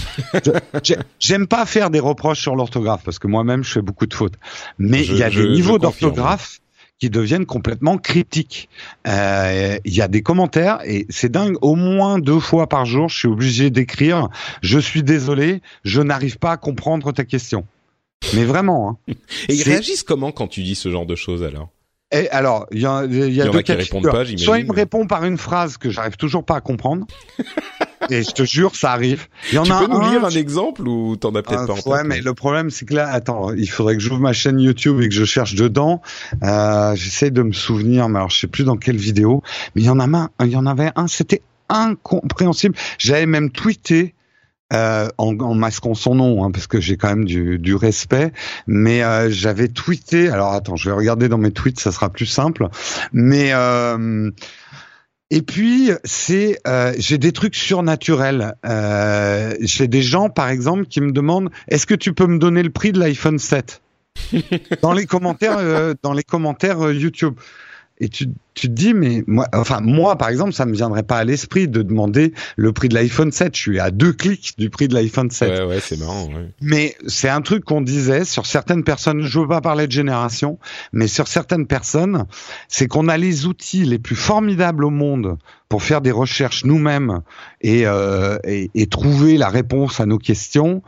J'aime pas faire des reproches sur l'orthographe parce que moi-même je fais beaucoup de fautes, mais il y a je- des niveaux d'orthographe qui deviennent complètement cryptiques. Euh, Il y a des commentaires et c'est dingue. Au moins deux fois par jour, je suis obligé d'écrire. Je suis désolé, je n'arrive pas à comprendre ta question. Mais vraiment. Hein. Et ils réagissent comment quand tu dis ce genre de choses alors? Et alors, il y a, y a Il y en a qui répondent pas, j'imagine. Soit il me répond par une phrase que j'arrive toujours pas à comprendre. et je te jure, ça arrive. Il y en Tu a peux nous un, lire un exemple ou t'en as peut-être Ah, pas en ouais, mais le problème, c'est que là, attends, il faudrait que j'ouvre ma chaîne YouTube et que je cherche dedans. Euh, J'essaie de me souvenir, mais alors je sais plus dans quelle vidéo. Mais il y en a un, il y en avait un, c'était incompréhensible. J'avais même tweeté euh, en, en, masquant son nom, hein, parce que j'ai quand même du, du respect. Mais euh, j'avais tweeté. Alors attends, je vais regarder dans mes tweets, ça sera plus simple. Mais euh, et puis c'est euh, j'ai des trucs surnaturels. Euh, j'ai des gens par exemple qui me demandent est-ce que tu peux me donner le prix de l'iPhone 7 dans les commentaires euh, dans les commentaires euh, YouTube. Et tu, tu te dis, mais moi, enfin, moi, par exemple, ça me viendrait pas à l'esprit de demander le prix de l'iPhone 7. Je suis à deux clics du prix de l'iPhone 7. Ouais, ouais, c'est marrant. Ouais. Mais c'est un truc qu'on disait sur certaines personnes. Je veux pas parler de génération, mais sur certaines personnes, c'est qu'on a les outils les plus formidables au monde pour faire des recherches nous-mêmes et, euh, et, et trouver la réponse à nos questions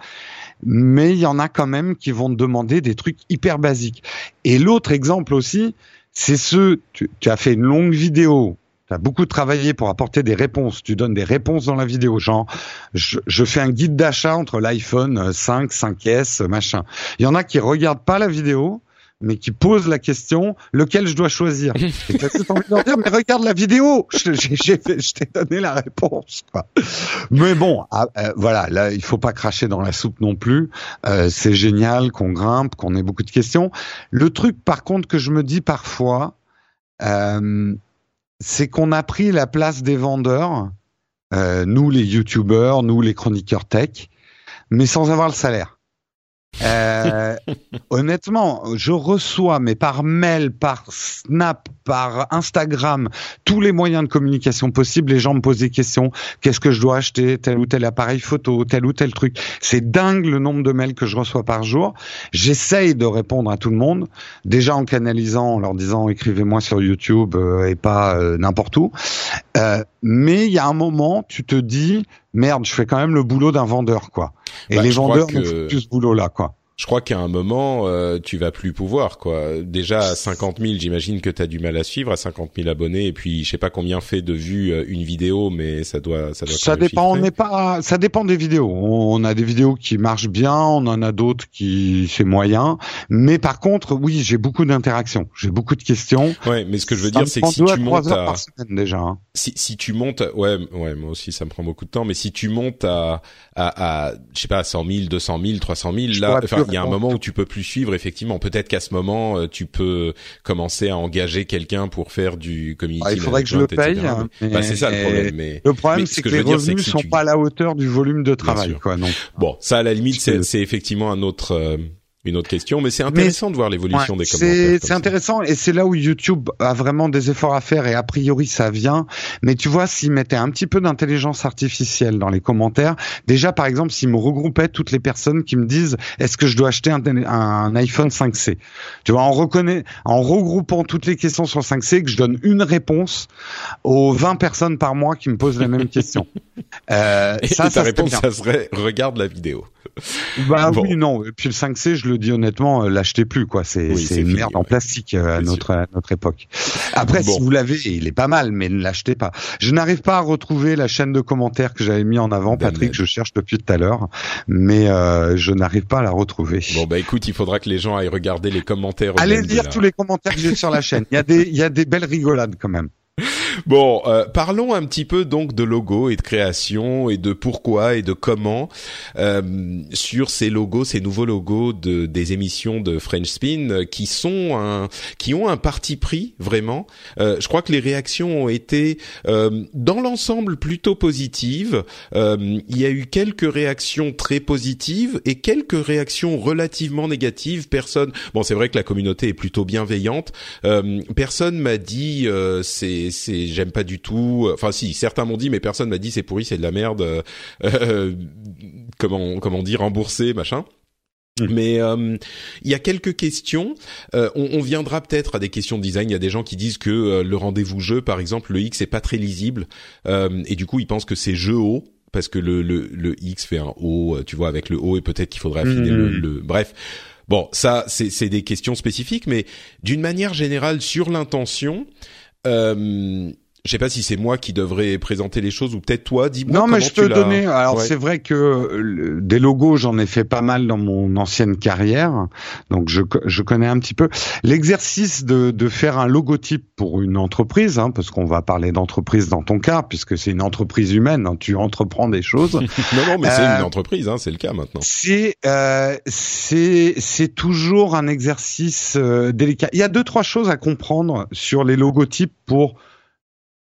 mais il y en a quand même qui vont te demander des trucs hyper basiques. Et l'autre exemple aussi, c'est ce, tu, tu, as fait une longue vidéo, tu as beaucoup travaillé pour apporter des réponses, tu donnes des réponses dans la vidéo, genre, je, je fais un guide d'achat entre l'iPhone 5, 5S, machin. Il y en a qui regardent pas la vidéo, mais qui posent la question lequel je dois choisir. Et tout envie de leur dire mais regarde la vidéo, je, je t'ai donné la réponse. Quoi. Mais bon, ah, euh, voilà, là il faut pas cracher dans la soupe non plus. Euh, c'est génial qu'on grimpe, qu'on ait beaucoup de questions. Le truc par contre que je me dis parfois, euh, c'est qu'on a pris la place des vendeurs, euh, nous les youtubeurs, nous les chroniqueurs tech, mais sans avoir le salaire. Euh, honnêtement, je reçois, mais par mail, par Snap, par Instagram, tous les moyens de communication possibles, les gens me posent des questions. Qu'est-ce que je dois acheter? Tel ou tel appareil photo, tel ou tel truc. C'est dingue le nombre de mails que je reçois par jour. J'essaye de répondre à tout le monde, déjà en canalisant, en leur disant écrivez-moi sur YouTube euh, et pas euh, n'importe où. Euh, mais il y a un moment, tu te dis merde, je fais quand même le boulot d'un vendeur, quoi. Et bah, les vendeurs que... font plus ce boulot-là, quoi je crois qu'à un moment, euh, tu vas plus pouvoir quoi. Déjà à 50 000, j'imagine que tu as du mal à suivre à 50 000 abonnés et puis je sais pas combien fait de vues euh, une vidéo, mais ça doit ça doit. Ça dépend. On n'est pas. Ça dépend des vidéos. On a des vidéos qui marchent bien, on en a d'autres qui c'est moyen. Mais par contre, oui, j'ai beaucoup d'interactions, j'ai beaucoup de questions. Ouais, mais ce que je veux dire, c'est que si tu montes à par semaine déjà. Hein. Si si tu montes, ouais, ouais, moi aussi ça me prend beaucoup de temps. Mais si tu montes à à, à je sais pas à 100 000, 200 000, 300 000, là, enfin il y a un moment où tu peux plus suivre effectivement. Peut-être qu'à ce moment euh, tu peux commencer à engager quelqu'un pour faire du community ah, Il faudrait que je le paye. Mais... Bah, c'est ça le problème. Mais le problème c'est que, que, les revenus si sont tu... pas à la hauteur du volume de travail. Quoi, non. Bon, ça à la limite c'est effectivement un autre. Euh, une autre question, mais c'est intéressant mais, de voir l'évolution ouais, des commentaires. C'est intéressant et c'est là où YouTube a vraiment des efforts à faire et a priori ça vient. Mais tu vois, s'ils mettaient un petit peu d'intelligence artificielle dans les commentaires, déjà par exemple, s'ils me regroupaient toutes les personnes qui me disent est-ce que je dois acheter un, un, iPhone 5C, tu vois, en reconnaît, en regroupant toutes les questions sur 5C, que je donne une réponse aux 20 personnes par mois qui me posent la même question. Euh, et ça, ta ça réponse, ça serait regarde la vidéo. Bah bon. oui, non. Et puis le 5C, je le dis honnêtement, euh, l'achetez plus quoi. C'est oui, une merde ouais. en plastique euh, à notre à notre époque. Après, bon. si vous l'avez, il est pas mal, mais ne l'achetez pas. Je n'arrive pas à retrouver la chaîne de commentaires que j'avais mis en avant, Patrick. Je cherche depuis tout à l'heure, mais euh, je n'arrive pas à la retrouver. Bon bah écoute, il faudra que les gens aillent regarder les commentaires. Allez lire tous les commentaires que j'ai sur la chaîne. Il y a des il y a des belles rigolades quand même. Bon, euh, parlons un petit peu donc de logo et de création et de pourquoi et de comment euh, sur ces logos, ces nouveaux logos de, des émissions de French Spin euh, qui sont un, qui ont un parti pris vraiment. Euh, je crois que les réactions ont été euh, dans l'ensemble plutôt positives. Euh, il y a eu quelques réactions très positives et quelques réactions relativement négatives. Personne, bon c'est vrai que la communauté est plutôt bienveillante. personne m'a dit c'est c'est j'aime pas du tout. Enfin si, certains m'ont dit mais personne m'a dit c'est pourri, c'est de la merde. Euh, comment comment dire remboursé machin. Mais il euh, y a quelques questions. Euh, on, on, viendra peut-être à des questions de design. Il y a des gens qui disent que euh, le rendez-vous jeu, par exemple, le X est pas très lisible et du coup ils pensent que c'est jeu haut parce que le, le, le X fait un O, tu vois, avec le O et peut-être qu'il faudrait affiner mmh. le, le, Bref. Bon, ça c'est des questions spécifiques, mais d'une manière générale sur l'intention, euh, je sais pas si c'est moi qui devrais présenter les choses ou peut-être toi. Dis-moi. Non, mais je peux donner. Alors Ouais. c'est vrai que euh, des logos, j'en ai fait pas mal dans mon ancienne carrière, donc je je connais un petit peu l'exercice de de faire un logotype pour une entreprise, hein, parce qu'on va parler d'entreprise dans ton cas, puisque c'est une entreprise humaine. hein, tu entreprends des choses. non, non, mais c'est Euh, une entreprise, hein, c'est le cas maintenant. C'est euh, c'est c'est toujours un exercice euh, délicat. Il y a deux trois choses à comprendre sur les logotypes pour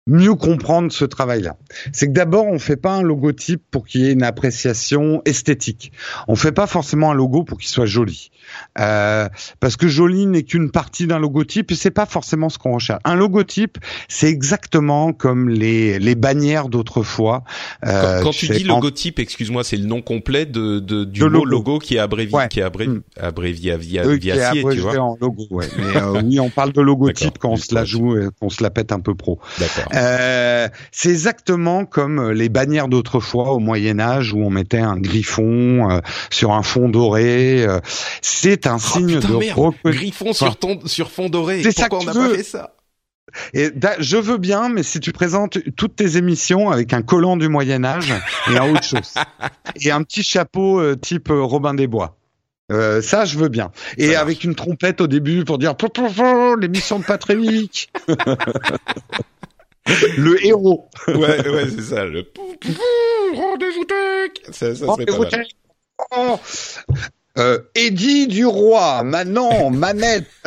mieux comprendre ce travail-là. C'est que d'abord, on fait pas un logotype pour qu'il y ait une appréciation esthétique. On fait pas forcément un logo pour qu'il soit joli, euh, parce que joli n'est qu'une partie d'un logotype et c'est pas forcément ce qu'on recherche. Un logotype, c'est exactement comme les les bannières d'autrefois. Quand, Euh, quand tu dis logotype, excuse-moi, c'est le nom complet de, de du mot logo. logo qui est abrévié, Ouais. qui est abré, abrévié via, est viacier, tu vois. en logo, ouais. Mais euh, oui, on parle de logotype quand on se la joue, qu'on se la pète un peu pro. D'accord. Euh, c'est exactement comme les bannières d'autrefois au Moyen Âge où on mettait un griffon euh, sur un fond doré. euh, c'est un Oh, signe putain, de merde, Griffon sur ton sur fond doré. C'est ça que on tu n'a pas veux. fait ça? Et da- je veux bien, mais si tu présentes toutes tes émissions avec un collant du Moyen Âge et un autre chose et un petit chapeau euh, type euh, Robin des Bois. Euh, ça, je veux bien. Et avec une trompette au début pour dire l'émission de Patrick. Le héros. Ouais, ouais, c'est ça. Le rendez-vous tech. Ça, ça serait pas mal. Oh. Euh, Eddie du roi, Manon, Manette.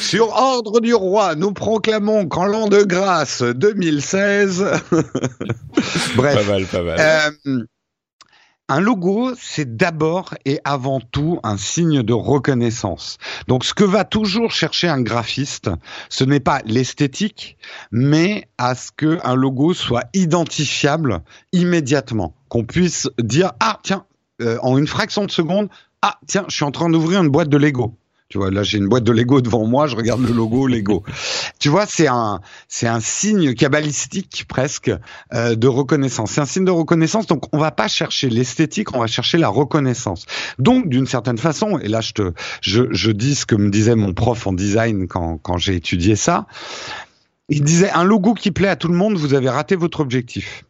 Sur ordre du roi, nous proclamons qu'en l'an de grâce 2016. Bref. Pas mal, pas mal. Euh, un logo, c'est d'abord et avant tout un signe de reconnaissance. Donc, ce que va toujours chercher un graphiste, ce n'est pas l'esthétique, mais à ce que un logo soit identifiable immédiatement, qu'on puisse dire ah tiens, euh, en une fraction de seconde, ah tiens, je suis en train d'ouvrir une boîte de Lego. Tu vois, là j'ai une boîte de Lego devant moi, je regarde le logo Lego. tu vois, c'est un c'est un signe cabalistique presque euh, de reconnaissance. C'est un signe de reconnaissance, donc on va pas chercher l'esthétique, on va chercher la reconnaissance. Donc d'une certaine façon, et là je te je, je dis ce que me disait mon prof en design quand quand j'ai étudié ça. Il disait un logo qui plaît à tout le monde, vous avez raté votre objectif.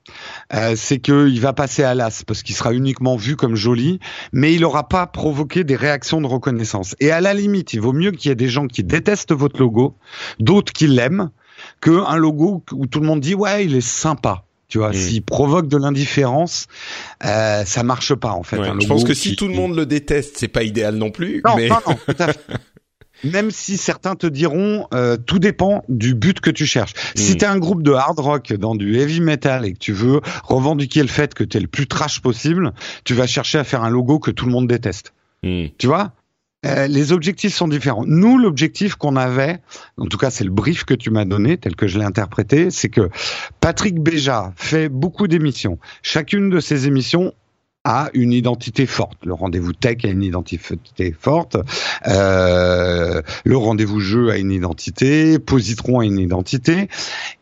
Euh, c'est qu'il va passer à l'as parce qu'il sera uniquement vu comme joli, mais il n'aura pas provoqué des réactions de reconnaissance. Et à la limite, il vaut mieux qu'il y ait des gens qui détestent votre logo, d'autres qui l'aiment, qu'un logo où tout le monde dit ouais il est sympa. Tu vois, Mm. s'il provoque de l'indifférence, euh, ça marche pas en fait. Ouais, je pense que si qui- tout le monde le déteste, c'est pas idéal non plus. non, mais non, non, tout à fait. Même si certains te diront, euh, tout dépend du but que tu cherches. Si Mm. t'es un groupe de hard rock dans du heavy metal et que tu veux revendiquer le fait que t'es le plus trash possible, tu vas chercher à faire un logo que tout le monde déteste. Hmm. Tu vois? Euh, les objectifs sont différents. Nous, l'objectif qu'on avait, en tout cas c'est le brief que tu m'as donné, tel que je l'ai interprété, c'est que Patrick Béja fait beaucoup d'émissions. Chacune de ces émissions a une identité forte. Le rendez-vous tech a une identité forte. Euh, le rendez-vous jeu a une identité. Positron a une identité.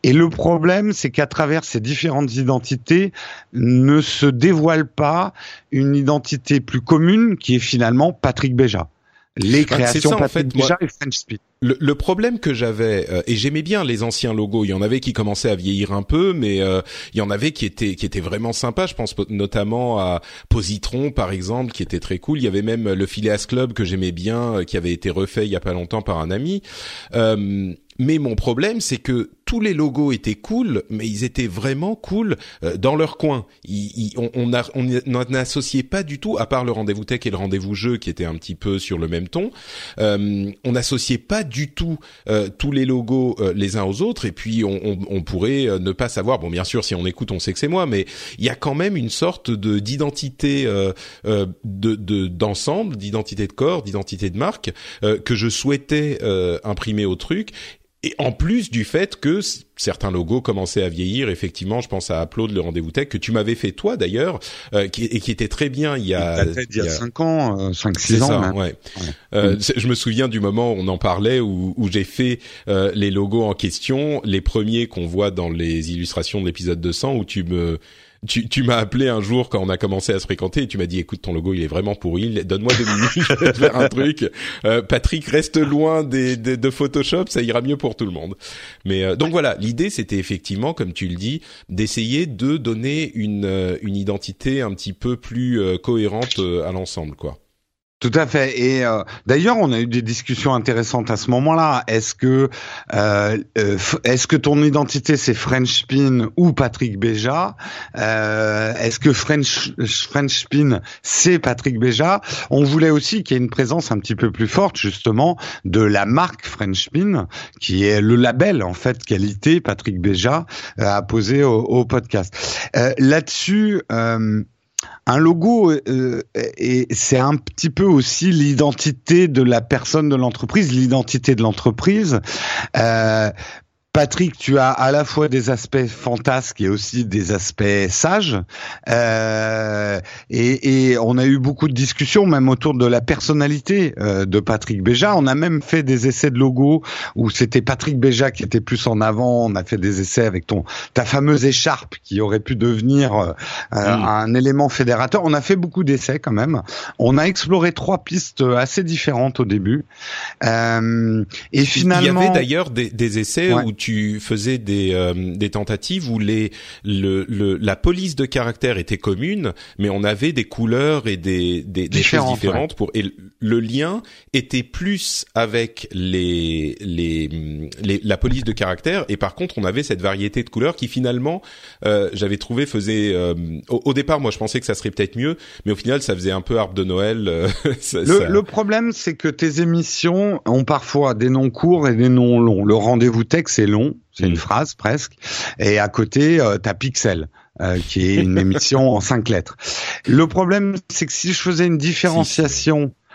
Et le problème, c'est qu'à travers ces différentes identités, ne se dévoile pas une identité plus commune qui est finalement Patrick Béja. Les créations ça, en Patrick moi- Béja et French Speed. Le, le problème que j'avais euh, et j'aimais bien les anciens logos. Il y en avait qui commençaient à vieillir un peu, mais euh, il y en avait qui étaient qui étaient vraiment sympas. Je pense notamment à Positron par exemple, qui était très cool. Il y avait même le Phileas Club que j'aimais bien, euh, qui avait été refait il y a pas longtemps par un ami. Euh, mais mon problème, c'est que tous les logos étaient cool, mais ils étaient vraiment cool euh, dans leur coin. Ils- ils- on a- on n'associait pas du tout, à part le rendez-vous tech et le rendez-vous jeu, qui étaient un petit peu sur le même ton. Euh, on n'associait pas du tout euh, tous les logos euh, les uns aux autres, et puis on, on, pourrait euh, ne pas savoir. Bon, bien sûr, si on écoute, on sait que c'est moi, mais il y a quand même une sorte de d'identité de de- d'ensemble, d'identité de corps, d'identité de marque que je souhaitais imprimer au truc. Et en plus du fait que certains logos commençaient à vieillir, effectivement, je pense à Upload, le rendez-vous tech que tu m'avais fait toi d'ailleurs, euh, qui, et qui était très bien il y a, il y a- 5 ans, 5-6 c'est ans. ça, même. ouais. Ouais. Euh, Je me souviens du moment où on en parlait, où, où j'ai fait euh, les logos en question, les premiers qu'on voit dans les illustrations de l'épisode 200, où tu me tu, m'as appelé un jour quand on a commencé à se fréquenter et tu m'as dit écoute ton logo il est vraiment pourri, donne-moi deux minutes, je vais te faire un truc. Euh, Patrick reste loin des, des, de Photoshop, ça ira mieux pour tout le monde. Mais euh, donc voilà, l'idée c'était effectivement comme tu le dis d'essayer de donner une euh, une identité un petit peu plus cohérente à l'ensemble quoi. Tout à fait. Et euh, d'ailleurs, on a eu des discussions intéressantes à ce moment-là. Est-ce que euh, euh est-ce que ton identité c'est French Spin ou Patrick Béja? Euh, Est-ce que French French Spin c'est Patrick Béja? On voulait aussi qu'il y ait une présence un petit peu plus forte justement de la marque French Spin, qui est le label en fait qualité Patrick Béja a posé au podcast. Là-dessus un logo, euh, et c'est un petit peu aussi l'identité de la personne de l'entreprise, l'identité de l'entreprise. Euh, Patrick, tu as à la fois des aspects fantasques et aussi des aspects sages. Euh, et, et, on a eu beaucoup de discussions, même autour de la personnalité euh, de Patrick Béja. On a même fait des essais de logo où c'était Patrick Béja qui était plus en avant. On a fait des essais avec ton ta fameuse écharpe qui aurait pu devenir euh, un élément fédérateur. On a fait beaucoup d'essais quand même. On a exploré trois pistes assez différentes au début. Euh, et finalement, il y avait d'ailleurs des, des essais où tu tu faisais des, euh, des tentatives où les le, le, la police de caractère était commune, mais on avait des couleurs et des, des, des choses différentes pour et le lien était plus avec les, les, les la police de caractère et par contre on avait cette variété de couleurs qui finalement euh, j'avais trouvé faisait euh, au, départ moi je pensais que ça serait peut-être mieux, mais au final ça faisait un peu arbre de Noël. Euh, ça, le, le problème c'est que tes émissions ont parfois des noms courts et des noms longs. Le rendez-vous texte est long c'est une mm. phrase presque. Et à côté, euh, t'as Pixel. Euh, qui est une émission en cinq lettres. Le problème, c'est que si je faisais une différenciation si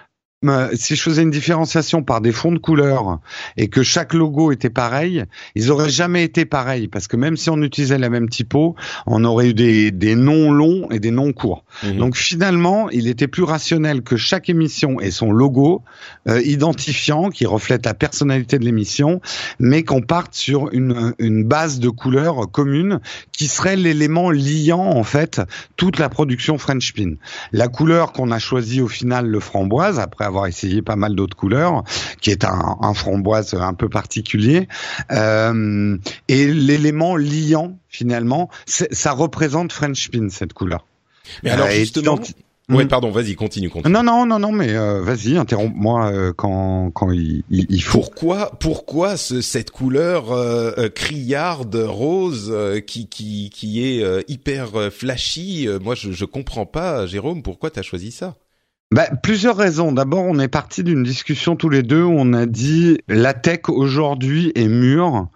je faisais une différenciation par des fonds de couleurs et que chaque logo était pareil, ils auraient jamais été pareils parce que même si on utilisait la même typo, on aurait eu des, des noms longs et des noms courts. Mhm. Donc finalement, il était plus rationnel que chaque émission ait son logo euh, identifiant qui reflète la personnalité de l'émission, mais qu'on parte sur une, une base de couleurs commune qui serait l'élément liant en fait toute la production French Pin. La couleur qu'on a choisie au final, le framboise, après avoir essayé pas mal d'autres couleurs, qui est un, un framboise un peu particulier. Euh, et l'élément liant, finalement, ça représente French Pin, cette couleur. Mais alors, euh, justement... Oui, hmm. pardon, vas-y, continue, continue. Non, non, non, non, mais euh, vas-y, interromps-moi euh, quand quand il, il, faut. Pourquoi, pourquoi ce, cette couleur euh criarde rose qui qui qui est hyper flashy Moi, je je comprends pas, Jérôme, pourquoi t'as choisi ça? Bah, plusieurs raisons. D'abord, on est parti d'une discussion tous les deux où on a dit la tech aujourd'hui est mûre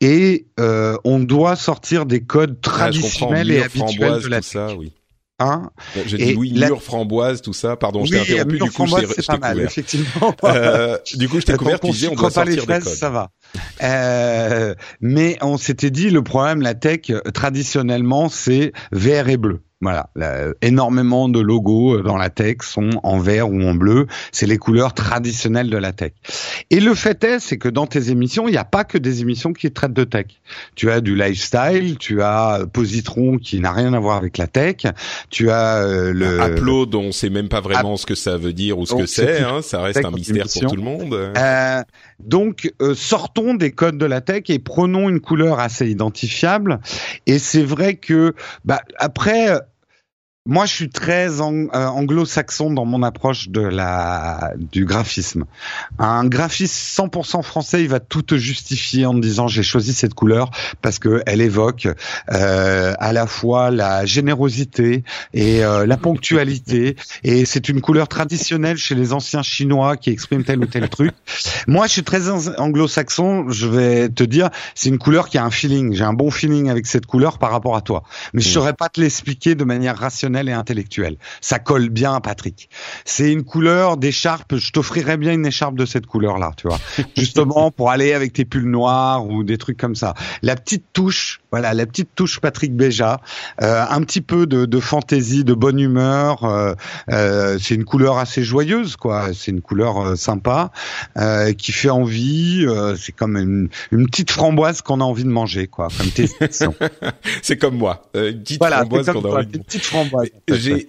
et euh, on doit sortir des codes ah, traditionnels et habituels de la tech. Ça, oui. Hein? J'ai dit oui, mûre, framboise, tout ça. Pardon, je t'ai interrompu. Du coup, je t'ai couvert. effectivement. euh, du coup, je t'ai couvert. Tu disais, on doit sortir les fraises, des codes. Ça va. Euh, mais on s'était dit, le problème, la tech, traditionnellement, c'est vert et bleu. Voilà, énormément de logos euh, dans la tech sont en vert ou en bleu. C'est les couleurs traditionnelles de la tech. Et le fait est, c'est que dans tes émissions, il n'y a pas que des émissions qui traitent de tech. Tu as du lifestyle, tu as euh, Positron qui n'a rien à voir avec la tech, tu as euh, le Upload, on sait même pas vraiment ce que ça veut dire ou ce que c'est. Hein, ça reste un mystère pour tout le monde. Euh, donc, sortons des codes de la tech et prenons une couleur assez identifiable. Et c'est vrai que, bah, après moi, je suis très euh, anglo-saxon dans mon approche de la du graphisme. Un graphiste 100% français, il va tout te justifier en disant j'ai choisi cette couleur parce que elle évoque euh, à la fois la générosité et euh, la ponctualité et c'est une couleur traditionnelle chez les anciens chinois qui expriment tel ou tel truc. Moi, je suis très anglo-saxon. Je vais te dire, c'est une couleur qui a un feeling. J'ai un bon feeling avec cette couleur par rapport à toi, mais je mmh. saurais pas te l'expliquer de manière rationnelle et intellectuelle. Ça colle bien à Patrick. C'est une couleur d'écharpe. Je t'offrirais bien une écharpe de cette couleur-là, tu vois. Justement pour aller avec tes pulls noirs ou des trucs comme ça. La petite touche, voilà, la petite touche Patrick Béja, euh, un petit peu de, de fantaisie, de bonne humeur. Euh, euh, c'est une couleur assez joyeuse, quoi. C'est une couleur sympa qui fait envie. c'est comme une, une petite framboise qu'on a envie de manger, quoi. Comme tes c'est comme moi, une petite voilà, framboise qu'on a envie de des petites framboises. Fait. J'ai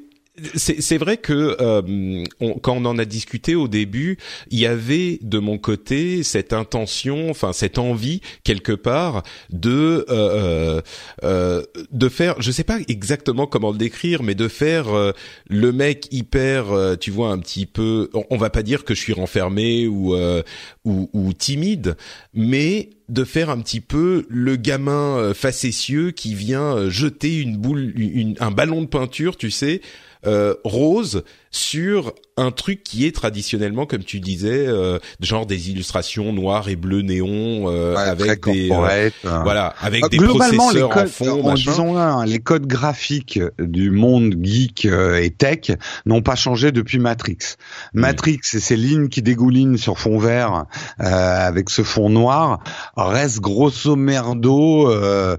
c'est vrai que euh, on- quand on en a discuté au début, il y avait de mon côté cette intention, enfin cette envie quelque part de euh, euh, de faire, je sais pas exactement comment le décrire, mais de faire euh, le mec hyper, euh, tu vois, un petit peu. On, on va pas dire que je suis renfermé ou euh, ou, ou timide, mais de faire un petit peu le gamin euh, facétieux qui vient euh, jeter une boule, une- un ballon de peinture, tu sais, euh, rose sur un truc qui est traditionnellement, comme tu disais, euh, genre des illustrations noires et bleues néon euh, Ouais, avec des euh, hein. voilà, avec Euh, des Globalement, les processeurs codes, en fond, en disons hein, les codes graphiques du monde geek euh, et tech n'ont pas changé depuis Matrix. Matrix et ces lignes qui dégoulinent sur fond vert euh, avec ce fond noir reste grosso merdo le,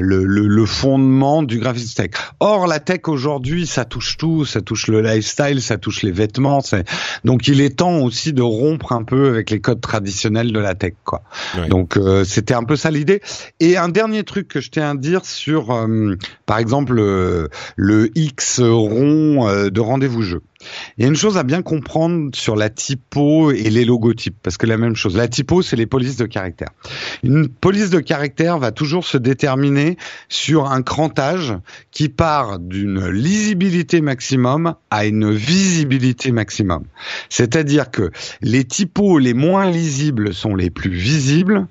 le, le fondement du graphisme tech. Or la tech aujourd'hui, ça touche tout, ça touche le lifestyle, ça touche les vêtements. c'est- Donc il est temps aussi de rompre un peu avec les codes traditionnels de la tech, quoi. Donc euh, c'était un peu ça l'idée. Et un dernier truc que je tiens à dire sur, euh, par exemple, le, le X rond euh, de rendez-vous jeu. Il y a une chose à bien comprendre sur la typo et les logotypes, parce que la même chose. La typo, c'est les polices de caractère. Une police de caractère va toujours se déterminer sur un crantage qui part d'une lisibilité maximum à une visibilité maximum. C'est-à-dire que les typos les moins lisibles sont les plus visibles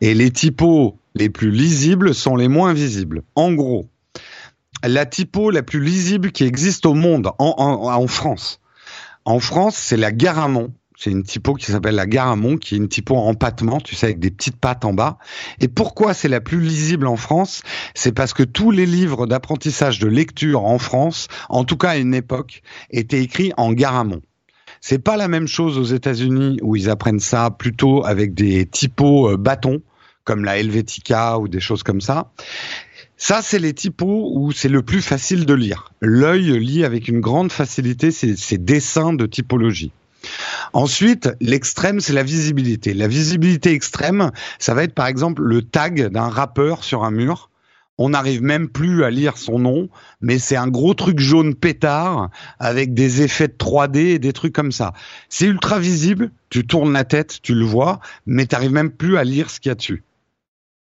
et les typos les plus lisibles sont les moins visibles. En gros, la typo la plus lisible qui existe au monde, en, France. En France, c'est la Garamond. C'est une typo qui s'appelle la Garamond, qui est une typo en empattement, tu sais, avec des petites pattes en bas. Et pourquoi c'est la plus lisible en France? C'est parce que tous les livres d'apprentissage de lecture en France, en tout cas à une époque, étaient écrits en Garamond. C'est pas la même chose aux États-Unis où ils apprennent ça plutôt avec des typos euh, bâtons, comme la Helvetica ou des choses comme ça. Ça, c'est les typos où c'est le plus facile de lire. L'œil lit avec une grande facilité ces, dessins de typologie. Ensuite, l'extrême, c'est la visibilité. La visibilité extrême, ça va être par exemple le tag d'un rappeur sur un mur. On n'arrive même plus à lire son nom, mais c'est un gros truc jaune pétard avec des effets de 3D et des trucs comme ça. C'est ultra visible, tu tournes la tête, tu le vois, mais tu n'arrives même plus à lire ce qu'il y a dessus.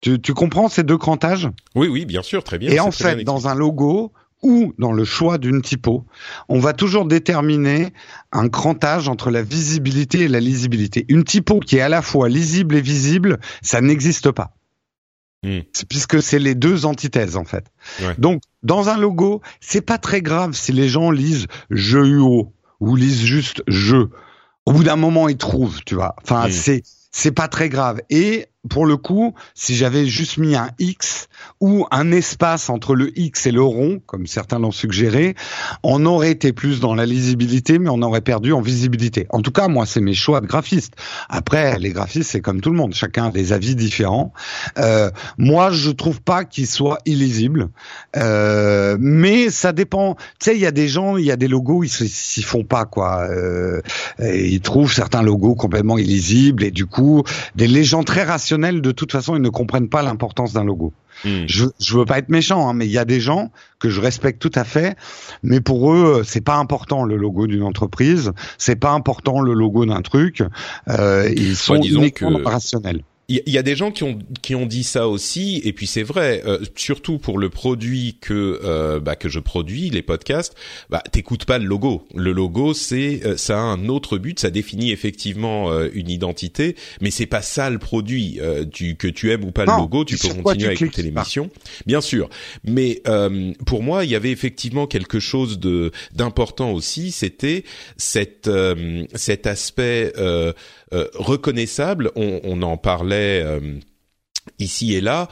Tu, tu comprends ces deux crantages Oui, oui, bien sûr, très bien. et en fait, dans un logo ou dans le choix d'une typo, on va toujours déterminer un crantage entre la visibilité et la lisibilité. Une typo qui est à la fois lisible et visible, ça n'existe pas. Hmm. Puisque c'est les deux antithèses en fait. Ouais. Donc dans un logo, c'est pas très grave si les gens lisent je UO ou lisent juste je. Au bout d'un moment, ils trouvent, tu vois. Enfin, Hmm. c'est c'est pas très grave. Et pour le coup, si j'avais juste mis un X ou un espace entre le X et le rond, comme certains l'ont suggéré, on aurait été plus dans la lisibilité, mais on aurait perdu en visibilité. En tout cas, moi, c'est mes choix de graphiste. Après, les graphistes, c'est comme tout le monde, chacun a des avis différents. Euh, moi, je trouve pas qu'il soit illisible, euh, mais ça dépend. Tu sais, il y a des gens, il y a des logos, ils s'y font pas quoi. Euh, ils trouvent certains logos complètement illisibles et du coup, des les gens très rationnels, de toute façon, ils ne comprennent pas l'importance d'un logo. Hmm. Je, je veux pas être méchant, hein, mais il y a des gens que je respecte tout à fait, mais pour eux, c'est pas important le logo d'une entreprise, c'est pas important le logo d'un truc. Euh, ils sont uniquement que- rationnels. Il y, y a des gens qui ont qui ont dit ça aussi, et puis c'est vrai, euh, surtout pour le produit que euh, bah, que je produis, les podcasts. Bah, t'écoutes pas le logo. Le logo, c'est euh, ça a un autre but, ça définit effectivement euh, une identité, mais c'est pas ça le produit. Euh, tu, que tu aimes ou pas Non, le logo, tu peux quoi continuer à écouter l'émission, bien sûr. Mais euh, pour moi, il y avait effectivement quelque chose de d'important aussi. C'était cette euh, cet aspect euh, euh, reconnaissable. On, on en parlait euh, ici et là.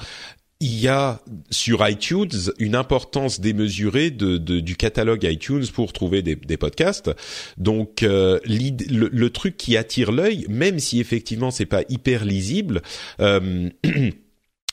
il y a sur iTunes une importance démesurée de, de, du catalogue iTunes pour trouver des, des podcasts. Donc euh, le, le, truc qui attire l'œil, même si effectivement c'est pas hyper lisible. Euh,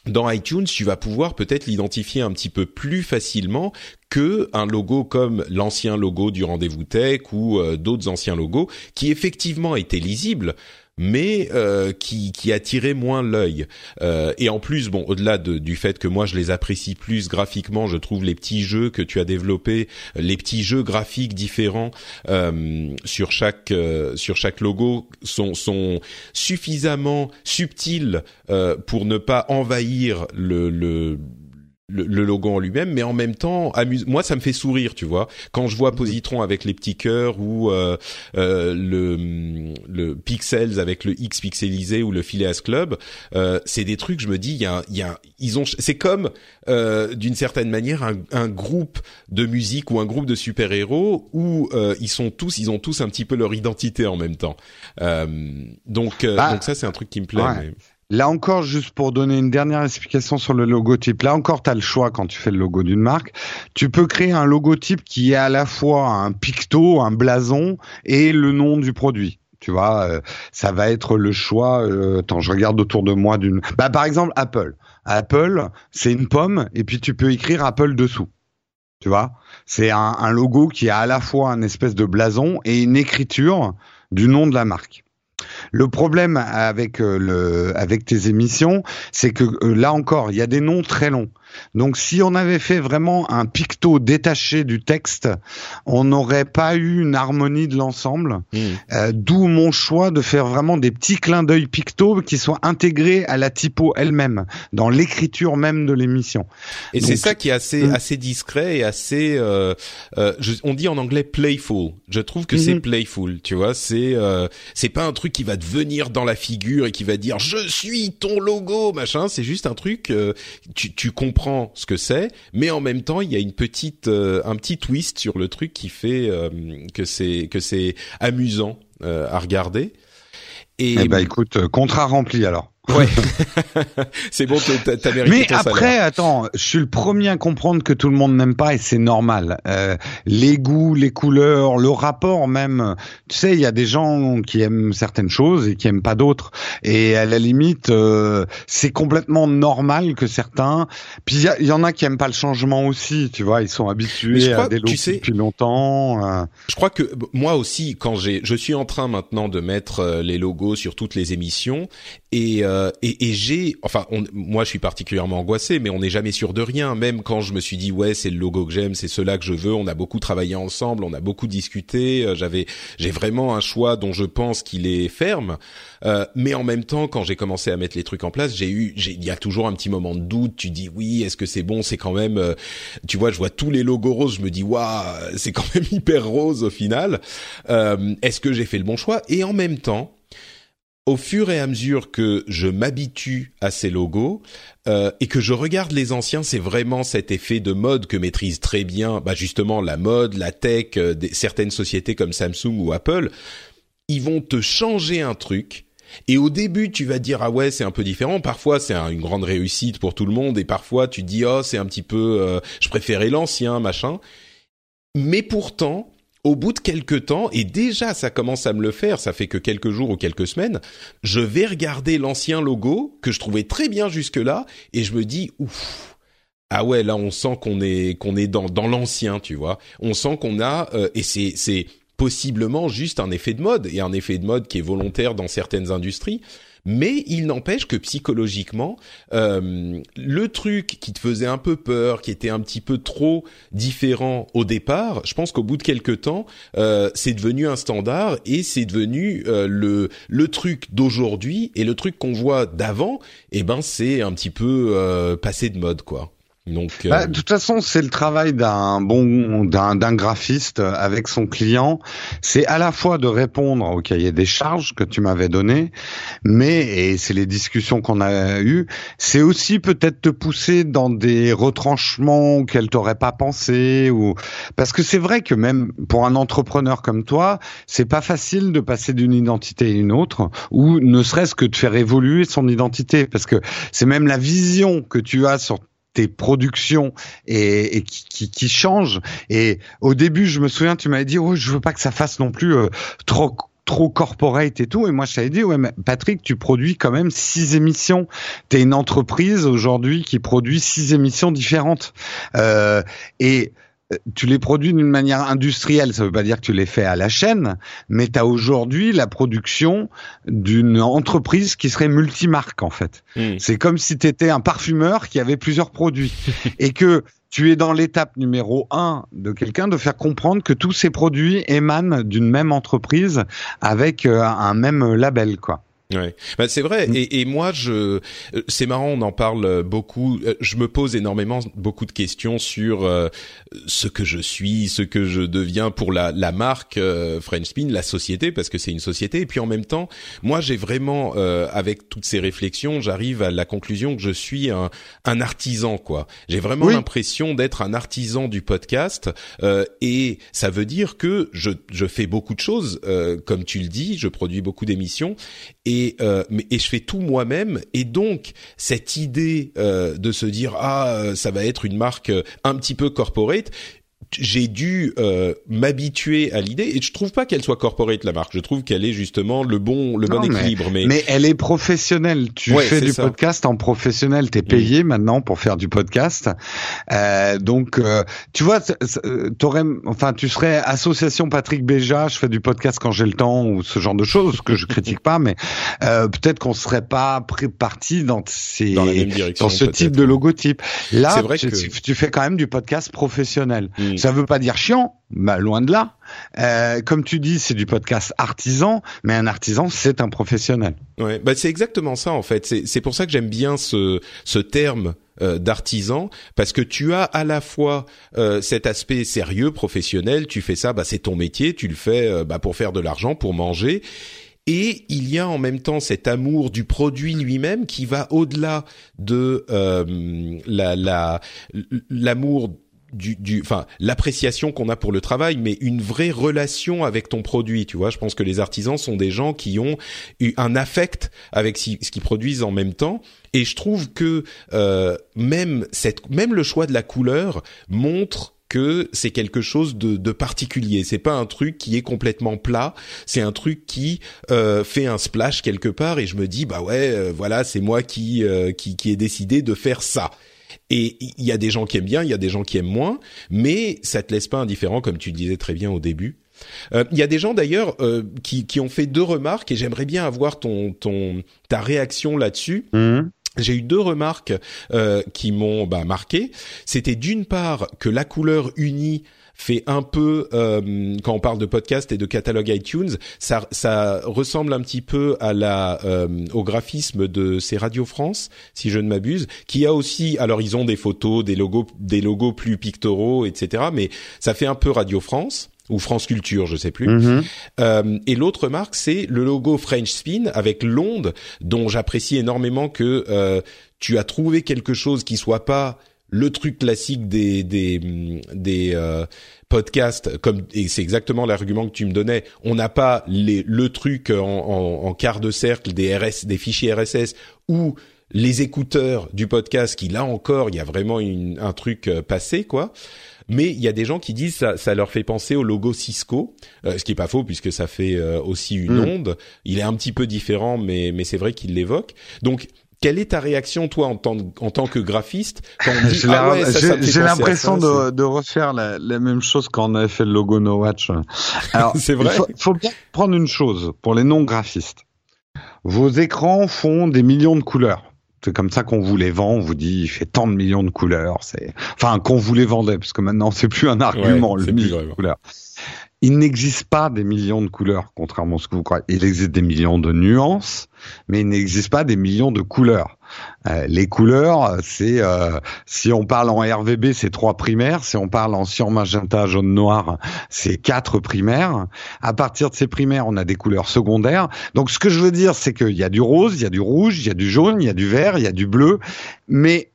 dans iTunes, tu vas pouvoir peut-être l'identifier un petit peu plus facilement que un logo comme l'ancien logo du rendez-vous tech ou euh, d'autres anciens logos qui effectivement étaient lisibles mais euh, qui, qui attirait moins l'œil. Euh, et en plus, bon, au-delà de, du fait que moi je les apprécie plus graphiquement, je trouve les petits jeux que tu as développés, les petits jeux graphiques différents euh, sur chaque euh, sur chaque logo sont sont suffisamment subtils euh, pour ne pas envahir le, le le, logo en lui-même, mais en même temps, amuse. Moi, ça me fait sourire, tu vois, quand je vois mhm. Positron avec les petits cœurs ou euh, euh, le le Pixels avec le X pixelisé ou le Phileas Club. Euh, c'est des trucs, je me dis, il y a, y a, ils ont, c'est comme d'une certaine manière un, un, groupe de musique ou un groupe de super héros où ils sont tous, ils ont tous un petit peu leur identité en même temps. donc, bah, donc ça, c'est un truc qui me plaît. Mais... Là encore, juste pour donner une dernière explication sur le logotype, là encore, tu as le choix quand tu fais le logo d'une marque. Tu peux créer un logotype qui est à la fois un picto, un blason et le nom du produit. Tu vois, euh, ça va être le choix. Euh, attends, je regarde autour de moi d'une. Bah, par exemple, Apple. Apple, c'est une pomme et puis tu peux écrire Apple dessous. Tu vois, c'est un, un logo qui a à la fois un espèce de blason et une écriture du nom de la marque. Le problème avec euh, le avec tes émissions, c'est que euh, là encore, il y a des noms très longs. Donc si on avait fait vraiment un picto détaché du texte, on n'aurait pas eu une harmonie de l'ensemble. Hmm. Euh, d'où mon choix de faire vraiment des petits clins d'œil picto qui soient intégrés à la typo elle-même, dans l'écriture même de l'émission. Et c'est ça qui est assez hmm. assez discret et assez. Euh, euh, on dit en anglais playful. Je trouve que c'est hmm. playful. Tu vois, c'est c'est pas un truc qui va te venir dans la figure et qui va dire je suis ton logo machin. C'est juste un truc tu tu comprends ce que c'est, mais en même temps il y a une petite euh, un petit twist sur le truc qui fait euh, que c'est que c'est amusant euh, à regarder. Et eh ben écoute, contrat rempli alors. Ouais, c'est bon, t'as mérité Mais après, attends, je suis le premier à comprendre que tout le monde n'aime pas et c'est normal. Euh, les goûts, les couleurs, le rapport même. Tu sais, il y a des gens qui aiment certaines choses et qui aiment pas d'autres. Et à la limite, euh, c'est complètement normal que certains. Puis il y, en a qui aiment pas le changement aussi. Tu vois, ils sont habitués à des logos depuis longtemps. Euh. Je crois que moi aussi, quand j'ai, je suis en train maintenant de mettre euh, les logos sur toutes les émissions et euh, et, et j'ai, enfin, moi je suis particulièrement angoissé, mais on n'est jamais sûr de rien. Même quand je me suis dit ouais, c'est le logo que j'aime, c'est cela que je veux. On a beaucoup travaillé ensemble, on a beaucoup discuté. Euh, j'avais, j'ai vraiment un choix dont je pense qu'il est ferme. Euh, mais en même temps, quand j'ai commencé à mettre les trucs en place, j'ai eu, il y a toujours un petit moment de doute. Tu dis oui, est-ce que c'est bon? C'est quand même, tu vois, je vois tous les logos roses, je me dis waouh, c'est quand même hyper rose au final. est-ce que j'ai fait le bon choix? Et en même temps au fur et à mesure que je m'habitue à ces logos euh, et que je regarde les anciens, c'est vraiment cet effet de mode que maîtrise très bien, bah justement la mode, la tech, euh, certaines sociétés comme Samsung ou Apple. Ils vont te changer un truc. Et au début, tu vas dire ah ouais c'est un peu différent. Parfois c'est une grande réussite pour tout le monde, et parfois tu dis oh c'est un petit peu, euh, je préférais l'ancien machin. Mais pourtant, au bout de quelques temps, et déjà ça commence à me le faire, ça fait que quelques jours ou quelques semaines, je vais regarder l'ancien logo que je trouvais très bien jusque-là, et je me dis, ouf, ah ouais, là on sent qu'on est qu'on est dans dans l'ancien, tu vois. On sent qu'on a euh, et c'est c'est possiblement juste un effet de mode et un effet de mode qui est volontaire dans certaines industries. Mais il n'empêche que psychologiquement, euh, le truc qui te faisait un peu peur, qui était un petit peu trop différent au départ, je pense qu'au bout de quelques temps, euh, c'est devenu un standard et c'est devenu euh, le le truc d'aujourd'hui et le truc qu'on voit d'avant, eh ben c'est un petit peu passé de mode quoi. Donc, euh... bah, de toute façon, c'est le travail d'un bon d'un d'un graphiste avec son client. C'est à la fois de répondre au cahier des charges que tu m'avais donné, mais et c'est les discussions qu'on a eues, c'est aussi peut-être te pousser dans des retranchements auxquels t'aurais pas pensé ou parce que c'est vrai que même pour un entrepreneur comme toi, c'est pas facile de passer d'une identité à une autre ou ne serait-ce que de faire évoluer son identité parce que c'est même la vision que tu as sur tes productions et, et qui, qui, qui, changent. Et au début, je me souviens, tu m'avais dit, oh, je veux pas que ça fasse non plus euh, trop trop corporate et tout. Et moi, je t'avais dit, ouais, mais Patrick, tu produis quand même six émissions. T'es une entreprise aujourd'hui qui produit six émissions différentes. Euh, et tu les produis d'une manière industrielle, ça veut pas dire que tu les fais à la chaîne, mais tu as aujourd'hui la production d'une entreprise qui serait multimarque en fait. Mm. C'est comme si tu étais un parfumeur qui avait plusieurs produits et que tu es dans l'étape numéro un de quelqu'un de faire comprendre que tous ces produits émanent d'une même entreprise avec euh, un même label quoi. Ouais, bah, c'est vrai. Mm. Et, et, moi, je, euh, c'est marrant, on en parle beaucoup. Euh, je me pose énormément beaucoup de questions sur euh, ce que je suis, ce que je deviens pour la, la marque euh, French Spin, la société, parce que c'est une société. Et puis en même temps, moi, j'ai vraiment, avec toutes ces réflexions, j'arrive à la conclusion que je suis un, un artisan, quoi. J'ai vraiment l'impression d'être un artisan du podcast, et ça veut dire que je, je fais beaucoup de choses, comme tu le dis, je produis beaucoup d'émissions et euh, et je fais tout moi-même. Et donc cette idée euh, de se dire ah euh, ça va être une marque un petit peu corporate j'ai dû euh, m'habituer à l'idée et je trouve pas qu'elle soit corporate la marque. Je trouve qu'elle est justement le bon le bon équilibre. Mais, mais elle est professionnelle. Tu fais du podcast en professionnel. T'es payé maintenant pour faire du podcast. Euh, donc euh, tu vois, t'aurais, enfin tu serais association Patrick Béja. Je fais du podcast quand j'ai le temps ou ce genre de choses que je critique pas, mais euh, peut-être qu'on serait pas parti dans ces dans, dans ce type de logotype. Là, vrai tu, que... tu, fais quand même du podcast professionnel. Mm. Ça veut pas dire chiant, bah, loin de là. Euh, comme tu dis, c'est du podcast artisan, mais un artisan, c'est un professionnel. Ouais, bah c'est exactement ça en fait. C'est pour ça que j'aime bien ce ce terme euh, d'artisan parce que tu as à la fois euh, cet aspect sérieux professionnel. Tu fais ça, bah c'est ton métier. Tu le fais euh, bah, pour faire de l'argent, pour manger. Et il y a en même temps cet amour du produit lui-même qui va au-delà de euh, la l'amour du, du, enfin, l'appréciation qu'on a pour le travail, mais une vraie relation avec ton produit. Tu vois, je pense que les artisans sont des gens qui ont eu un affect avec ce qu'ils produisent en même temps. Et je trouve que euh, même cette, même le choix de la couleur montre que c'est quelque chose de, de particulier. C'est pas un truc qui est complètement plat. C'est un truc qui euh, fait un splash quelque part. Et je me dis bah ouais, euh, voilà, c'est moi qui, euh, qui qui ai décidé de faire ça. Et il y a des gens qui aiment bien, il y a des gens qui aiment moins, mais ça te laisse pas indifférent, comme tu disais très bien au début. Euh, il y a des gens d'ailleurs euh, qui, qui ont fait deux remarques et j'aimerais bien avoir ton, ton ta réaction là-dessus. Mmh. J'ai eu deux remarques euh, qui m'ont bah, marqué. C'était d'une part que la couleur unie fait un peu euh, quand on parle de podcast et de catalogue iTunes, ça, ça ressemble un petit peu à la euh, au graphisme de ces Radio France, si je ne m'abuse, qui a aussi, alors ils ont des photos, des logos, des logos plus pictoraux, etc. Mais ça fait un peu Radio France ou France Culture, je sais plus. Mm-hmm. Euh, et l'autre marque, c'est le logo French Spin avec l'onde, dont j'apprécie énormément que euh, tu as trouvé quelque chose qui soit pas le truc classique des des des euh, podcasts comme et c'est exactement l'argument que tu me donnais on n'a pas les le truc en, en, en, quart de cercle des RS des fichiers RSS ou les écouteurs du podcast qui là encore il y a vraiment une, un truc euh, passé quoi mais il y a des gens qui disent ça, ça leur fait penser au logo Cisco, euh, ce qui est pas faux puisque ça fait aussi une mm. onde. Il est un petit peu différent, mais mais c'est vrai qu'il l'évoque. Donc quelle est ta réaction toi en tant, en tant que graphiste quand on dit ah ouais, J'ai l'impression de, de, refaire la, la, même chose quand on avait fait le logo No Watch. Alors c'est vrai. Il faut, faut bien prendre une chose pour les non graphistes. Vos écrans font des millions de couleurs. C'est comme ça qu'on vous les vend. On vous dit, il fait tant de millions de couleurs. C'est, enfin, qu'on vous les vendait, parce que maintenant c'est plus un argument le million de couleurs. Il n'existe pas des millions de couleurs, contrairement à ce que vous croyez. Il existe des millions de nuances, mais il n'existe pas des millions de couleurs. Euh, les couleurs, c'est euh, si on parle en RVB, c'est trois primaires. Si on parle en cyan, magenta, jaune, noir, c'est quatre primaires. À partir de ces primaires, on a des couleurs secondaires. Donc, ce que je veux dire, c'est qu'il y a du rose, il y a du rouge, il y a du jaune, il y a du vert, il y a du bleu, mais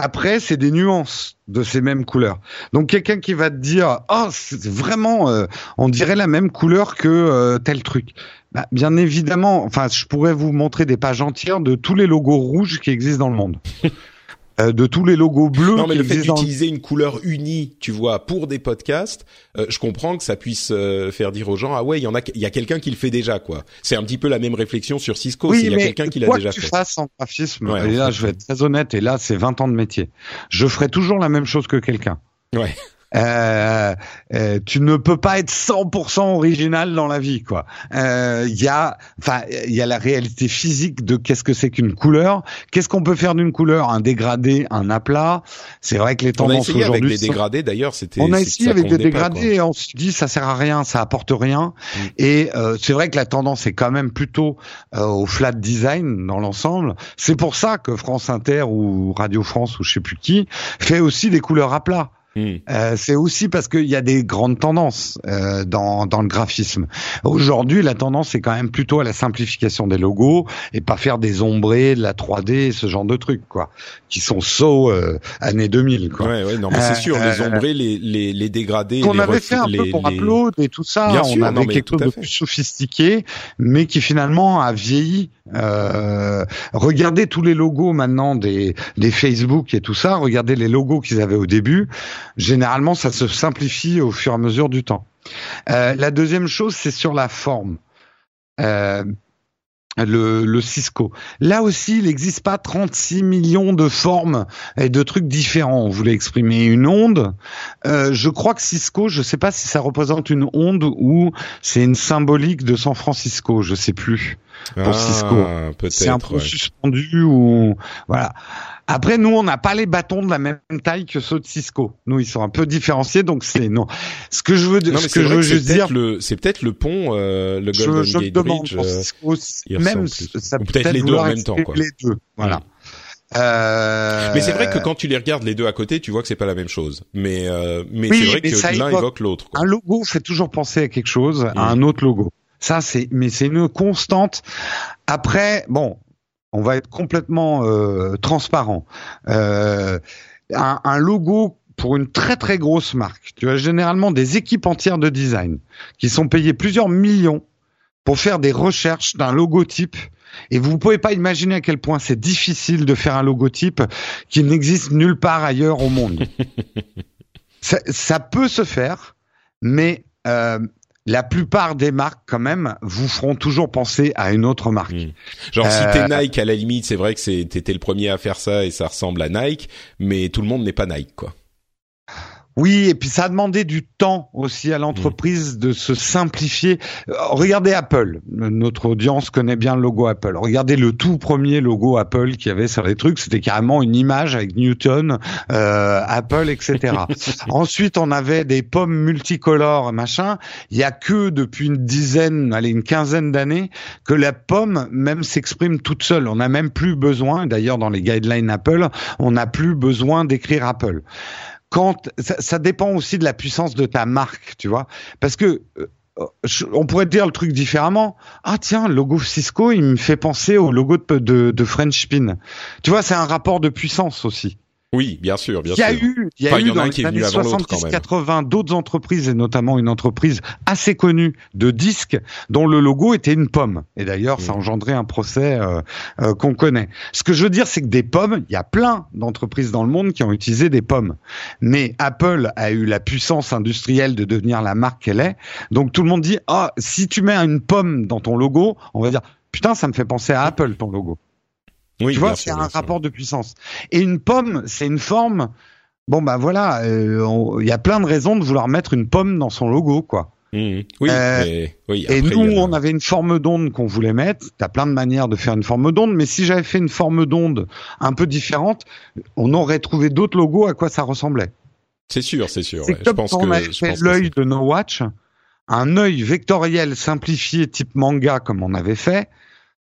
après, c'est des nuances de ces mêmes couleurs. Donc quelqu'un qui va te dire, oh, c'est vraiment, euh, on dirait la même couleur que euh, tel truc. Bah, bien évidemment, enfin, je pourrais vous montrer des pages entières de tous les logos rouges qui existent dans le monde. Euh, de tous les logos bleus. Non, mais le fait dans d'utiliser une couleur unie, tu vois, pour des podcasts, euh, je comprends que ça puisse euh, faire dire aux gens ah ouais, il y en a, il y a quelqu'un qui le fait déjà quoi. C'est un petit peu la même réflexion sur Cisco. Oui, s'il y a quelqu'un qui l'a déjà que tu fait. fasses en graphisme, Ouais, et là en je vais être très honnête, et là c'est 20 ans de métier, je ferai toujours la même chose que quelqu'un. Ouais. Euh, euh, tu ne peux pas être 100% original dans la vie, quoi. Euh, Il y a, enfin, il y a la réalité physique de qu'est-ce que c'est qu'une couleur. Qu'est-ce qu'on peut faire d'une couleur? Un dégradé, un aplat. C'est vrai que les On a tendances essayé avec aujourd'hui. des dégradés d'ailleurs, c'était. on a essayé avec des pas, dégradés et on se dit ça sert à rien, ça apporte rien. Mm. Et euh, c'est vrai que la tendance est quand même plutôt euh, au flat design dans l'ensemble. C'est pour ça que France Inter ou Radio France ou je sais plus qui fait aussi des couleurs à plat. Hmm. Euh, c'est aussi parce qu'il y a des grandes tendances euh, dans, dans le graphisme. Aujourd'hui, la tendance est quand même plutôt à la simplification des logos et pas faire des ombrés, de la 3D, ce genre de trucs, quoi, qui sont so euh, années 2000, quoi. Ouais, ouais, non, mais c'est sûr, les euh, ombrés, les, les, les dégradés, qu'on avait fait un peu pour les- Upload et tout ça. Bien on sûr, avait non, quelque chose de plus sophistiqué, mais qui finalement a vieilli. Euh, regardez tous les logos maintenant des, des Facebook et tout ça. Regardez les logos qu'ils avaient au début. Généralement, ça se simplifie au fur et à mesure du temps. Euh, la deuxième chose, c'est sur la forme. Euh, le, le Cisco. Là aussi, il n'existe pas 36 millions de formes et de trucs différents. On voulait exprimer une onde? Euh, je crois que Cisco, je ne sais pas si ça représente une onde ou c'est une symbolique de San Francisco. Je sais plus. pour Ah, Cisco. C'est un peu ouais. suspendu ou voilà. Après, nous, on n'a pas les bâtons de la même taille que ceux de Cisco. Nous, ils sont un peu différenciés, donc c'est non. Ce que je veux, Non, ce que je juste dire, c'est peut-être le pont, euh, le je, Golden je me Gate demande Bridge. euh, Cisco, même ça peut peut-être les deux en même temps, quoi. Les deux, voilà. Euh, Mais c'est vrai que quand tu les regardes les deux à côté, tu vois que c'est pas la même chose. Mais euh, mais Oui, c'est vrai mais que l'un évoque- évoque l'autre. un logo fait toujours penser à quelque chose, à un autre logo. Ça, c'est, mais c'est une constante. Après, bon, on va être complètement euh, transparent. Euh, un, un logo pour une très très grosse marque, tu as généralement des équipes entières de design qui sont payées plusieurs millions pour faire des recherches d'un logotype. Et vous ne pouvez pas imaginer à quel point c'est difficile de faire un logotype qui n'existe nulle part ailleurs au monde. ça, ça peut se faire, mais euh, la plupart des marques, quand même, vous feront toujours penser à une autre marque. Mm. Genre Euh, si t'es Nike à la limite, c'est vrai que c'est t'étais le premier à faire ça et ça ressemble à Nike, mais tout le monde n'est pas Nike quoi. Oui, et puis ça a demandé du temps aussi à l'entreprise de se simplifier. Euh, Regardez Apple. Notre audience connaît bien le logo Apple. Regardez le tout premier logo Apple qu'il y avait sur les trucs. C'était carrément une image avec Newton, euh, Apple, etc. Ensuite, on avait des pommes multicolores, machin. Il y a que depuis une dizaine, allez, une quinzaine d'années que la pomme même s'exprime toute seule. On n'a même plus besoin, d'ailleurs dans les guidelines Apple, on n'a plus besoin d'écrire Apple quand ça, ça dépend aussi de la puissance de ta marque, tu vois, parce que euh, on pourrait dire le truc différemment. Ah tiens, le logo Cisco, il me fait penser au logo de, de, de French. Tu vois, c'est un rapport de puissance aussi. Oui, bien sûr, bien Il y a sûr. eu, il y a Enfin, y eu en a dans les années venu avant l'autre, quand même. 70-80 d'autres entreprises et notamment une entreprise assez connue de disques dont le logo était une pomme. Et d'ailleurs, ça a Mm. engendré un procès euh, euh, qu'on connaît. Ce que je veux dire, c'est que des pommes, il y a plein d'entreprises dans le monde qui ont utilisé des pommes. Mais Apple a eu la puissance industrielle de devenir la marque qu'elle est. Donc tout le monde dit, ah, si tu mets une pomme dans ton logo, on va dire, putain, ça me fait penser à Apple ton logo. Oui, Tu vois, c'est un rapport de puissance. Et une pomme, c'est une forme. Bon bah voilà, euh, il y a plein de raisons de vouloir mettre une pomme dans son logo, quoi. Mhm. Oui, Euh, mais, oui. Et nous, a- on avait une forme d'onde qu'on voulait mettre. T'as plein de manières de faire une forme d'onde, mais si j'avais fait une forme d'onde un peu différente, on aurait trouvé d'autres logos à quoi ça ressemblait. C'est sûr, c'est sûr. Ouais. Je comme pense quand que on a je fait pense que l'œil de No Watch. un œil vectoriel simplifié type manga comme on avait fait,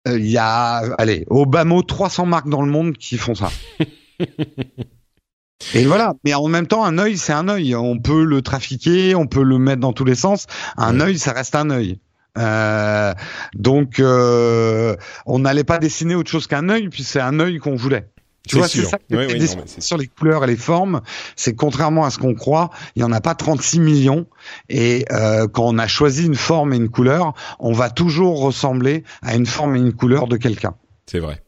euh, il y a, allez, au bas mot, 300 marques dans le monde qui font ça. Et voilà. Mais en même temps, un œil, c'est un œil. On peut le trafiquer, on peut le mettre dans tous les sens. Un œil, ça reste un œil. Euh, donc, euh, on n'allait pas dessiner autre chose qu'un œil, puis c'est un œil qu'on voulait. Tu vois, c'est ça sur les couleurs et les formes. C'est contrairement à ce qu'on croit, il y en a pas 36 millions. Et euh, quand on a choisi une forme et une couleur, on va toujours ressembler à une forme et une couleur de quelqu'un. C'est vrai.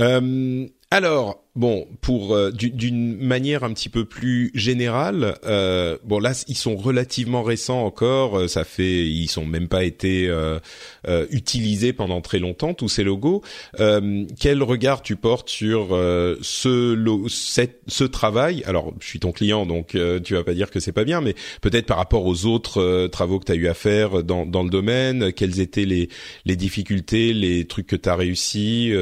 Euh, alors, bon, pour euh, d'une manière un petit peu plus générale, euh, bon là ils sont relativement récents encore, euh, ça fait ils sont même pas été euh, utilisés pendant très longtemps tous ces logos. quel regard tu portes sur ce travail? Alors, je suis ton client donc tu vas pas dire que c'est pas bien, mais peut-être par rapport aux autres travaux que tu as eu à faire dans dans le domaine, quelles étaient les les difficultés, les trucs que tu as réussi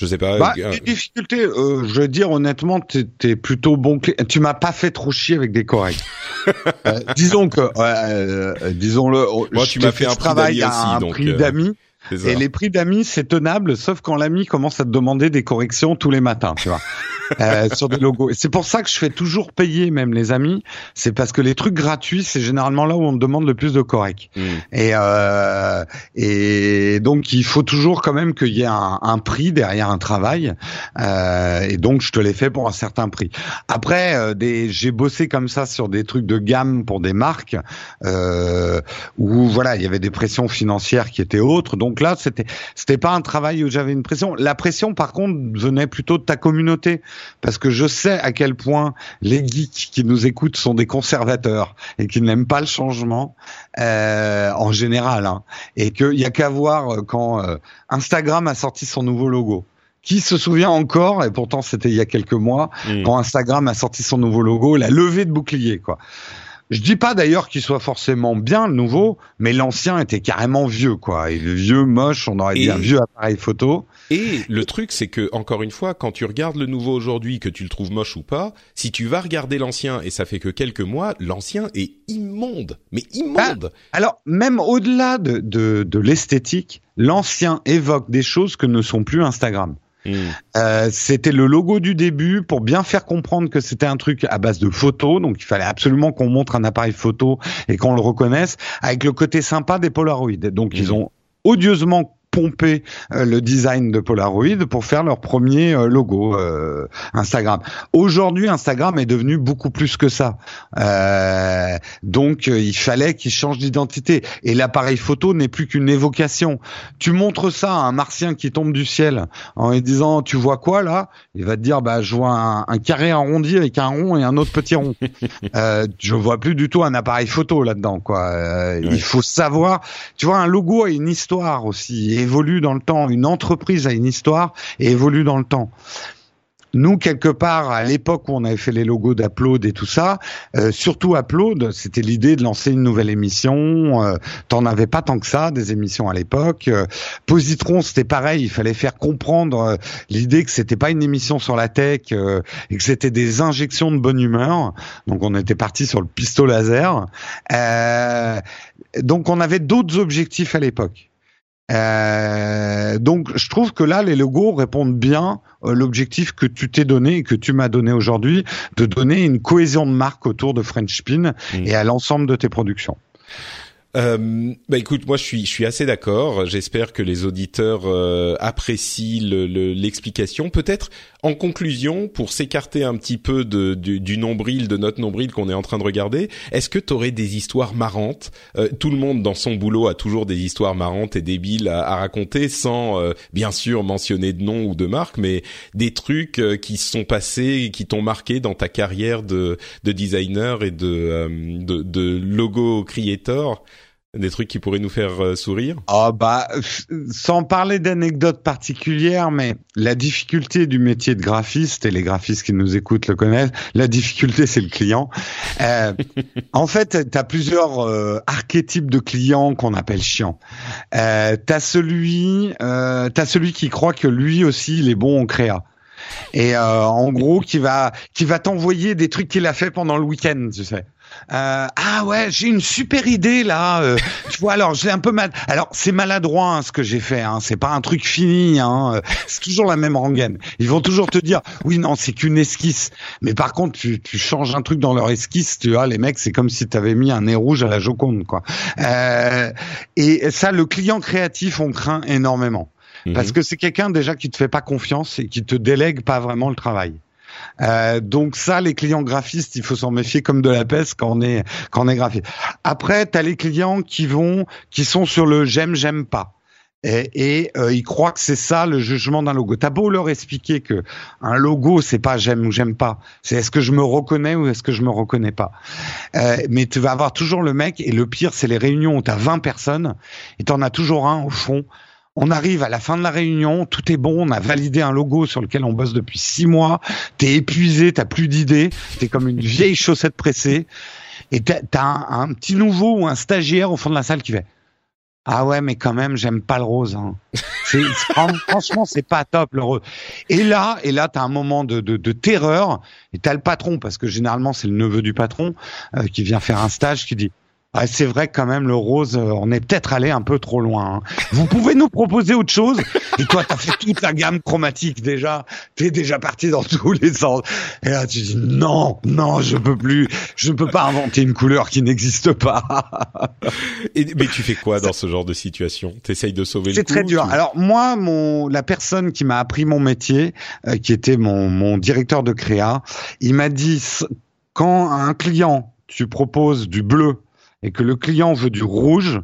je sais pas. Bah, euh, les difficultés, euh, je veux dire honnêtement, t'es plutôt bon. Tu m'as pas fait trop chier avec des corrects. euh, disons que, euh, disons-le. Moi, tu m'as fait un travail à un prix d'amis. Et les prix d'amis, c'est tenable, sauf quand l'ami commence à te demander des corrections tous les matins, tu vois. Euh, sur des logos. C'est pour ça que je fais toujours payer même les amis. C'est parce que les trucs gratuits, c'est généralement là où on me demande le plus de correct. Mm. Et euh, et donc il faut toujours quand même qu'il y ait un, un, prix derrière un travail. Euh, et donc je te l'ai fait pour un certain prix. Après, euh, des, j'ai bossé comme ça sur des trucs de gamme pour des marques euh, où voilà, il y avait des pressions financières qui étaient autres. Donc là, c'était c'était pas un travail où j'avais une pression. La pression, par contre, venait plutôt de ta communauté parce que je sais à quel point les geeks qui nous écoutent sont des conservateurs et qui n'aiment pas le changement euh, en général, hein, et qu'il y a qu'à voir euh, quand euh, Instagram a sorti son nouveau logo. Qui se souvient encore, et pourtant c'était il y a quelques mois, mmh. quand Instagram a sorti son nouveau logo, la levée de bouclier, quoi. Je dis pas d'ailleurs qu'il soit forcément bien le nouveau, mais l'ancien était carrément vieux quoi. Et le vieux moche, on aurait dit un vieux appareil photo. Et le truc c'est que encore une fois, quand tu regardes le nouveau aujourd'hui, que tu le trouves moche ou pas, si tu vas regarder l'ancien et ça fait que quelques mois, l'ancien est immonde, mais immonde. Ah, alors même au-delà de, de, de l'esthétique, l'ancien évoque des choses que ne sont plus Instagram. Euh, c'était le logo du début pour bien faire comprendre que c'était un truc à base de photos, donc il fallait absolument qu'on montre un appareil photo et qu'on le reconnaisse, avec le côté sympa des Polaroids. Donc ils hmm. ont odieusement pomper euh, le design de Polaroid pour faire leur premier euh, logo euh, Instagram. Aujourd'hui, Instagram est devenu beaucoup plus que ça. donc, il fallait qu'ils changent d'identité. Et l'appareil photo n'est plus qu'une évocation. Tu montres ça à un martien qui tombe du ciel en lui disant tu vois quoi là? Il va te dire bah je vois un, un, carré arrondi avec un rond et un autre petit rond. euh, je vois plus du tout un appareil photo là-dedans quoi. Il faut savoir. Tu vois un logo a une histoire aussi. Et évolue dans le temps. Une entreprise a une histoire et évolue dans le temps. Nous, quelque part, à l'époque où on avait fait les logos d'Upload et tout ça, euh, surtout Upload, c'était l'idée de lancer une nouvelle émission. Euh, T'en avais pas tant que ça, des émissions à l'époque. Euh, Positron, c'était pareil. Il fallait faire comprendre euh, l'idée que c'était pas une émission sur la tech et que c'était des injections de bonne humeur. Donc, on était parti sur le pistolet laser. donc, on avait d'autres objectifs à l'époque. Euh, donc je trouve que là les logos répondent bien à l'objectif que tu t'es donné et que tu m'as donné aujourd'hui de donner une cohésion de marque autour de French Spin mmh. et à l'ensemble de tes productions. Euh, bah écoute, moi je suis je suis assez d'accord. J'espère que les auditeurs euh, apprécient l'explication. Le, Peut-être en conclusion, pour s'écarter un petit peu de, du, du, nombril, de notre nombril qu'on est en train de regarder, est-ce que tu aurais des histoires marrantes? Euh, Tout le monde dans son boulot a toujours des histoires marrantes et débiles à, à raconter, sans euh, bien sûr mentionner de nom ou de marque, mais des trucs euh, qui se sont passés et qui t'ont marqué dans ta carrière de, de designer et de, de, de logo creator des trucs qui pourraient nous faire euh, sourire? Ah bah, sans parler d'anecdotes particulières, mais la difficulté du métier de graphiste, et les graphistes qui nous écoutent le connaissent, la difficulté c'est le client. Euh, en fait, tu as plusieurs euh, archétypes de clients qu'on appelle chiants. Euh, tu as celui, celui qui croit que lui aussi il est bon en créa et en gros qui va qui va t'envoyer des trucs qu'il a fait pendant le week-end, tu sais. Euh, ah ouais, j'ai une super idée là. Euh, tu vois, alors j'ai un peu mal. Alors c'est maladroit hein, ce que j'ai fait. Hein, c'est pas un truc fini. Hein, euh, c'est toujours la même rengaine. Ils vont toujours te dire, oui non, c'est qu'une esquisse. Mais par contre, tu, tu changes un truc dans leur esquisse, tu vois, les mecs, c'est comme si tu avais mis un nez rouge à la Joconde, quoi. Euh, et ça, le client créatif, on craint énormément. Parce Mhm. que c'est quelqu'un déjà qui te fait pas confiance et qui te délègue pas vraiment le travail. Euh, donc ça, les clients graphistes, il faut s'en méfier comme de la peste quand on est quand on est graphiste. Après, tu as les clients qui vont, qui sont sur le j'aime, j'aime pas. Et, et euh, ils croient que c'est ça le jugement d'un logo. T'as beau leur expliquer que un logo c'est pas j'aime ou j'aime pas, c'est est-ce que je me reconnais ou est-ce que je me reconnais pas. Euh, mais tu vas avoir toujours le mec et le pire c'est les réunions où t'as 20 personnes et t'en as toujours un au fond. On arrive à la fin de la réunion, tout est bon, on a validé un logo sur lequel on bosse depuis six mois. T'es épuisé, t'as plus d'idées, t'es comme une vieille chaussette pressée. Et t'as un, petit nouveau ou un stagiaire au fond de la salle qui fait ah ouais, mais quand même, j'aime pas le rose. Hein. Franchement, c'est pas top le rose. Et là, et là, t'as un moment de, de, de terreur. Et t'as le patron, parce que généralement c'est le neveu du patron euh, qui vient faire un stage, qui dit. Ah, c'est vrai quand même le rose, euh, on est peut-être allé un peu trop loin. hein. Vous pouvez nous proposer autre chose? Et toi, t'as fait toute la gamme chromatique déjà. T'es déjà parti dans tous les sens. Et là, tu dis non, non, je peux plus. Je ne peux pas inventer une couleur qui n'existe pas. Et, mais tu fais quoi dans ce genre de situation? T'essayes de sauver le C'est coup très dur. Alors moi, mon la personne qui m'a appris mon métier, euh, qui était mon, mon directeur de créa, il m'a dit quand à un client tu proposes du bleu et que le client veut du rouge,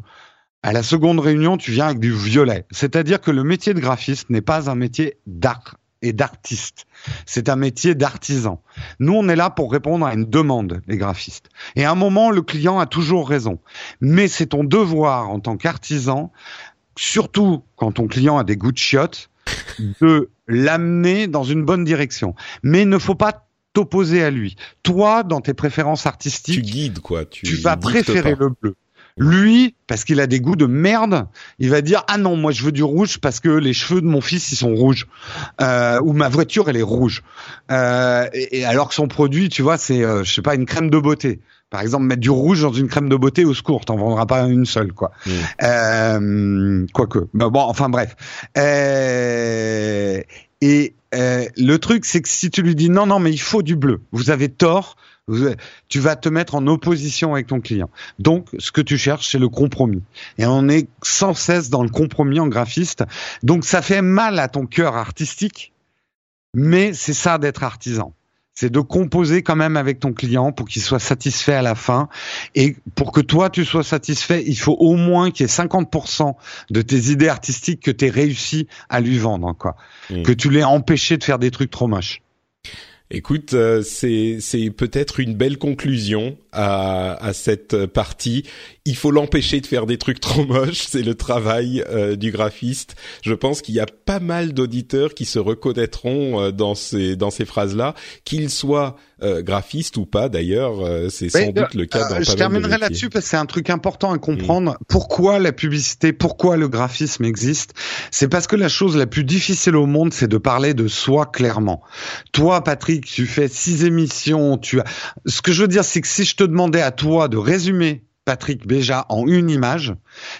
à la seconde réunion tu viens avec du violet. C'est-à-dire que le métier de graphiste n'est pas un métier d'art et d'artiste. C'est un métier d'artisan. Nous, on est là pour répondre à une demande, les graphistes. Et à un moment, le client a toujours raison. Mais c'est ton devoir en tant qu'artisan surtout quand ton client a des goûts de chiottes, de l'amener dans une bonne direction. Mais il ne faut pas t'opposer à lui. Toi, dans tes préférences Tu artistiques, guides quoi. Tu, tu, vas préférer pas. le bleu. Lui, parce qu'il a des goûts de merde, il va dire ah non moi je veux du rouge parce que les cheveux de mon fils ils sont rouges euh, ou ma voiture elle est rouge. Euh, et, et alors que son produit tu vois c'est euh, je sais pas une crème de beauté. Par exemple mettre du rouge dans une crème de beauté au secours t'en vendras pas une seule quoi. Mm. Euh, quoique Mais bon enfin bref. Euh, et euh, le truc c'est que si tu lui dis non non mais il faut du bleu vous avez tort tu vas te mettre en opposition avec ton client. Donc, ce que tu cherches, c'est le compromis. Et on est sans cesse dans le compromis en graphiste. Donc, ça fait mal à ton cœur artistique, mais c'est ça d'être artisan. C'est de composer quand même avec ton client pour qu'il soit satisfait à la fin. Et pour que toi, tu sois satisfait, il faut au moins qu'il y ait 50% de tes idées artistiques que tu aies réussi à lui vendre, quoi. Que tu l'aies empêché de faire des trucs trop moches. Écoute, euh, c'est c'est peut-être une belle conclusion à à cette partie. Il faut l'empêcher de faire des trucs trop moches. C'est le travail euh, du graphiste. Je pense qu'il y a pas mal d'auditeurs qui se reconnaîtront euh, dans ces dans ces phrases-là, qu'ils soient euh, graphistes ou pas. D'ailleurs, euh, c'est sans Mais, doute le cas dans pas je terminerai là-dessus parce que c'est un truc important à comprendre. Pourquoi la publicité, pourquoi le graphisme existe? C'est parce que la chose la plus difficile au monde, c'est de parler de soi clairement. Toi, Patrick, tu fais six émissions. Tu as. Ce que je veux dire, c'est que si je te demandais à toi de résumer Patrick Béja en une image,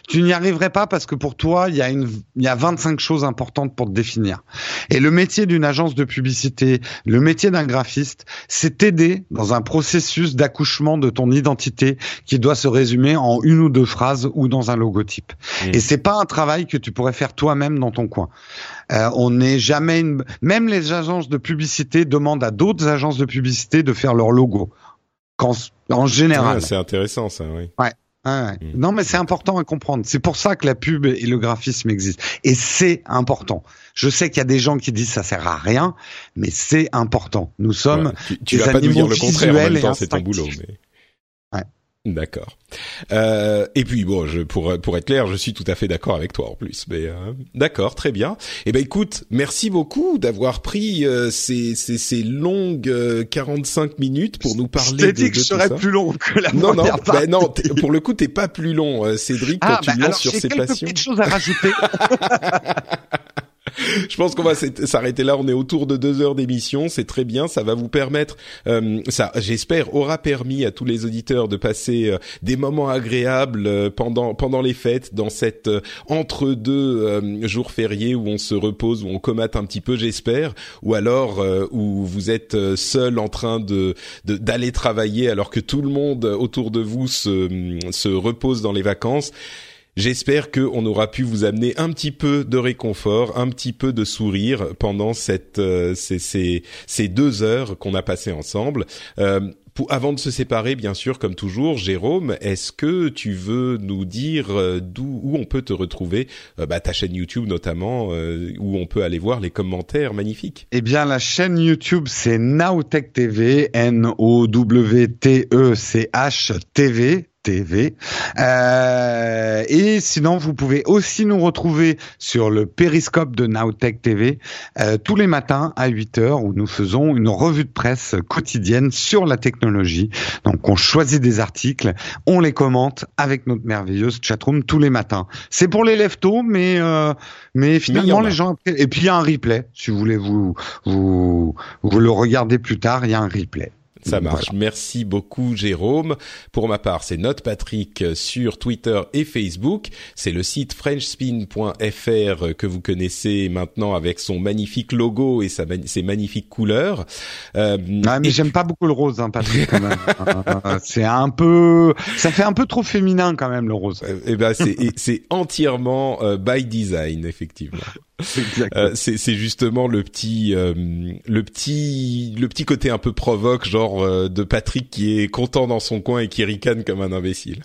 tu n'y arriverais pas parce que pour toi, il y a une, il y a 25 choses importantes pour te définir. Et le métier d'une agence de publicité, le métier d'un graphiste, c'est t'aider dans un processus d'accouchement de ton identité qui doit se résumer en une ou deux phrases ou dans un logotype. Mm. Et c'est pas un travail que tu pourrais faire toi-même dans ton coin. Euh, on n'est jamais une... même les agences de publicité demandent à d'autres agences de publicité de faire leur logo. Quand, en général. Ouais, c'est intéressant ça. Oui. Ouais, ouais. Mm. Non, mais c'est important à comprendre. C'est pour ça que la pub et le graphisme existent. Et c'est important. Je sais qu'il y a des gens qui disent ça sert à rien, mais c'est important. Nous sommes Ouais. Tu, tu des vas pas nous dire le contraire en même et temps, c'est ton boulot. Mais... D'accord. Euh, et puis bon, je, pour pour être clair, je suis tout à fait d'accord avec toi en plus. Mais euh, d'accord, très bien. Eh ben écoute, merci beaucoup d'avoir pris euh, ces, ces ces longues euh, 45 minutes pour nous Je parler t'ai de, dit que je serais plus long que la Non, non, première bah partie. non. t'es- Pour le coup, t'es pas plus long, euh, Cédric, quand Ah, tu bah lances sur j'ai ses quelques passions. petites choses à rajouter. Je pense qu'on va s'arrêter là. On est autour de deux heures d'émission. C'est très bien. Ça va vous permettre, euh, ça, j'espère, aura permis à tous les auditeurs de passer euh, des moments agréables euh, pendant pendant les fêtes, dans cette entre deux jours fériés où on se repose, où on comate un petit peu, j'espère, ou alors où vous êtes seul en train de d'aller travailler alors que tout le monde autour de vous se se repose dans les vacances. J'espère qu'on aura pu vous amener un petit peu de réconfort, un petit peu de sourire pendant cette, euh, ces, ces, ces, deux heures qu'on a passées ensemble. Euh, pour, avant de se séparer, bien sûr, comme toujours, Jérôme, est-ce que tu veux nous dire euh, d'où où on peut te retrouver, euh, bah, ta chaîne YouTube notamment, où on peut aller voir les commentaires magnifiques? Eh bien, la chaîne YouTube, c'est Nowtech TV, N-O-W-T-E-C-H TV. Euh, et sinon, vous pouvez aussi nous retrouver sur le périscope de Nowtech TV euh, tous les matins à 8 heures où nous faisons une revue de presse quotidienne sur la technologie. Donc, on choisit des articles, on les commente avec notre merveilleuse chatroom tous les matins. C'est pour les leftos, mais euh, mais finalement les gens et puis il y a un replay si vous voulez vous vous vous le regardez plus tard, il y a un replay. Ça marche. Merci beaucoup, Jérôme. Pour ma part, c'est Note Patrick sur Twitter et Facebook. C'est le site frenchspin.fr que vous connaissez maintenant avec son magnifique logo et sa, ses magnifiques couleurs. Euh, ah, mais j'aime pas beaucoup le rose, hein, Patrick, quand même. c'est un peu, ça fait un peu trop féminin, quand même, le rose. Eh ben, c'est, c'est entièrement euh, by design, effectivement. Euh, c'est justement le petit, euh, le petit, le petit côté un peu provoque, genre euh, de Patrick qui est content dans son coin et qui ricane comme un imbécile.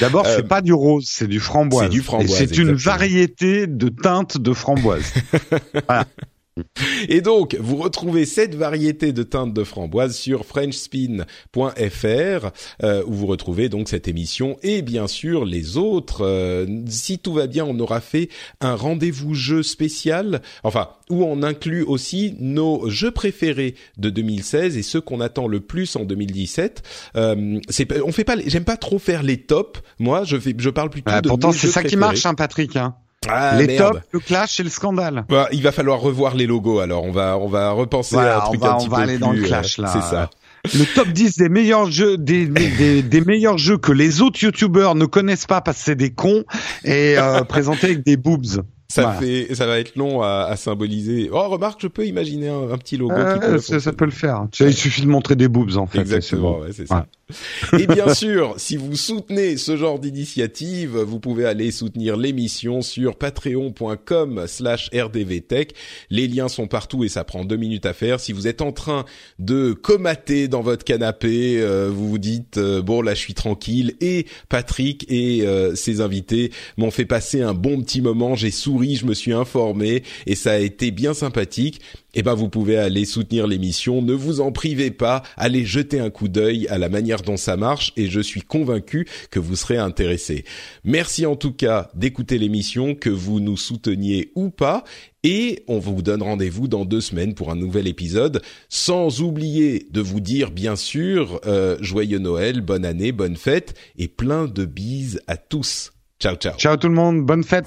D'abord, c'est pas du rose, c'est du framboise. C'est du framboise. C'est une variété de teintes de framboise. voilà. Et donc, vous retrouvez cette variété de teintes de framboise sur frenchspin.fr, euh, où vous retrouvez donc cette émission et bien sûr les autres. Euh, si tout va bien, on aura fait un rendez-vous jeu spécial, enfin, où on inclut aussi nos jeux préférés de 2016 et ceux qu'on attend le plus en 2017. Euh, c'est, on fait pas, j'aime pas trop faire les tops. Moi, je fais, je parle plutôt ah, de. Pourtant, c'est ça qui marche, hein, Patrick. Hein. Ah, les tops, le clash et le scandale. Bah, il va falloir revoir les logos. Alors, on va, on va repenser à un truc un petit on va aller dans le euh, clash là. C'est ça. Le top 10 des meilleurs jeux, des, des, des, meilleurs jeux que les autres youtubeurs ne connaissent pas parce que c'est des cons et euh, présenté avec des boobs. Ça fait, ça va être long à, à, symboliser. Oh, remarque, je peux imaginer un, petit logo. Euh, qui peut ça, ça, peut le faire. il suffit de montrer des boobs en fait. Exactement, ouais, c'est ça. Et bien sûr, si vous soutenez ce genre d'initiative, vous pouvez aller soutenir l'émission sur patreon.com slash rdvtech. Les liens sont partout et ça prend deux minutes à faire. Si vous êtes en train de comater dans votre canapé, euh, vous vous dites, euh, bon là je suis tranquille, et Patrick et euh, ses invités m'ont fait passer un bon petit moment, j'ai je me suis informé, et ça a été bien sympathique eh ben vous pouvez aller soutenir l'émission. Ne vous en privez pas. Allez jeter un coup d'œil à la manière dont ça marche et je suis convaincu que vous serez intéressé. Merci en tout cas d'écouter l'émission, que vous nous souteniez ou pas. Et on vous donne rendez-vous dans deux semaines pour un nouvel épisode, sans oublier de vous dire bien sûr euh, joyeux Noël, bonne année, bonne fête et plein de bises à tous. Ciao ciao. Ciao tout le monde, bonne fête.